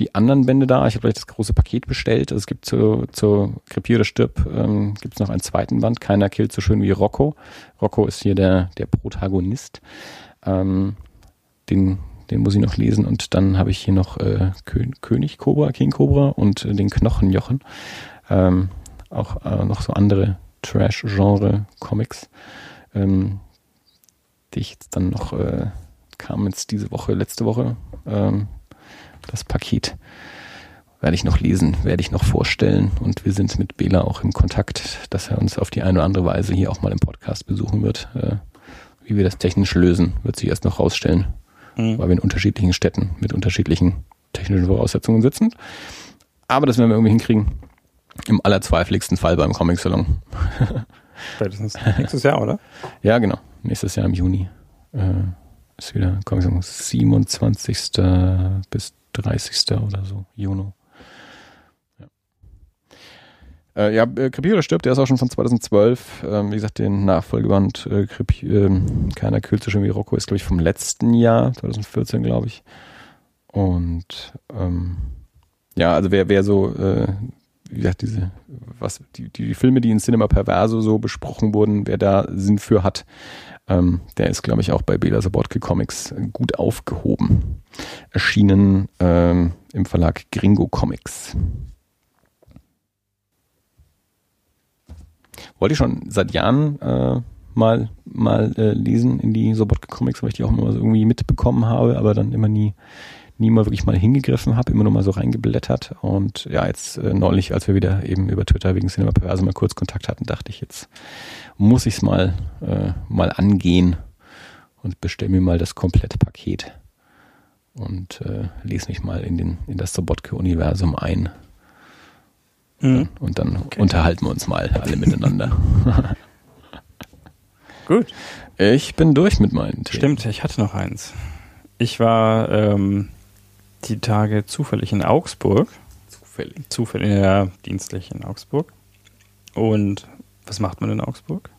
B: die anderen Bände da. Ich habe gleich das große Paket bestellt. Es gibt zu, zu Krepier oder Stirb ähm, gibt noch einen zweiten Band. Keiner killt so schön wie Rocco. Rocco ist hier der, der Protagonist. Ähm, den, den muss ich noch lesen. Und dann habe ich hier noch äh, König Cobra, King Cobra und äh, den Knochenjochen. Ähm, auch äh, noch so andere Trash-Genre-Comics, ähm, die ich jetzt dann noch äh, kam jetzt diese Woche, letzte Woche ähm, das Paket werde ich noch lesen, werde ich noch vorstellen. Und wir sind mit Bela auch im Kontakt, dass er uns auf die eine oder andere Weise hier auch mal im Podcast besuchen wird. Äh, wie wir das technisch lösen, wird sich erst noch rausstellen, mhm. weil wir in unterschiedlichen Städten mit unterschiedlichen technischen Voraussetzungen sitzen. Aber das werden wir irgendwie hinkriegen. Im allerzweifeligsten Fall beim Comic-Salon.
A: Spätestens nächstes Jahr, oder?
B: Ja, genau. Nächstes Jahr im Juni. Äh, ist wieder Comic-Salon 27. bis 30. oder so, Juno. Ja, äh, ja äh, Crepier oder stirbt, der ist auch schon von 2012. Ähm, wie gesagt, den Nachfolgeband äh, Crepier, äh, Keiner kühlt so schön wie Rocco ist, glaube ich, vom letzten Jahr, 2014, glaube ich. Und ähm, ja, also wer, wer so, äh, wie gesagt, diese, was, die, die Filme, die in Cinema Perverso so besprochen wurden, wer da Sinn für hat, ähm, der ist, glaube ich, auch bei Bela Sobotke Comics gut aufgehoben. Erschienen ähm, im Verlag Gringo Comics. Wollte ich schon seit Jahren äh, mal, mal äh, lesen in die Sobotke Comics, weil ich die auch immer so irgendwie mitbekommen habe, aber dann immer nie, nie mal wirklich mal hingegriffen habe, immer nur mal so reingeblättert. Und ja, jetzt äh, neulich, als wir wieder eben über Twitter wegen Cinema Perverse mal kurz Kontakt hatten, dachte ich, jetzt muss ich es mal, äh, mal angehen und bestelle mir mal das komplette Paket und äh, lese mich mal in, den, in das Sobotke-Universum ein. Mhm. Und dann okay. unterhalten wir uns mal alle miteinander.
A: Gut.
B: Ich bin durch mit meinen
A: Themen. Stimmt, ich hatte noch eins. Ich war ähm, die Tage zufällig in Augsburg.
B: Zufällig.
A: Zufällig, ja, dienstlich in Augsburg. Und was macht man in Augsburg?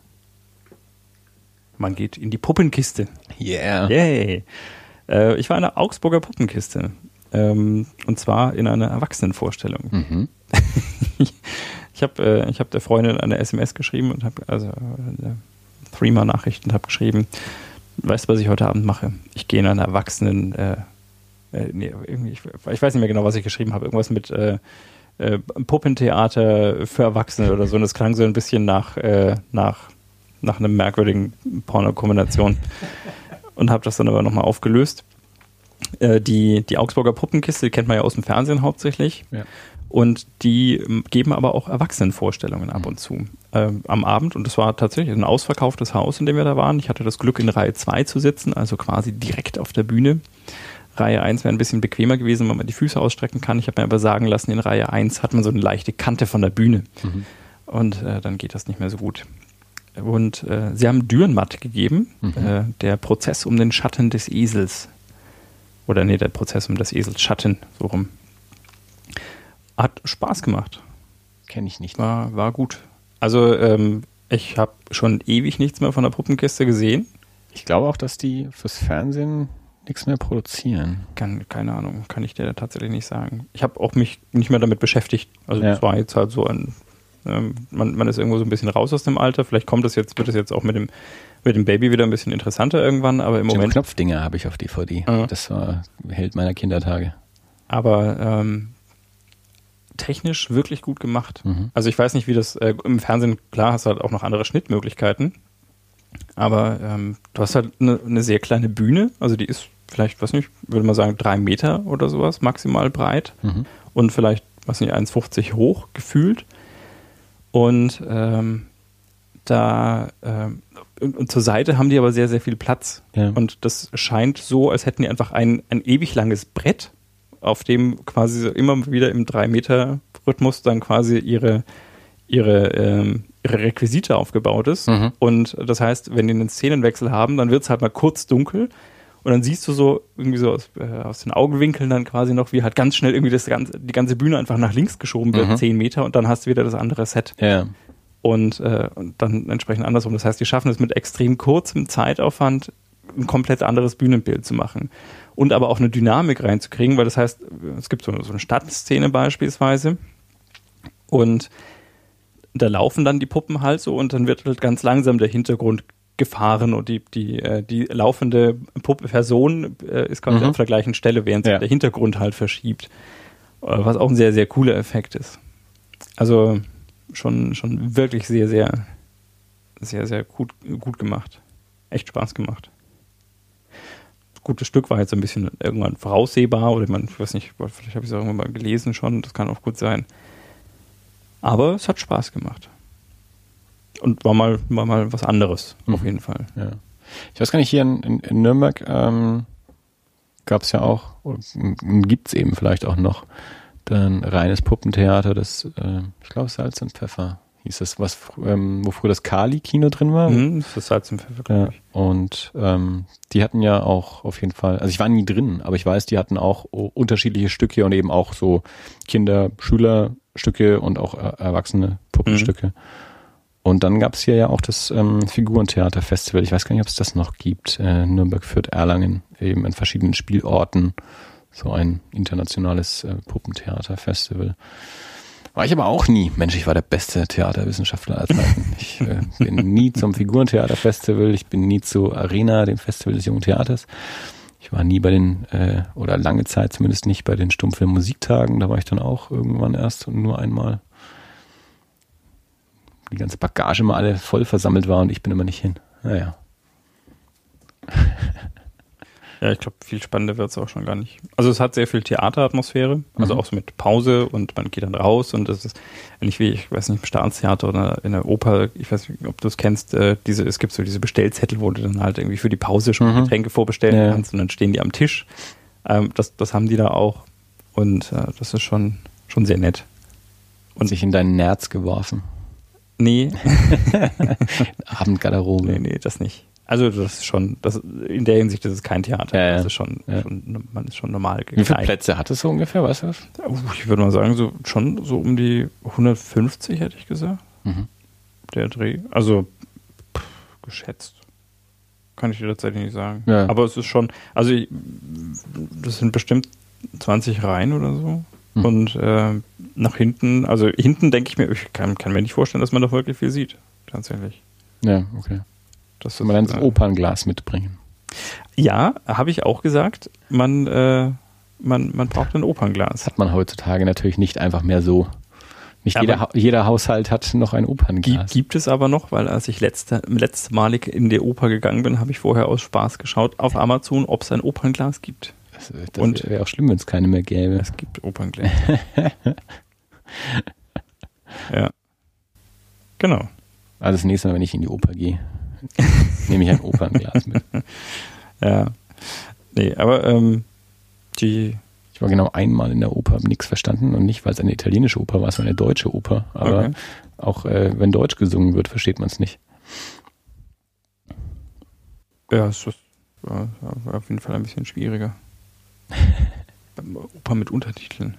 A: Man geht in die Puppenkiste.
B: Yeah.
A: Yay. Äh, ich war in der Augsburger Puppenkiste. Ähm, und zwar in einer Erwachsenenvorstellung. Mhm. ich habe äh, hab der Freundin eine SMS geschrieben und habe, also eine Threema-Nachricht und habe geschrieben, weißt du, was ich heute Abend mache? Ich gehe in einer Erwachsenen, äh, äh, nee, irgendwie, ich, ich, weiß nicht mehr genau, was ich geschrieben habe. Irgendwas mit, äh, äh, Puppentheater für Erwachsene oder so. Und das klang so ein bisschen nach, äh, nach, nach einer merkwürdigen Porno-Kombination. Und habe das dann aber nochmal aufgelöst. Äh, die, die Augsburger Puppenkiste, die kennt man ja aus dem Fernsehen hauptsächlich.
B: Ja.
A: Und die ähm, geben aber auch Erwachsenenvorstellungen ab und zu. Ähm, am Abend, und das war tatsächlich ein ausverkauftes Haus, in dem wir da waren. Ich hatte das Glück, in Reihe 2 zu sitzen, also quasi direkt auf der Bühne. Reihe 1 wäre ein bisschen bequemer gewesen, weil man die Füße ausstrecken kann. Ich habe mir aber sagen lassen, in Reihe 1 hat man so eine leichte Kante von der Bühne.
B: Mhm.
A: Und äh, dann geht das nicht mehr so gut. Und äh, sie haben Dürrenmatt gegeben,
B: Mhm.
A: äh, der Prozess um den Schatten des Esels. Oder nee, der Prozess um das Esels Schatten, so rum. Hat Spaß gemacht.
B: Kenne ich nicht.
A: War, war gut. Also, ähm, ich habe schon ewig nichts mehr von der Puppenkiste gesehen.
B: Ich glaube auch, dass die fürs Fernsehen nichts mehr produzieren.
A: Kann, keine Ahnung, kann ich dir tatsächlich nicht sagen. Ich habe auch mich nicht mehr damit beschäftigt. Also,
B: Ja.
A: es war jetzt halt so ein. Ähm, man, man ist irgendwo so ein bisschen raus aus dem Alter. Vielleicht kommt es jetzt, wird es jetzt auch mit dem, mit dem Baby wieder ein bisschen interessanter irgendwann, aber im
B: Jim
A: Moment.
B: Knopfdinger habe ich auf DVD.
A: Ja.
B: Das war Held meiner Kindertage.
A: Aber ähm, technisch wirklich gut gemacht.
B: Mhm.
A: Also ich weiß nicht, wie das äh, im Fernsehen, klar hast du halt auch noch andere Schnittmöglichkeiten. Aber ähm, du hast halt eine, eine sehr kleine Bühne, also die ist vielleicht, weiß nicht, würde man sagen, drei Meter oder sowas maximal breit
B: Mhm.
A: und vielleicht, weiß nicht, 1,50 hoch gefühlt. Und ähm, da ähm, und, und zur Seite haben die aber sehr, sehr viel Platz.
B: Ja.
A: Und das scheint so, als hätten die einfach ein, ein ewig langes Brett, auf dem quasi so immer wieder im 3-Meter-Rhythmus dann quasi ihre, ihre, ähm, ihre Requisite aufgebaut ist.
B: Mhm.
A: Und das heißt, wenn die einen Szenenwechsel haben, dann wird es halt mal kurz dunkel. Und dann siehst du so irgendwie so aus, äh, aus den Augenwinkeln dann quasi noch, wie halt ganz schnell irgendwie das ganze, die ganze Bühne einfach nach links geschoben wird,
B: Mhm.
A: 10 Meter, und dann hast du wieder das andere Set
B: Ja.
A: und, äh, und dann entsprechend andersrum. Das heißt, die schaffen es mit extrem kurzem Zeitaufwand, ein komplett anderes Bühnenbild zu machen. Und aber auch eine Dynamik reinzukriegen, weil das heißt, es gibt so, so eine Stadtszene beispielsweise und da laufen dann die Puppen halt so und dann wird halt ganz langsam der Hintergrund gefahren und die, die, äh, die laufende Puppe Person äh, ist quasi
B: Mhm.
A: auf der gleichen Stelle, während sich
B: Ja.
A: der Hintergrund halt verschiebt. Äh, Was auch ein sehr, sehr cooler Effekt ist. Also schon, schon wirklich sehr, sehr, sehr, sehr gut, gut gemacht. Echt Spaß gemacht. Das gute Stück war jetzt ein bisschen irgendwann voraussehbar oder man, ich weiß nicht, vielleicht habe ich es auch irgendwann mal gelesen schon, das kann auch gut sein. Aber es hat Spaß gemacht. Und war mal, war mal was anderes, auf
B: Mhm.
A: jeden Fall.
B: Ja. Ich weiß gar nicht, hier in, in, in Nürnberg ähm, gab es ja auch, gibt es eben vielleicht auch noch, ein reines Puppentheater, das, äh, ich glaube, Salz und Pfeffer hieß es, was, ähm, wo früher das Kali-Kino drin war.
A: Mhm, das Salz und Pfeffer,
B: Ja, und ähm, die hatten ja auch auf jeden Fall, also ich war nie drin, aber ich weiß, die hatten auch unterschiedliche Stücke und eben auch so Kinder-, Schülerstücke und auch äh, erwachsene Puppenstücke. Und dann gab es hier ja auch das ähm, Figurentheater-Festival. Ich weiß gar nicht, ob es das noch gibt. Äh, Nürnberg führt Erlangen eben in verschiedenen Spielorten. So ein internationales äh, Puppentheater-Festival. War ich aber auch nie. Mensch, ich war der beste Theaterwissenschaftler aller Zeiten. Ich äh, bin nie zum Figurentheater-Festival, ich bin nie zu Arena, dem Festival des Jungen Theaters. Ich war nie bei den, äh, oder lange Zeit zumindest nicht bei den Stummfilm-Musiktagen. Da war ich dann auch irgendwann erst und nur einmal. Die ganze Bagage mal alle voll versammelt war und ich bin immer nicht hin. Naja.
A: Ja, ich glaube, viel spannender wird es auch schon gar nicht. Also es hat sehr viel Theateratmosphäre, also
B: Mhm.
A: auch so mit Pause und man geht dann raus und das ist nicht wie, ich weiß nicht, im Staatstheater oder in der Oper, ich weiß nicht, ob du es kennst, äh, diese, es gibt so diese Bestellzettel, wo du dann halt irgendwie für die Pause schon
B: Mhm.
A: Getränke vorbestellen
B: Ja.
A: kannst und dann stehen die am Tisch. Ähm, das, das haben die da auch und äh, das ist schon, schon sehr nett.
B: Und sich in deinen Nerz geworfen.
A: Nee,
B: Abendgarderobe.
A: nee, nee, das nicht. Also das ist schon, das, in der Hinsicht ist es kein Theater.
B: Ja, ja.
A: Das ist schon,
B: Ja.
A: schon, man ist schon normal
B: Wie viele
A: gekleidet.
B: Plätze hat es so ungefähr, weißt du das?
A: Uh, Ich würde mal sagen, so schon so um die 150 hätte ich gesagt.
B: Mhm.
A: Der Dreh. Also pff, geschätzt. Kann ich dir tatsächlich nicht sagen.
B: Ja.
A: Aber es ist schon, also ich, das sind bestimmt 20 Reihen oder so.
B: Mhm.
A: Und äh, nach hinten, also hinten denke ich mir, ich kann, kann mir nicht vorstellen, dass man da wirklich viel sieht. Tatsächlich.
B: Ja, okay.
A: Das
B: Soll man dann das
A: äh,
B: Opernglas mitbringen?
A: Ja, habe ich auch gesagt. Man, äh, man, man braucht ein Opernglas.
B: Das hat man heutzutage natürlich nicht einfach mehr so. Nicht
A: Aber-
B: jeder, jeder Haushalt hat noch ein Opernglas.
A: gibt es aber noch, weil als ich letzte, letztmalig in die Oper gegangen bin, habe ich vorher aus Spaß geschaut auf Amazon, ob es ein Opernglas gibt.
B: Das, das
A: Und-
B: wäre auch schlimm, wenn es keine mehr gäbe.
A: Es gibt Operngläser. ja. Genau.
B: Also das nächste Mal, wenn ich in die Oper gehe, nehme ich ein Opernglas mit.
A: Ja. Nee, aber ähm, die.
B: Ich war genau einmal in der Oper, habe nichts verstanden und nicht, weil es eine italienische Oper war, es war eine deutsche Oper. Aber
A: Okay.
B: auch äh, wenn Deutsch gesungen wird, versteht man es nicht.
A: Ja, es ist, war, war auf jeden Fall ein bisschen schwieriger. Oper mit Untertiteln.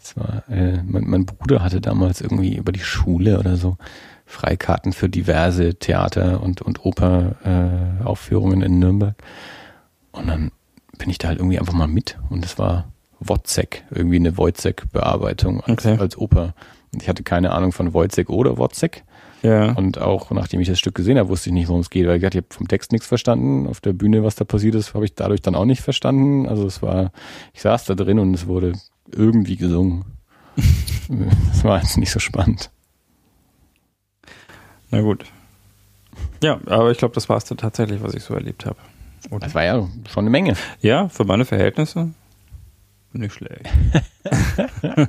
B: Es war, äh, mein, mein Bruder hatte damals irgendwie über die Schule oder so Freikarten für diverse Theater- und, und Operaufführungen äh, Aufführungen in Nürnberg. Und dann bin ich da halt irgendwie einfach mal mit und es war Wozzeck, irgendwie eine Wojcek-Bearbeitung als,
A: Okay.
B: als Oper. Und ich hatte keine Ahnung von Wojcek oder Wozzeck.
A: Ja.
B: Und auch nachdem ich das Stück gesehen habe, wusste ich nicht, worum es geht, weil ich hatte, ich habe vom Text nichts verstanden. Auf der Bühne, was da passiert ist, habe ich dadurch dann auch nicht verstanden. Also es war, ich saß da drin und es wurde irgendwie gesungen. das war jetzt nicht so spannend.
A: Na gut. Ja, aber ich glaube, das war es dann tatsächlich, was ich so erlebt habe.
B: Das war ja schon eine Menge.
A: Ja, für meine Verhältnisse nicht schlecht.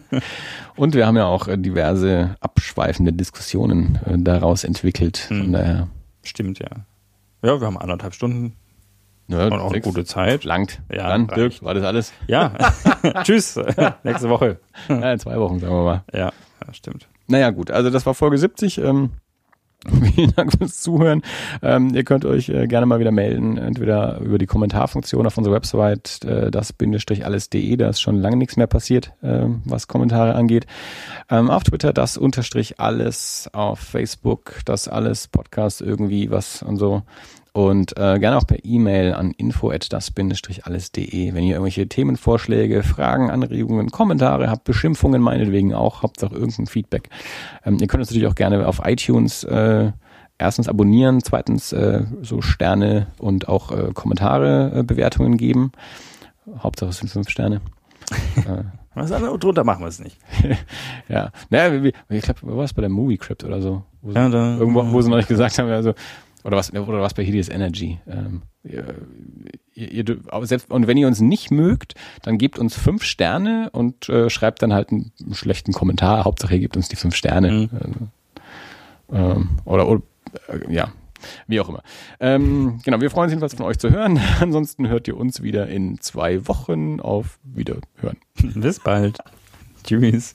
B: Und wir haben ja auch äh, diverse abschweifende Diskussionen äh, daraus entwickelt. Von
A: Hm.
B: daher,
A: Stimmt, ja. Ja, wir haben anderthalb Stunden
B: ja,
A: und auch eine gute Zeit.
B: langt.
A: Ja,
B: Dann. Dirk, war das alles?
A: Ja. Tschüss. Nächste Woche.
B: Ja, in zwei Wochen, sagen wir mal.
A: Ja, ja stimmt.
B: Naja, gut, also das war Folge 70. Ähm, vielen Dank fürs Zuhören. Ähm, ihr könnt euch äh, gerne mal wieder melden, entweder über die Kommentarfunktion auf unserer Website, äh, das-alles.de, da ist schon lange nichts mehr passiert, äh, was Kommentare angeht. Ähm, auf Twitter das unterstrich alles, auf Facebook das alles, Podcast irgendwie was und so. Und äh, gerne auch per E-Mail an info at das-alles.de, wenn ihr irgendwelche Themenvorschläge, Fragen, Anregungen, Kommentare habt, Beschimpfungen meinetwegen auch, Hauptsache irgendein Feedback. Ähm, ihr könnt uns natürlich auch gerne auf iTunes äh, erstens abonnieren, zweitens äh, so Sterne und auch äh, Kommentare, äh, Bewertungen geben. Hauptsache es sind fünf Sterne. äh,
A: Was anderes drunter machen wir es nicht.
B: ja, naja, ich glaube, war es bei der Movie Crypt oder so? Wo
A: Ja, da-
B: irgendwo, wo sie noch nicht gesagt haben, also, oder was, oder was bei Hideous Energy. Ähm, ihr, ihr, selbst, und wenn ihr uns nicht mögt, dann gebt uns fünf Sterne und äh, schreibt dann halt einen, schlechten Kommentar. Hauptsache ihr gebt uns die fünf Sterne.
A: Mhm.
B: Also, ähm, oder, oder äh, ja, wie auch immer. Ähm, genau, wir freuen uns jedenfalls von euch zu hören. Ansonsten hört ihr uns wieder in zwei Wochen auf Wiederhören.
A: Bis bald. Tschüss.